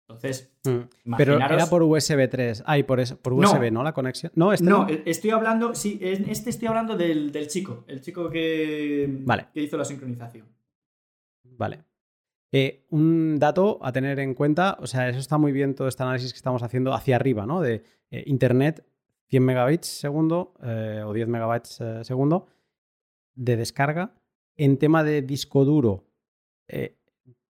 Entonces, mm. Pero era por USB 3. Ay, por, eso, por USB, no. La conexión. No, este no, e, estoy hablando, sí, este estoy hablando del, chico, el chico que, que hizo la sincronización. Vale. Eh, un dato a tener en cuenta, o sea, eso está muy bien todo este análisis que estamos haciendo hacia arriba, ¿no? De eh, Internet, 100 megabits segundo eh, o 10 megabytes segundo de descarga. En tema de disco duro,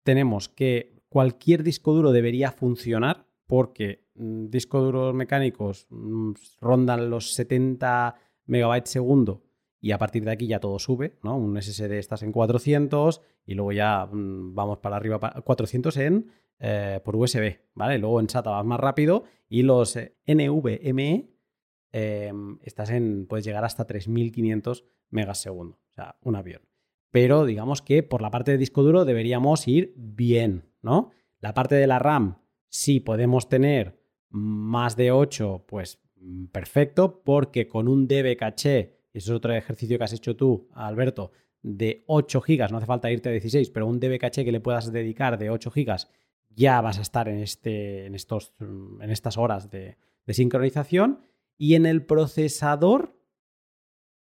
tenemos que cualquier disco duro debería funcionar porque mm, discos duros mecánicos mm, rondan los 70 megabytes segundo y a partir de aquí ya todo sube, ¿no? Un SSD estás en 400 y luego ya mm, vamos para arriba, 400 en, eh, por USB, ¿vale? Luego en SATA vas más rápido y los eh, NVMe em, estás en, puedes llegar hasta 3500 megas segundo, o sea, un avión pero digamos que por la parte de disco duro deberíamos ir bien, ¿no? La parte de la RAM, si podemos tener más de 8, pues mm, perfecto, porque con un DB caché, eso es otro ejercicio que has hecho tú, Alberto, de 8 GB, no hace falta irte a 16, pero un DB caché que le puedas dedicar de 8 GB, ya vas a estar en, este, en, estos, en estas horas de, sincronización. Y en el procesador,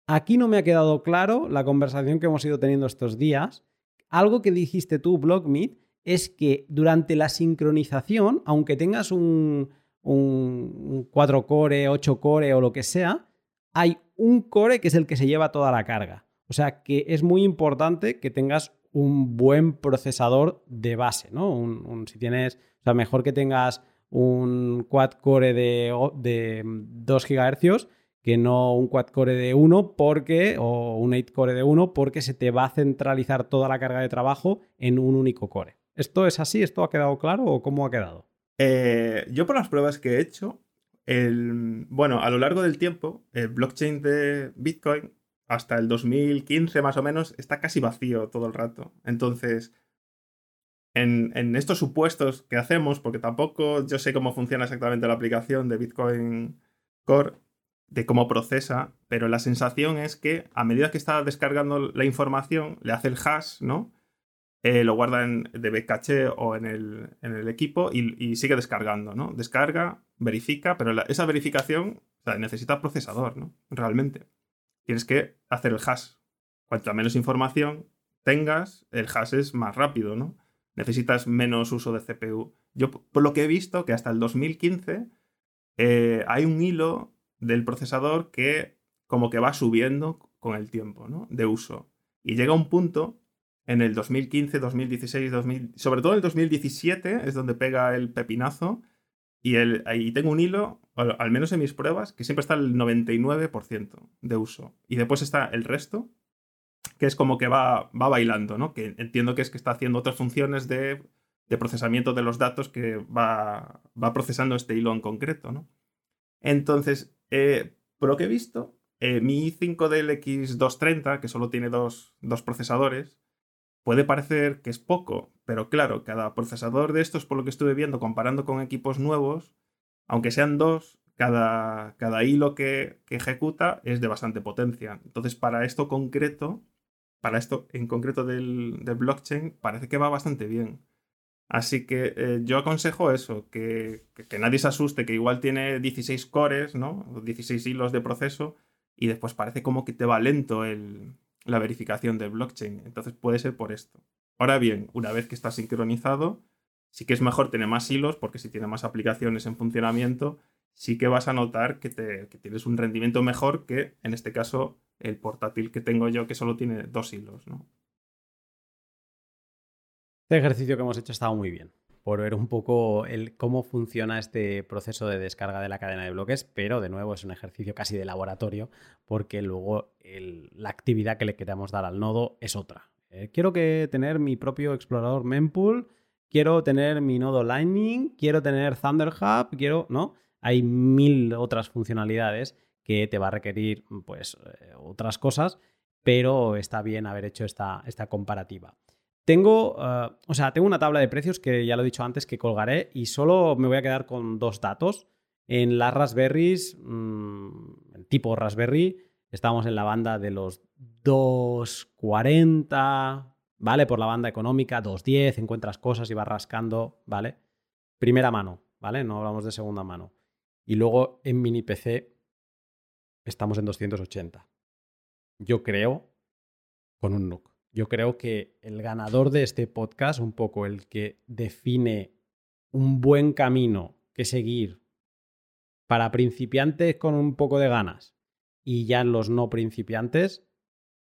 Aquí no me ha quedado claro la conversación que hemos ido teniendo estos días. Algo que dijiste tú, BlockMeet, es que durante la sincronización, aunque tengas un, 4 core, 8 core o lo que sea, hay un core que es el que se lleva toda la carga. O sea que es muy importante que tengas un buen procesador de base, ¿no? si tienes, o sea, mejor que tengas un quad core de, de 2 GHz que no un quad core de 1 porque, o un 8 core de 1 porque se te va a centralizar toda la carga de trabajo en un único core. ¿Esto es así? ¿Esto ha quedado claro o cómo ha quedado? Eh, yo por las pruebas que he hecho, bueno, a lo largo del tiempo, el blockchain de Bitcoin hasta el 2015 más o menos está casi vacío todo el rato. Entonces, en, en, estos supuestos que hacemos, porque tampoco yo sé cómo funciona exactamente la aplicación de Bitcoin Core, de cómo procesa, pero la sensación es que a medida que está descargando la información, le hace el hash, ¿no? Eh, lo guarda en DB caché o en el, en el equipo y, sigue descargando, ¿no? Descarga, verifica, pero esa verificación necesita procesador, ¿no? Realmente. Tienes que hacer el hash. Cuanto menos información tengas, el hash es más rápido, ¿no? Necesitas menos uso de CPU. Yo, por lo que he visto, que hasta el 2015 eh, hay un hilo del procesador que como que va subiendo con el tiempo ¿no? de uso. Y llega un punto en el 2015, 2016, 2000, sobre todo en el 2017 es donde pega el pepinazo y el, ahí tengo un hilo, al menos en mis pruebas, que siempre está el 99% de uso. Y después está el resto, que es como que va, va bailando, ¿no? Que entiendo que es que está haciendo otras funciones de, de procesamiento de los datos que va, va procesando este hilo en concreto, ¿no? Entonces, eh, por lo que he visto, eh, mi i5 del X230, que solo tiene dos, procesadores, puede parecer que es poco, pero claro, cada procesador de estos, por lo que estuve viendo, comparando con equipos nuevos, aunque sean dos, cada, cada hilo que, que, ejecuta es de bastante potencia. Entonces, para esto concreto, para esto en concreto del, del blockchain, parece que va bastante bien. Así que eh, yo aconsejo eso, que, nadie se asuste, que igual tiene 16 cores, ¿no? 16 hilos de proceso y después parece como que te va lento la verificación del blockchain. Entonces puede ser por esto. Ahora bien, una vez que está sincronizado, sí que es mejor tener más hilos porque si tiene más aplicaciones en funcionamiento, sí que vas a notar que tienes un rendimiento mejor que, en este caso, el portátil que tengo yo que solo tiene dos hilos, ¿no? Este ejercicio que hemos hecho ha estado muy bien, por ver un poco el, cómo funciona este proceso de descarga de la cadena de bloques, pero de nuevo es un ejercicio casi de laboratorio, porque luego la actividad que le queramos dar al nodo es otra. Eh, quiero que tener mi propio explorador mempool quiero tener mi nodo Lightning, quiero tener Thunder Hub, quiero, ¿no? Hay mil otras funcionalidades que te va a requerir, pues, eh, otras cosas, pero está bien haber hecho esta, esta comparativa. Tengo, eh, o sea, tengo una tabla de precios que ya lo he dicho antes que colgaré y solo me voy a quedar con dos datos. En las Raspberries, mm, tipo Raspberry, estamos en la banda de los 240, ¿vale? Por la banda económica, 210, encuentras cosas y vas rascando, ¿vale? Primera mano, ¿vale? No hablamos de segunda mano. Y luego en mini PC estamos en 280. Yo creo, con un NUC, yo creo que el ganador de este podcast, un poco el que define un buen camino que seguir para principiantes con un poco de ganas y ya los no principiantes,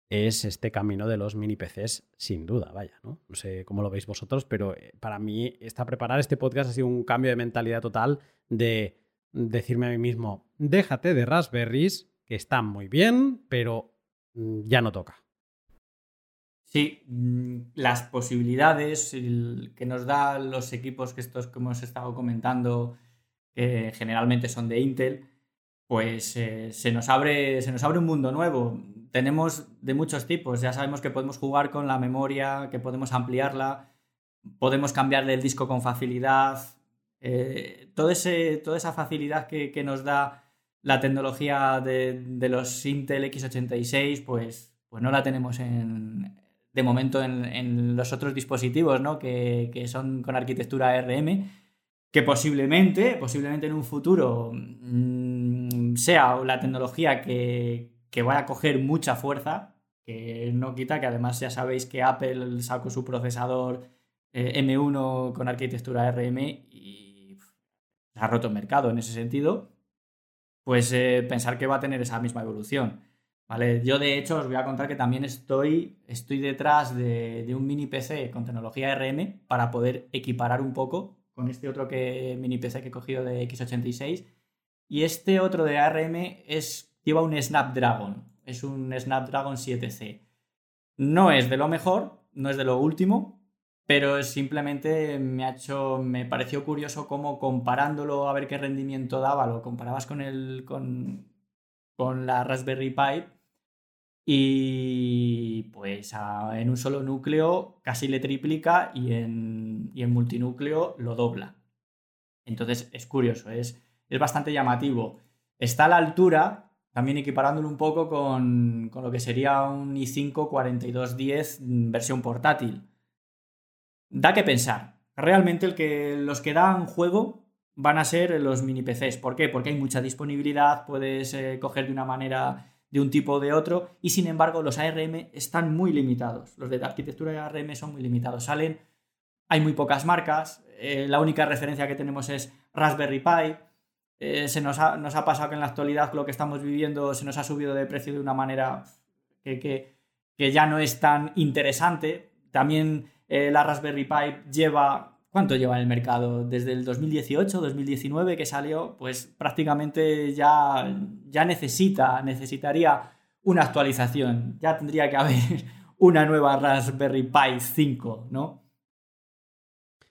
es este camino de los mini PCs, sin duda, vaya, ¿no? No sé cómo lo veis vosotros, pero eh, para mí esta preparar este podcast ha sido un cambio de mentalidad total de decirme a mí mismo, déjate de Raspberries, que están muy bien, pero mm, ya no toca. Sí, mm, las posibilidades que nos dan los equipos que estos que hemos estado comentando, que generalmente son de Intel, pues eh, se, nos abre, se nos abre un mundo nuevo. Tenemos de muchos tipos, ya sabemos que podemos jugar con la memoria, que podemos ampliarla, podemos cambiarle el disco con facilidad. Eh, todo toda esa facilidad que, nos da la tecnología de, los Intel x86, pues, pues no la tenemos en, de momento en, los otros dispositivos, ¿no? Que, que, son con arquitectura ARM, que posiblemente, posiblemente en un futuro mm, sea la tecnología que, que vaya a coger mucha fuerza, que no quita que además ya sabéis que Apple sacó su procesador eh, M1 con arquitectura ARM y ha roto el mercado en ese sentido, pues eh, pensar que va a tener esa misma evolución. Yo de hecho os voy a contar que también estoy, estoy detrás de, un mini PC con tecnología ARM para poder equiparar un poco con este otro que, mini PC que he cogido de x86. Y este otro de ARM es, lleva un Snapdragon, es un Snapdragon 7C. No es de lo mejor, no es de lo último, pero simplemente me ha hecho, me pareció curioso cómo comparándolo a ver qué rendimiento daba, lo comparabas con el, con, con la Raspberry Pi y pues en un solo núcleo casi le triplica y en, y en multinúcleo lo dobla. Entonces es curioso, es, es bastante llamativo. Está a la altura, también equiparándolo un poco con, con lo que sería un i5 4210 versión portátil da que pensar. Realmente el que, los que dan juego van a ser los mini PCs. ¿Por qué? Porque hay mucha disponibilidad, puedes eh, coger de una manera de un tipo o de otro y sin embargo los ARM están muy limitados. Los de arquitectura de ARM son muy limitados. Salen, hay muy pocas marcas, eh, la única referencia que tenemos es Raspberry Pi. Eh, se nos ha, nos ha, pasado que en la actualidad lo que estamos viviendo se nos ha subido de precio de una manera que, que, que ya no es tan interesante. También eh, la Raspberry Pi lleva, ¿cuánto lleva en el mercado? Desde el 2018, 2019 que salió, pues prácticamente ya, ya necesita, necesitaría una actualización. Ya tendría que haber [LAUGHS] una nueva Raspberry Pi 5, ¿no?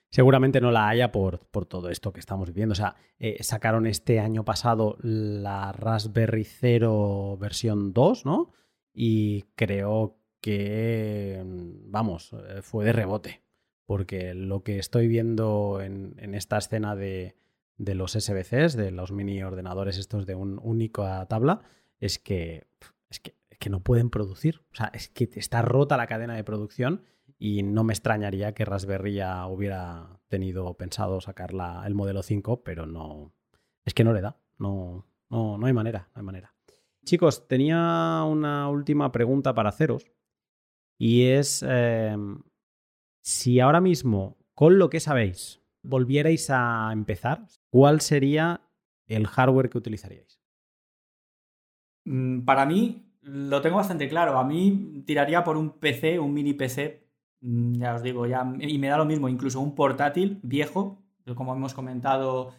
Seguramente no la haya por, por, todo esto que estamos viviendo. O sea, eh, sacaron este año pasado la Raspberry 0 versión 2, ¿no? Y creo que, vamos, eh, fue de rebote, porque lo que estoy viendo en, esta escena de, los SBCs, de los mini ordenadores estos de un único tabla, es que, es que, no pueden producir. O sea, es que está rota la cadena de producción y no me extrañaría que Raspberry hubiera tenido pensado sacar el modelo 5, pero no. Es que no le da. No, no, no hay manera, no hay manera. Chicos, tenía una última pregunta para haceros. Y es em, si ahora mismo, con lo que sabéis, volvierais a empezar, ¿cuál sería el hardware que utilizaríais? Mm, para mí lo tengo bastante claro. A mí tiraría por un PC, un mini PC, mm, ya os digo, ya, y me da lo mismo, incluso un portátil viejo, como hemos comentado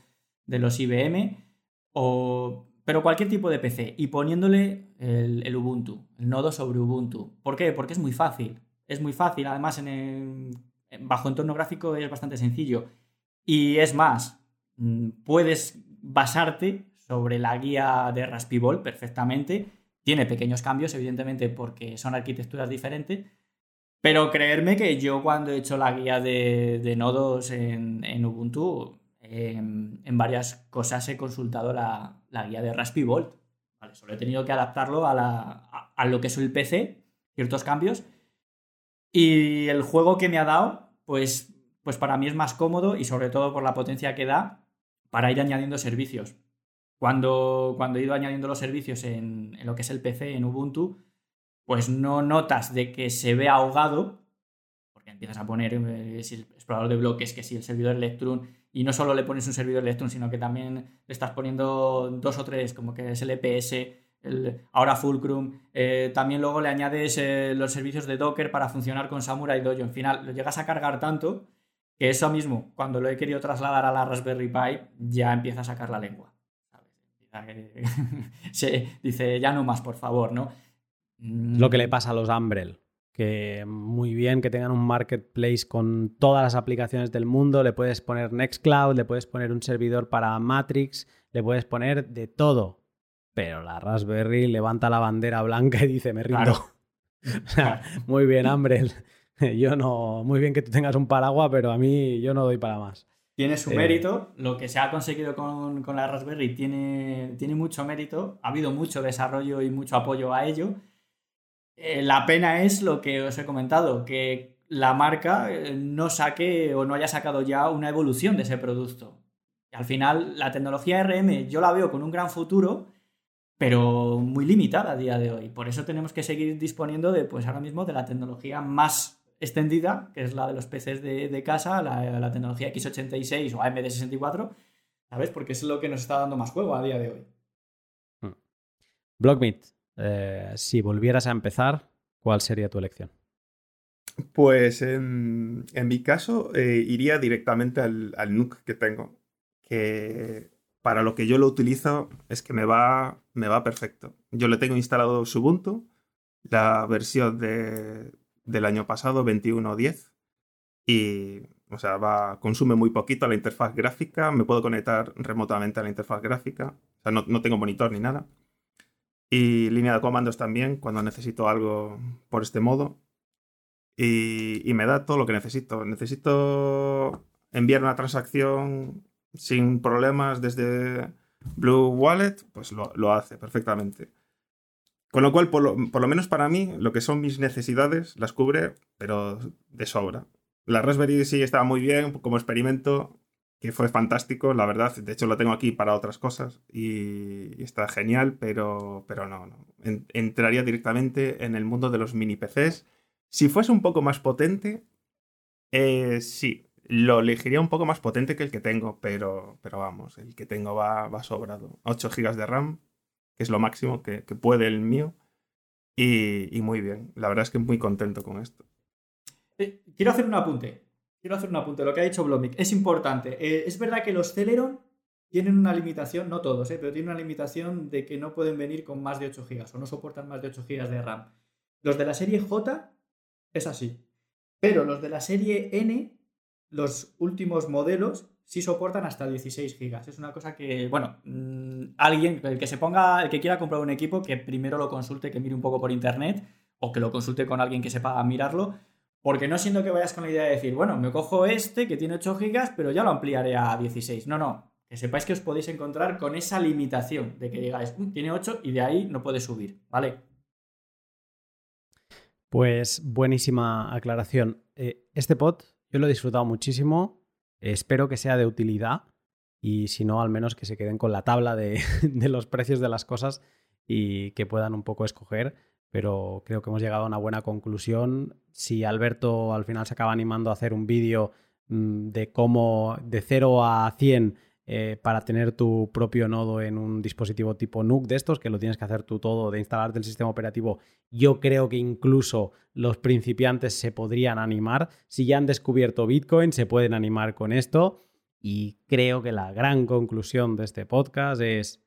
de los IBM, o pero cualquier tipo de PC y poniéndole el, Ubuntu, el nodo sobre Ubuntu. ¿Por qué? Porque es muy fácil. Es muy fácil. Además, en bajo entorno gráfico es bastante sencillo. Y es más, mm, puedes basarte sobre la guía de Raspberry perfectamente. Tiene pequeños cambios, evidentemente, porque son arquitecturas diferentes. Pero creerme que yo cuando he hecho la guía de, nodos en, Ubuntu, en, varias cosas he consultado la, guía de Raspberry Vale, solo he tenido que adaptarlo a, a lo que es el PC, ciertos cambios. Y el juego que me ha dado, pues, pues para mí es más cómodo y sobre todo por la potencia que da para ir añadiendo servicios. Cuando, cuando he ido añadiendo los servicios en, lo que es el PC, en Ubuntu, pues no notas de que se ve ahogado, porque empiezas a poner eh, el explorador de bloques, que si el servidor Electron, y no solo le pones un servidor Electron, sino que también le estás poniendo dos o tres, como que es el EPS, ahora Fulcrum. Eh, también luego le añades eh, los servicios de Docker para funcionar con Samurai Dojo. En final, lo llegas a cargar tanto que eso mismo, cuando lo he querido trasladar a la Raspberry Pi, ya empieza a sacar la lengua. [LAUGHS] Se dice, ya no más, por favor, ¿no? Lo que le pasa a los Umbrel, que muy bien que tengan un marketplace con todas las aplicaciones del mundo, le puedes poner Nextcloud, le puedes poner un servidor para Matrix, le puedes poner de todo, pero la Raspberry levanta la bandera blanca y dice, me rindo. [LAUGHS] muy bien, Umbrel. [LAUGHS] Yo no, muy bien que tú tengas un paraguas, pero a mí yo no doy para más. Tiene su eh, mérito, lo que se ha conseguido con, la Raspberry tiene, tiene, mucho mérito, ha habido mucho desarrollo y mucho apoyo a ello. Eh, la pena es lo que os he comentado, que la marca eh, no saque o no haya sacado ya una evolución de ese producto. al final, la tecnología RM yo la veo con un gran futuro, pero muy limitada a día de hoy. Por eso tenemos que seguir disponiendo de, pues ahora mismo, de la tecnología más extendida, que es la de los PCs de, casa, la, tecnología x86 o AMD64, ¿sabes? Porque es lo que nos está dando más juego a día de hoy. Hmm. Blockmeet, eh, si volvieras a empezar, ¿cuál sería tu elección? Pues en, mi caso eh, iría directamente al, al NUC que tengo, que para lo que yo lo utilizo es que me va, me va perfecto. Yo le tengo instalado Ubuntu, la versión de, del año pasado, 21.10. Y, o sea, consume muy poquito la interfaz gráfica. Me puedo conectar remotamente a la interfaz gráfica. O sea, no, tengo monitor ni nada. Y línea de comandos también, cuando necesito algo por este modo. Y, y me da todo lo que necesito. Necesito enviar una transacción sin problemas desde Blue Wallet, pues lo, lo hace perfectamente. Con lo cual, por lo, menos para mí, lo que son mis necesidades las cubre, pero de sobra. La Raspberry sí estaba muy bien como experimento, que fue fantástico, la verdad. De hecho, lo tengo aquí para otras cosas y, está genial, pero, pero no, no. entraría directamente en el mundo de los mini PCs. Si fuese un poco más potente, eh, sí, lo elegiría un poco más potente que el que tengo, pero, pero vamos, el que tengo va, va sobrado. 8 GB de RAM, que es lo máximo que, puede el mío. Y, muy bien, la verdad es que muy contento con esto. Eh, quiero hacer un apunte. Quiero hacer un apunte. Lo que ha dicho Blomic es importante. Eh, es verdad que los Celeron tienen una limitación, no todos, eh, pero tienen una limitación de que no pueden venir con más de 8 GB o no soportan más de 8 GB de RAM. Los de la serie J es así. Pero los de la serie N, los últimos modelos, sí soportan hasta 16 gigas. Es una cosa que, bueno, mm, alguien, el que se ponga, el que quiera comprar un equipo, que primero lo consulte, que mire un poco por internet o que lo consulte con alguien que sepa mirarlo, porque no siendo que vayas con la idea de decir, bueno, me cojo este que tiene 8 gigas, pero ya lo ampliaré a 16. No, no, que sepáis que os podéis encontrar con esa limitación de que digáis, mm, tiene 8 y de ahí no puede subir, ¿vale? Pues buenísima aclaración. Eh, este pod yo lo he disfrutado muchísimo Espero que sea de utilidad y si no, al menos que se queden con la tabla [LAUGHS] de, los precios de las cosas y que puedan un poco escoger. Pero creo que hemos llegado a una buena conclusión. Si Alberto al final se acaba animando a hacer un vídeo mm, de cómo de 0 a 100 eh, para tener tu propio nodo en un dispositivo tipo NUC de estos, que lo tienes que hacer tú todo, de instalarte el sistema operativo, yo creo que incluso los principiantes se podrían animar. Si ya han descubierto Bitcoin, se pueden animar con esto. Y creo que la gran conclusión de este podcast es,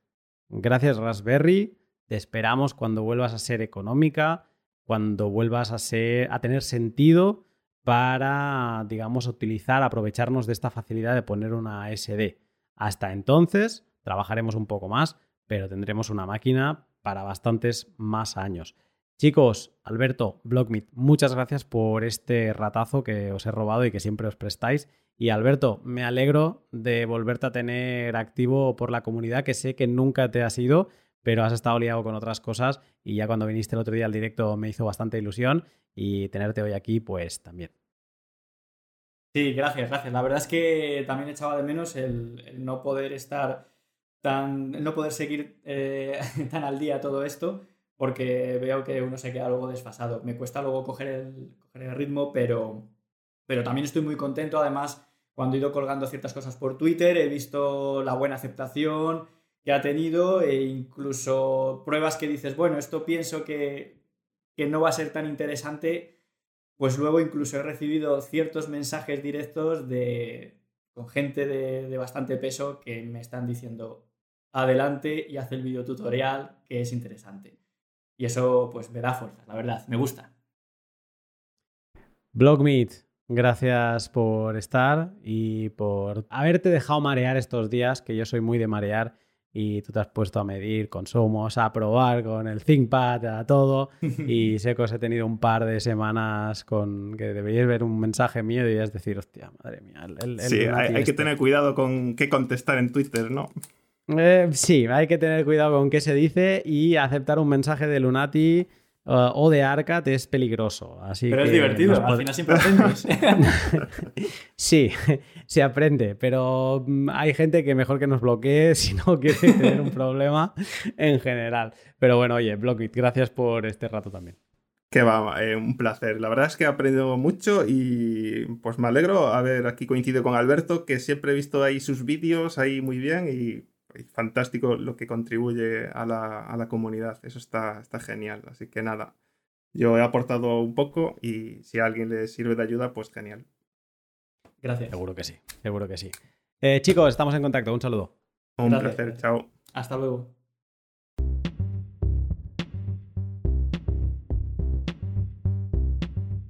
gracias Raspberry, te esperamos cuando vuelvas a ser económica, cuando vuelvas a, ser, a tener sentido para, digamos, utilizar, aprovecharnos de esta facilidad de poner una SD. Hasta entonces trabajaremos un poco más, pero tendremos una máquina para bastantes más años. Chicos, Alberto, Blockmeet, muchas gracias por este ratazo que os he robado y que siempre os prestáis. Y Alberto, me alegro de volverte a tener activo por la comunidad, que sé que nunca te has ido, pero has estado liado con otras cosas y ya cuando viniste el otro día al directo me hizo bastante ilusión y tenerte hoy aquí, pues también. Sí, gracias, gracias. La verdad es que también echaba de menos el, no poder estar tan, no poder seguir eh, [LAUGHS] tan al día todo esto porque veo que uno se queda luego desfasado. Me cuesta luego coger el, el ritmo, pero, pero también estoy muy contento. Además, cuando he ido colgando ciertas cosas por Twitter, he visto la buena aceptación que ha tenido e incluso pruebas que dices, bueno, esto pienso que, que no va a ser tan interesante, pues luego incluso he recibido ciertos mensajes directos de, con gente de, de bastante peso que me están diciendo, adelante y haz el video tutorial que es interesante. Y eso pues me da fuerza, la verdad, me gusta. Blogmeet, gracias por estar y por haberte dejado marear estos días, que yo soy muy de marear y tú te has puesto a medir consumos, a probar con el ThinkPad, a todo. [LAUGHS] Y sé que os he tenido un par de semanas con que deberíais ver un mensaje mío y es decir, hostia, madre mía. sí, hay, que este". tener cuidado con qué contestar en Twitter, ¿no? Eh, sí, hay que tener cuidado con qué se dice y aceptar un mensaje de Lunati uh, o de Arcat es peligroso. Así pero es divertido, al final siempre aprendes. [LAUGHS] sí, [LAUGHS] se aprende, pero mm, hay gente que mejor que nos bloquee [LAUGHS] si no quiere tener un problema en general. Pero bueno, oye, Blockit, gracias por este rato también. Que va, eh, un placer. La verdad es que he aprendido mucho y pues me alegro haber aquí coincidido con Alberto, que siempre he visto ahí sus vídeos ahí muy bien y fantástico lo que contribuye a la, comunidad. Eso está, está genial. Así que nada, yo he aportado un poco y si a alguien le sirve de ayuda, pues genial. Gracias. Seguro que sí, seguro que sí. Eh, chicos, estamos en contacto. Un saludo. Un placer, chao. Hasta luego.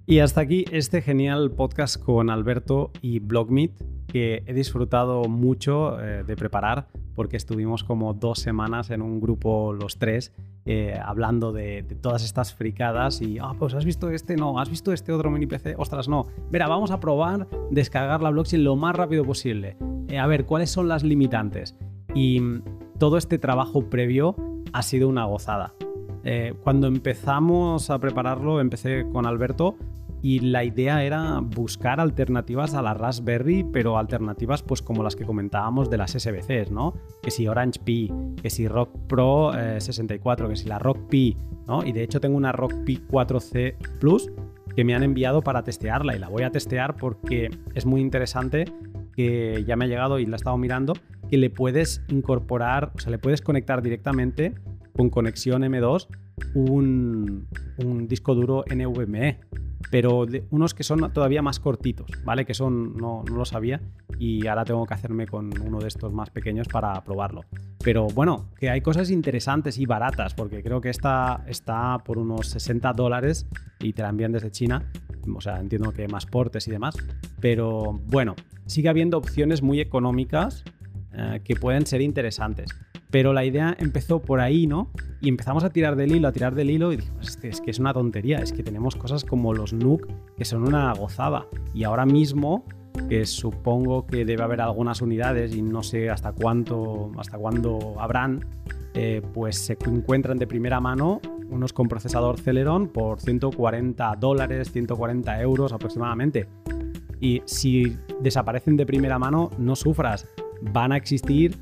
Y hasta aquí este genial podcast con Alberto y Blogmeet que he disfrutado mucho eh, de preparar porque estuvimos como dos semanas en un grupo los tres eh, hablando de, todas estas fricadas y, ah, pues has visto este, no, has visto este otro mini PC, ostras, no. Mira, vamos a probar descargar la blockchain lo más rápido posible. Eh, a ver, ¿cuáles son las limitantes? Y mm, todo este trabajo previo ha sido una gozada. Eh, cuando empezamos a prepararlo, empecé con Alberto, y la idea era buscar alternativas a la Raspberry, pero alternativas pues como las que comentábamos de las SBCs, ¿no? Que si Orange Pi, que si Rock Pro 64, eh, que si la Rock Pi, ¿no? Y de hecho tengo una Rock Pi 4C Plus que me han enviado para testearla y la voy a testear porque es muy interesante que ya me ha llegado y la he estado mirando, que le puedes incorporar, o sea, le puedes conectar directamente con conexión M2 un, disco duro NVMe pero de unos que son todavía más cortitos, ¿vale? Que son, no, no, lo sabía y ahora tengo que hacerme con uno de estos más pequeños para probarlo. Pero bueno, que hay cosas interesantes y baratas, porque creo que esta está por unos 60 dólares y te la envían desde China. O sea, entiendo que más portes y demás. Pero bueno, sigue habiendo opciones muy económicas eh, que pueden ser interesantes. Pero la idea empezó por ahí, ¿no? Y empezamos a tirar del hilo, a tirar del hilo y dijimos, es que es una tontería, es que tenemos cosas como los NUC que son una gozada. Y ahora mismo, que supongo que debe haber algunas unidades y no sé hasta cuánto, hasta cuándo habrán, eh, pues se encuentran de primera mano unos con procesador Celeron por 140 dólares, 140 euros aproximadamente. Y si desaparecen de primera mano, no sufras. Van a existir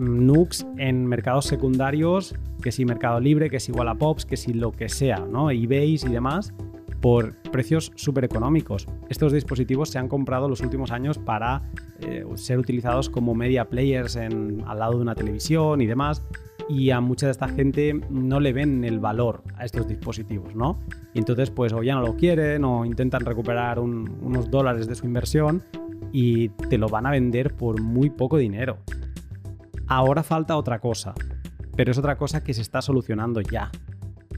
nukes en mercados secundarios, que si Mercado Libre, que si Wallapop, que si lo que sea, ¿no? eBay y demás, por precios súper económicos. Estos dispositivos se han comprado los últimos años para eh, ser utilizados como media players al lado de una televisión y demás. Y a mucha de esta gente no le ven el valor a estos dispositivos, ¿no? Y entonces, pues, o ya no lo quieren o intentan recuperar unos dólares de su inversión y te lo van a vender por muy poco dinero. Ahora falta otra cosa, pero es otra cosa que se está solucionando ya.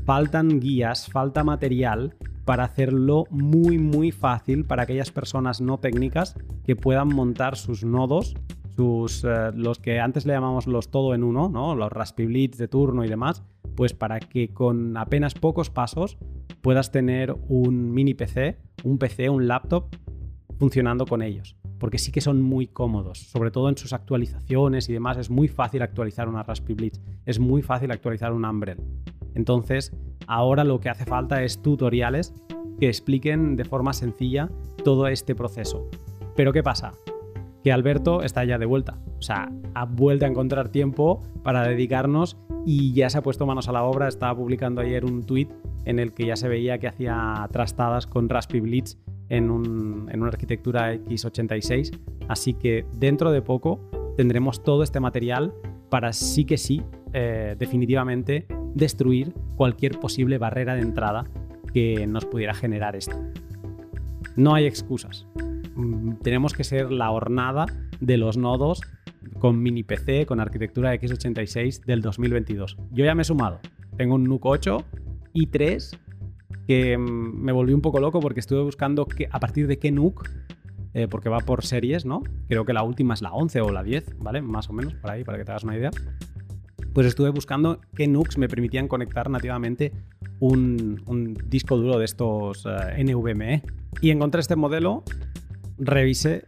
Faltan guías, falta material para hacerlo muy muy fácil para aquellas personas no técnicas que puedan montar sus nodos, eh, los que antes le llamamos los todo en uno, ¿no? los Raspberry de turno y demás, pues para que con apenas pocos pasos puedas tener un mini PC, un PC, un laptop funcionando con ellos. Porque sí que son muy cómodos, sobre todo en sus actualizaciones y demás. Es muy fácil actualizar una Raspberry Pi, es muy fácil actualizar un Umbrel. Entonces, ahora lo que hace falta es tutoriales que expliquen de forma sencilla todo este proceso. Pero ¿qué pasa? Que Alberto está ya de vuelta. O sea, ha vuelto a encontrar tiempo para dedicarnos y ya se ha puesto manos a la obra. Estaba publicando ayer un tweet en el que ya se veía que hacía trastadas con Raspberry Blitz en, una arquitectura x86. Así que dentro de poco tendremos todo este material para sí que sí, eh, definitivamente, destruir cualquier posible barrera de entrada que nos pudiera generar esto. No hay excusas. Mm, tenemos que ser la hornada de los nodos con mini PC, con arquitectura x86 del 2022. Yo ya me he sumado. Tengo un NUC 8 y 3 que mm, me volví un poco loco porque estuve buscando que, a partir de qué NUC, eh, porque va por series, ¿no? Creo que la última es la 11 o la 10, ¿vale? Más o menos por ahí, para que te hagas una idea. Pues estuve buscando qué NUCs me permitían conectar nativamente un, disco duro de estos eh, NVMe. Y encontré este modelo, revisé,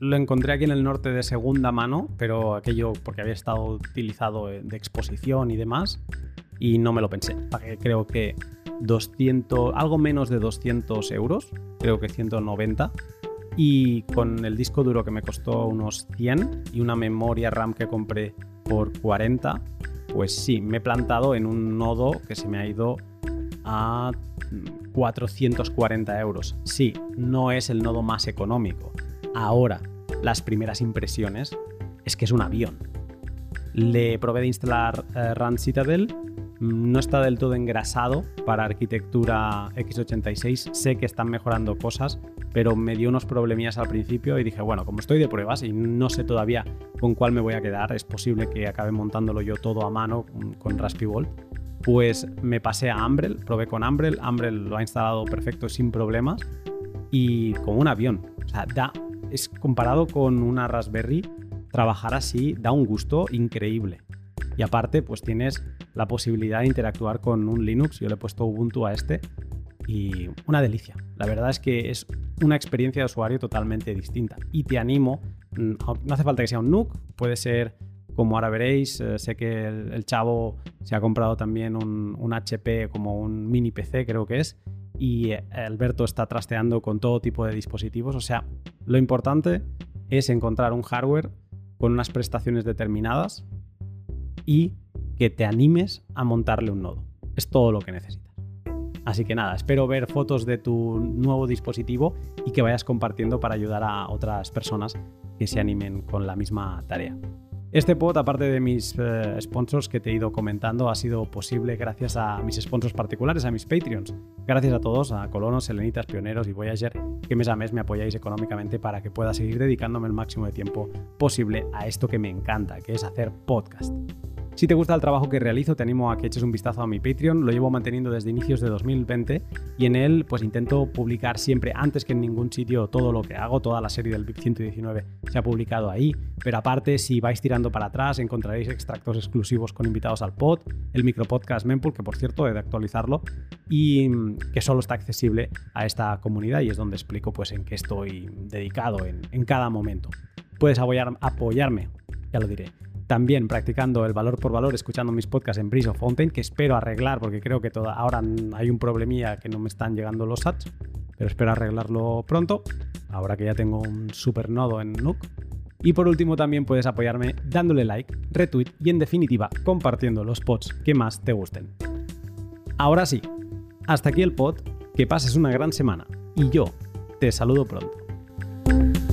lo encontré aquí en el norte de segunda mano, pero aquello porque había estado utilizado de exposición y demás, y no me lo pensé. Creo que 200, algo menos de 200 euros, creo que 190. Y con el disco duro que me costó unos 100 y una memoria RAM que compré por 40, pues sí, me he plantado en un nodo que se me ha ido a 440 euros. Sí, no es el nodo más económico. Ahora, las primeras impresiones es que es un avión. Le probé de instalar eh, RAM Citadel no está del todo engrasado para arquitectura x86. Sé que están mejorando cosas, pero me dio unos problemillas al principio y dije, bueno, como estoy de pruebas y no sé todavía con cuál me voy a quedar, es posible que acabe montándolo yo todo a mano con Raspberry pues me pasé a Umbrel, probé con Umbrel, Umbrel lo ha instalado perfecto sin problemas y como un avión. O sea, es comparado con una Raspberry, trabajar así da un gusto increíble. Y aparte, pues tienes la posibilidad de interactuar con un Linux. Yo le he puesto Ubuntu a este y una delicia. La verdad es que es una experiencia de usuario totalmente distinta. Y te animo, mm, no hace falta que sea un NUC, puede ser como ahora veréis, eh, sé que el, chavo se ha comprado también un, un, HP como un mini PC, creo que es, y eh, Alberto está trasteando con todo tipo de dispositivos. O sea, lo importante es encontrar un hardware con unas prestaciones determinadas y que te animes a montarle un nodo. Es todo lo que necesitas. Así que nada, espero ver fotos de tu nuevo dispositivo y que vayas compartiendo para ayudar a otras personas que se animen con la misma tarea. Este pod, aparte de mis eh, sponsors que te he ido comentando, ha sido posible gracias a mis sponsors particulares, a mis Patreons. Gracias a todos, a Colonos, Selenitas, Pioneros y Voyager, que mes a mes me apoyáis económicamente para que pueda seguir dedicándome el máximo de tiempo posible a esto que me encanta, que es hacer podcast. Si te gusta el trabajo que realizo, te animo a que eches un vistazo a mi Patreon. Lo llevo manteniendo desde inicios de 2020 y en él pues intento publicar siempre antes que en ningún sitio todo lo que hago. Toda la serie del VIP 119 se ha publicado ahí. Pero aparte, si vais tirando para atrás, encontraréis extractos exclusivos con invitados al pod, el micropodcast Mempool, que por cierto he de actualizarlo, y mm, que solo está accesible a esta comunidad y es donde explico pues en qué estoy dedicado en, en cada momento. Puedes apoyarme, ya lo diré también practicando el valor por valor, escuchando mis podcasts en Breeze of Fountain, que espero arreglar porque creo que ahora hay un problemilla que no me están llegando los ads, pero espero arreglarlo pronto, ahora que ya tengo un super nodo en Nook. Y por último también puedes apoyarme dándole like, retweet y en definitiva compartiendo los pods que más te gusten. Ahora sí, hasta aquí el pod, que pases una gran semana y yo te saludo pronto.